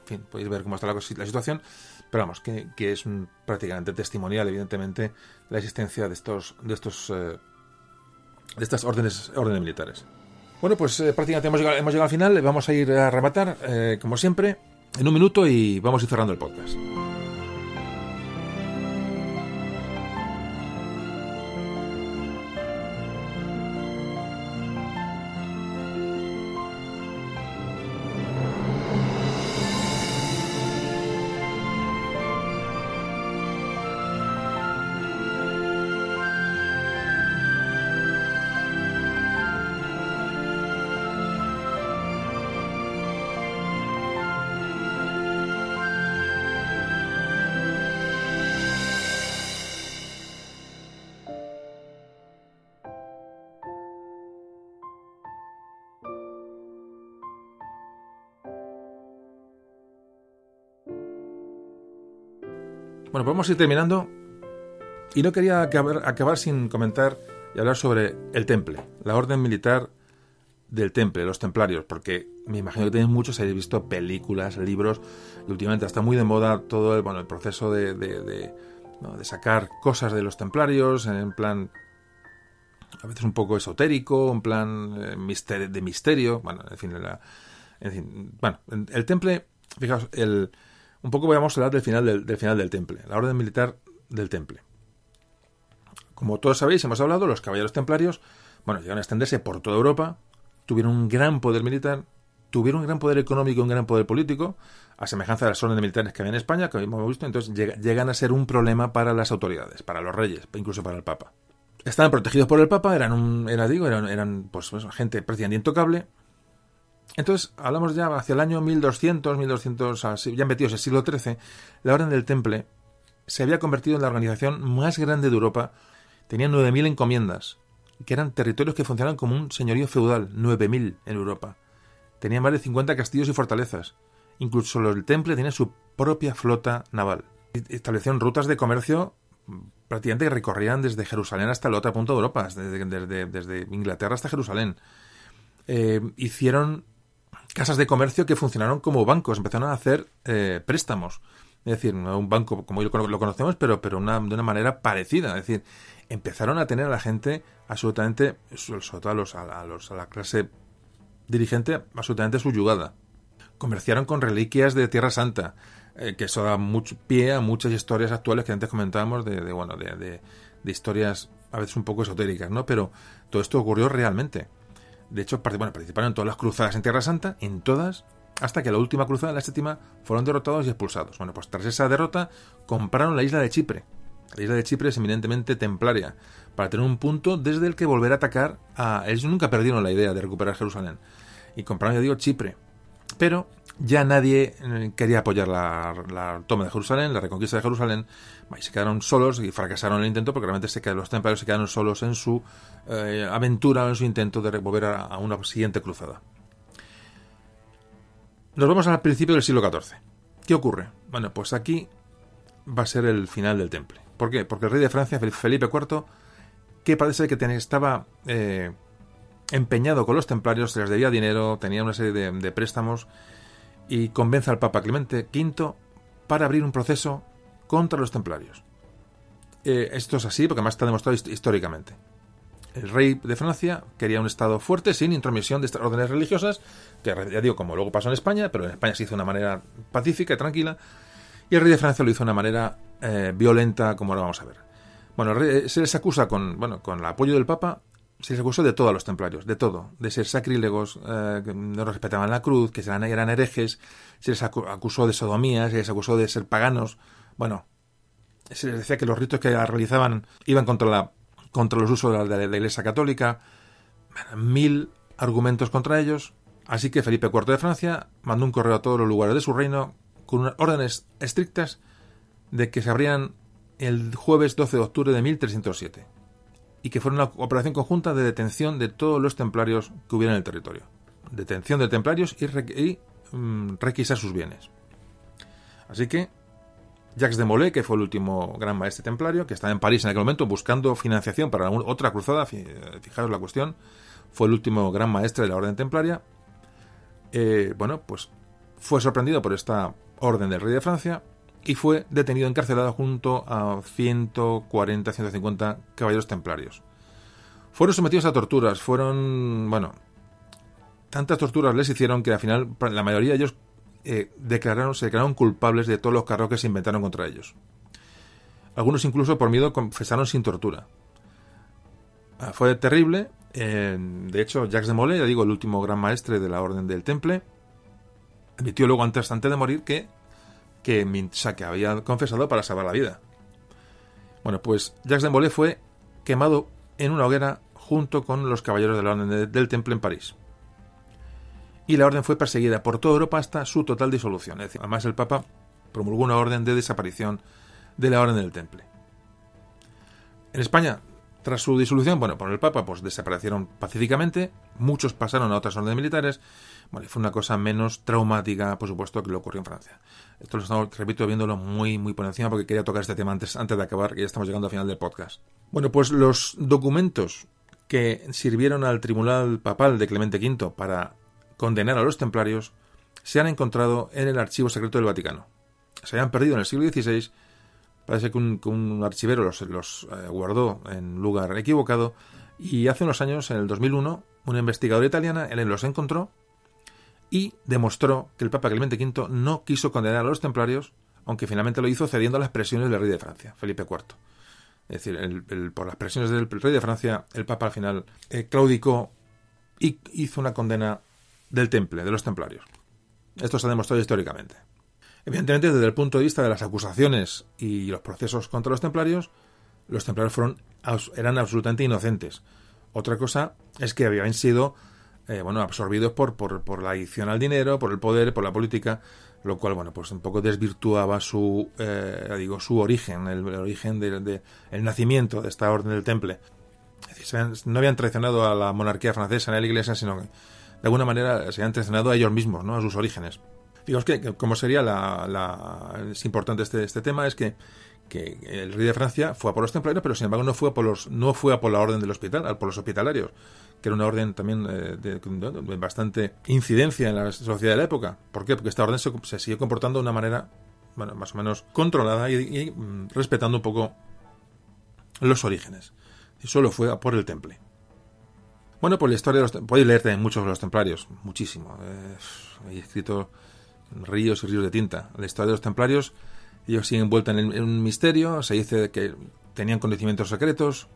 en fin, podéis ver cómo está la, situación, pero vamos, que, es prácticamente testimonial, evidentemente, la existencia de estos, de estos, eh, de estas órdenes, órdenes militares. Bueno, pues eh, prácticamente hemos llegado, hemos llegado, al final, vamos a ir a rematar, eh, como siempre, en un minuto y vamos a ir cerrando el podcast. Bueno, podemos ir terminando. Y no quería acabar, acabar, sin comentar y hablar sobre el Temple, la orden militar del Temple, los templarios, porque me imagino que tenéis muchos, habéis visto películas, libros, y últimamente está muy de moda todo el, bueno, el proceso de, de, ¿no? de sacar cosas de los templarios en plan a veces un poco esotérico, en plan eh, mister de misterio, bueno, en fin, la, en fin, bueno, el Temple, fijaos, el un poco vamos a hablar del final del, final del temple, la orden militar del temple. Como todos sabéis, hemos hablado, los caballeros templarios, bueno, llegaron a extenderse por toda Europa, tuvieron un gran poder militar, tuvieron un gran poder económico un gran poder político, a semejanza de las órdenes militares que había en España, que hemos visto, entonces llegan a ser un problema para las autoridades, para los reyes, incluso para el Papa. Estaban protegidos por el Papa, eran un, era, digo, eran, eran pues, gente prácticamente intocable, entonces, hablamos ya hacia el año 1200, 1200, ya metidos en el siglo XIII, la Orden del Temple se había convertido en la organización más grande de Europa. Tenía 9.000 encomiendas, que eran territorios que funcionaban como un señorío feudal, 9.000 en Europa. Tenía más de 50 castillos y fortalezas. Incluso el Temple tenía su propia flota naval. Establecieron rutas de comercio prácticamente que recorrían desde Jerusalén hasta el otro punto de Europa, desde Inglaterra hasta Jerusalén. Eh, hicieron casas de comercio que funcionaron como bancos, empezaron a hacer eh, préstamos. Es decir, un banco como lo conocemos, pero, pero una, de una manera parecida. Es decir, empezaron a tener a la gente absolutamente, sobre todo a, a, los, a la clase dirigente, absolutamente subyugada. Comerciaron con reliquias de Tierra Santa, eh, que eso da mucho pie a muchas historias actuales que antes comentábamos de, de bueno, de, de, de historias a veces un poco esotéricas, ¿no? Pero todo esto ocurrió realmente. De hecho, bueno, participaron en todas las cruzadas en Tierra Santa, en todas, hasta que la última cruzada, la séptima, fueron derrotados y expulsados. Bueno, pues tras esa derrota, compraron la isla de Chipre. La isla de Chipre es eminentemente templaria, para tener un punto desde el que volver a atacar a... Ellos nunca perdieron la idea de recuperar Jerusalén. Y compraron, ya digo, Chipre. Pero ya nadie eh, quería apoyar la, toma de Jerusalén, la reconquista de Jerusalén, y se quedaron solos y fracasaron el intento porque realmente se, los templarios se quedaron solos en su eh, aventura, en su intento de volver a, una siguiente cruzada. Nos vamos al principio del siglo XIV. ¿Qué ocurre? Bueno, pues aquí va a ser el final del temple. ¿Por qué? Porque el rey de Francia, Felipe IV, que parece que estaba eh, empeñado con los templarios, se les debía dinero, tenía una serie de préstamos, y convence al Papa Clemente V para abrir un proceso contra los templarios. Eh, esto es así porque además está demostrado históricamente. El rey de Francia quería un Estado fuerte sin intromisión de estas órdenes religiosas, que ya digo, como luego pasó en España, pero en España se hizo de una manera pacífica y tranquila, y el rey de Francia lo hizo de una manera eh, violenta, como ahora vamos a ver. Bueno, rey, se les acusa con, bueno, con el apoyo del Papa se les acusó de todo a los templarios, de todo, de ser sacrílegos, eh, que no respetaban la cruz, que eran, herejes, se les acusó de sodomía, se les acusó de ser paganos, bueno, se les decía que los ritos que realizaban iban contra, la, contra los usos de la, de la Iglesia Católica, mil argumentos contra ellos, así que Felipe IV de Francia mandó un correo a todos los lugares de su reino con unas órdenes estrictas de que se abrían el jueves 12 de octubre de 1307 y que fuera una operación conjunta de detención de todos los templarios que hubiera en el territorio. Detención de templarios y mm, requisar sus bienes. Así que Jacques de Molay, que fue el último gran maestre templario, que estaba en París en aquel momento buscando financiación para otra cruzada, fijaros la cuestión, fue el último gran maestre de la orden templaria. Eh, bueno, pues fue sorprendido por esta orden del rey de Francia y fue detenido encarcelado junto a 140-150 caballeros templarios. Fueron sometidos a torturas, fueron, bueno, tantas torturas les hicieron que al final la mayoría de ellos eh, declararon, se declararon culpables de todos los carros que se inventaron contra ellos. Algunos incluso por miedo confesaron sin tortura. Ah, fue terrible. de hecho, Jacques de Molay, ya digo, el último gran maestre de la Orden del Temple, admitió luego antes, antes de morir que, que, que había confesado para salvar la vida. Bueno, pues Jacques de Molay fue quemado en una hoguera junto con los caballeros de la Orden del Temple en París y la orden fue perseguida por toda Europa hasta su total disolución. además, el Papa promulgó una orden de desaparición de la Orden del Temple. En España, tras su disolución, bueno, por el Papa, pues desaparecieron pacíficamente, muchos pasaron a otras órdenes militares, bueno, y fue una cosa menos traumática, por supuesto, que lo ocurrió en Francia. Esto lo estamos, repito, viéndolo muy, muy por encima porque quería tocar este tema antes, antes de acabar, que ya estamos llegando al final del podcast. Bueno, pues los documentos que sirvieron al Tribunal Papal de Clemente V para condenar a los templarios se han encontrado en el archivo secreto del Vaticano. Se habían perdido en el siglo XVI, parece que un, archivero los, eh, guardó en lugar equivocado, y hace unos años, en el 2001, una investigadora italiana los encontró y demostró que el Papa Clemente V no quiso condenar a los templarios, aunque finalmente lo hizo cediendo a las presiones del rey de Francia, Felipe IV. Es decir, por las presiones del rey de Francia, el Papa al final eh, claudicó y hizo una condena del temple, de los templarios. Esto se ha demostrado históricamente. Evidentemente, desde el punto de vista de las acusaciones y los procesos contra los templarios, los templarios fueron, eran absolutamente inocentes. Otra cosa es que habían sido eh, bueno, absorbidos por, por, la adicción al dinero, por el poder, por la política, lo cual, bueno, pues un poco desvirtuaba su, eh, digo, su origen, el, origen del de, el nacimiento de esta orden del temple. Es decir, no habían traicionado a la monarquía francesa ni la iglesia, sino que de alguna manera se han traicionado a ellos mismos, ¿no? a sus orígenes. Digamos que, como sería la, es importante este, este tema, es que, que, el rey de Francia fue a por los templarios, pero sin embargo no fue a por los, no fue a por la orden del hospital, por los hospitalarios, que era una orden también eh, de, bastante incidencia en la sociedad de la época. ¿Por qué? Porque esta orden se, se siguió comportando de una manera, bueno, más o menos controlada y, mm, respetando un poco los orígenes. Y solo fue a por el temple. Bueno, pues la historia de los... Podéis leer también muchos de los templarios, muchísimo. Eh, he escrito ríos y ríos de tinta. La historia de los templarios, ellos siguen envueltos en, un misterio, se dice que tenían conocimientos secretos,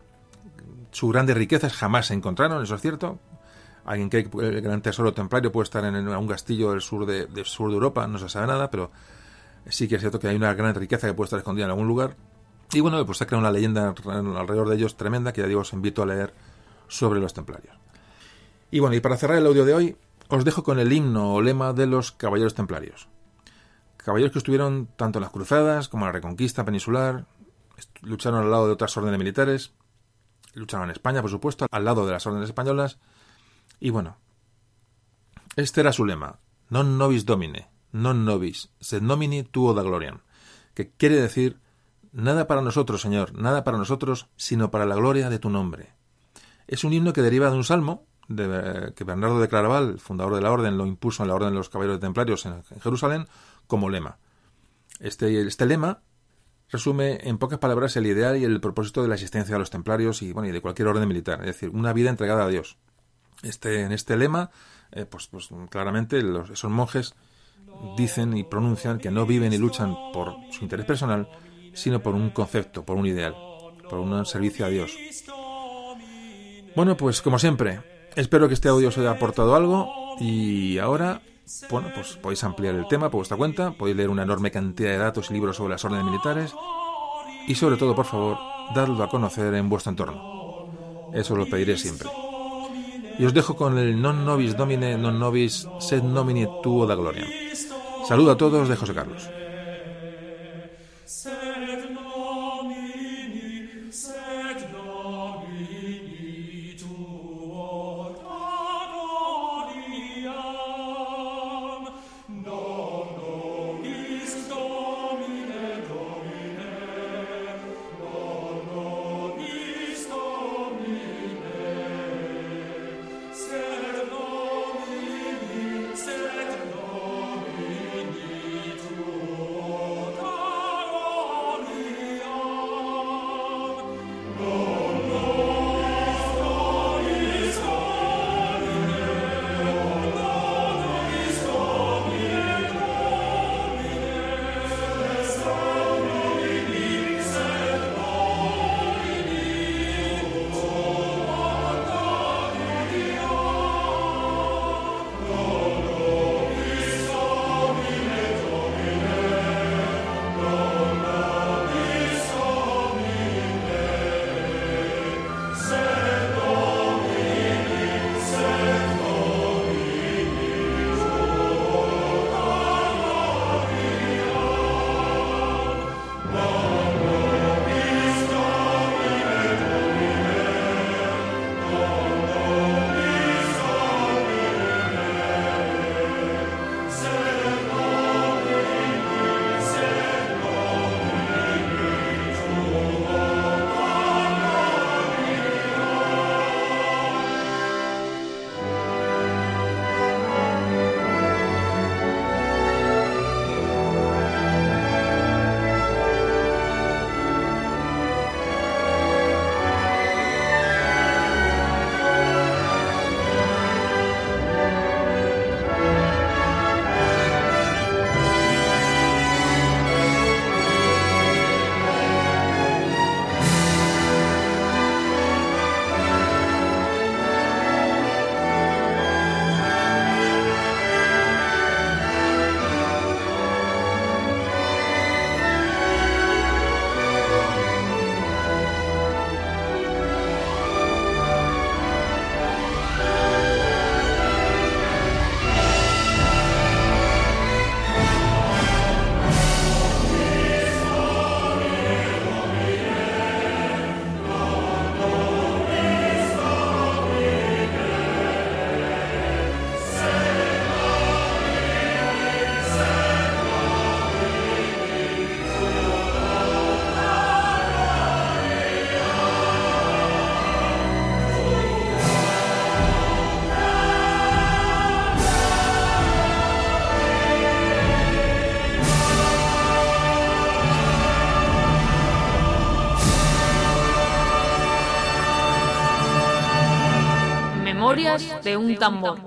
sus grandes riquezas jamás se encontraron, eso es cierto. Alguien cree que el gran tesoro templario puede estar en, un castillo del sur de, sur de Europa, no se sabe nada, pero sí que es cierto que hay una gran riqueza que puede estar escondida en algún lugar. Y bueno, pues se ha creado una leyenda alrededor de ellos tremenda que ya digo, os invito a leer sobre los templarios. Y bueno, y para cerrar el audio de hoy, os dejo con el himno o lema de los caballeros templarios. Caballeros que estuvieron tanto en las cruzadas como en la reconquista peninsular, lucharon al lado de otras órdenes militares, lucharon en España, por supuesto, al lado de las órdenes españolas, y bueno, este era su lema, non nobis domine, non nobis, sed nomini tuo da gloriam, que quiere decir, nada para nosotros, Señor, nada para nosotros, sino para la gloria de tu nombre. Es un himno que deriva de un salmo de, que Bernardo de Claraval, fundador de la orden, lo impuso en la orden de los caballeros templarios en, Jerusalén como lema. Este, este lema resume en pocas palabras el ideal y el propósito de la existencia de los templarios y, bueno, y de cualquier orden militar, es decir, una vida entregada a Dios. Este, en este lema, eh, pues, pues, claramente los, esos monjes dicen y pronuncian que no viven y luchan por su interés personal, sino por un concepto, por un ideal, por un servicio a Dios. Bueno, pues como siempre, espero que este audio os haya aportado algo y ahora, bueno, pues podéis ampliar el tema por vuestra cuenta, podéis leer una enorme cantidad de datos y libros sobre las órdenes militares y sobre todo, por favor, dadlo a conocer en vuestro entorno. Eso lo pediré siempre. Y os dejo con el non nobis domine, non nobis sed nomini tuo da gloria. Saludo a todos de José Carlos. De un tambor.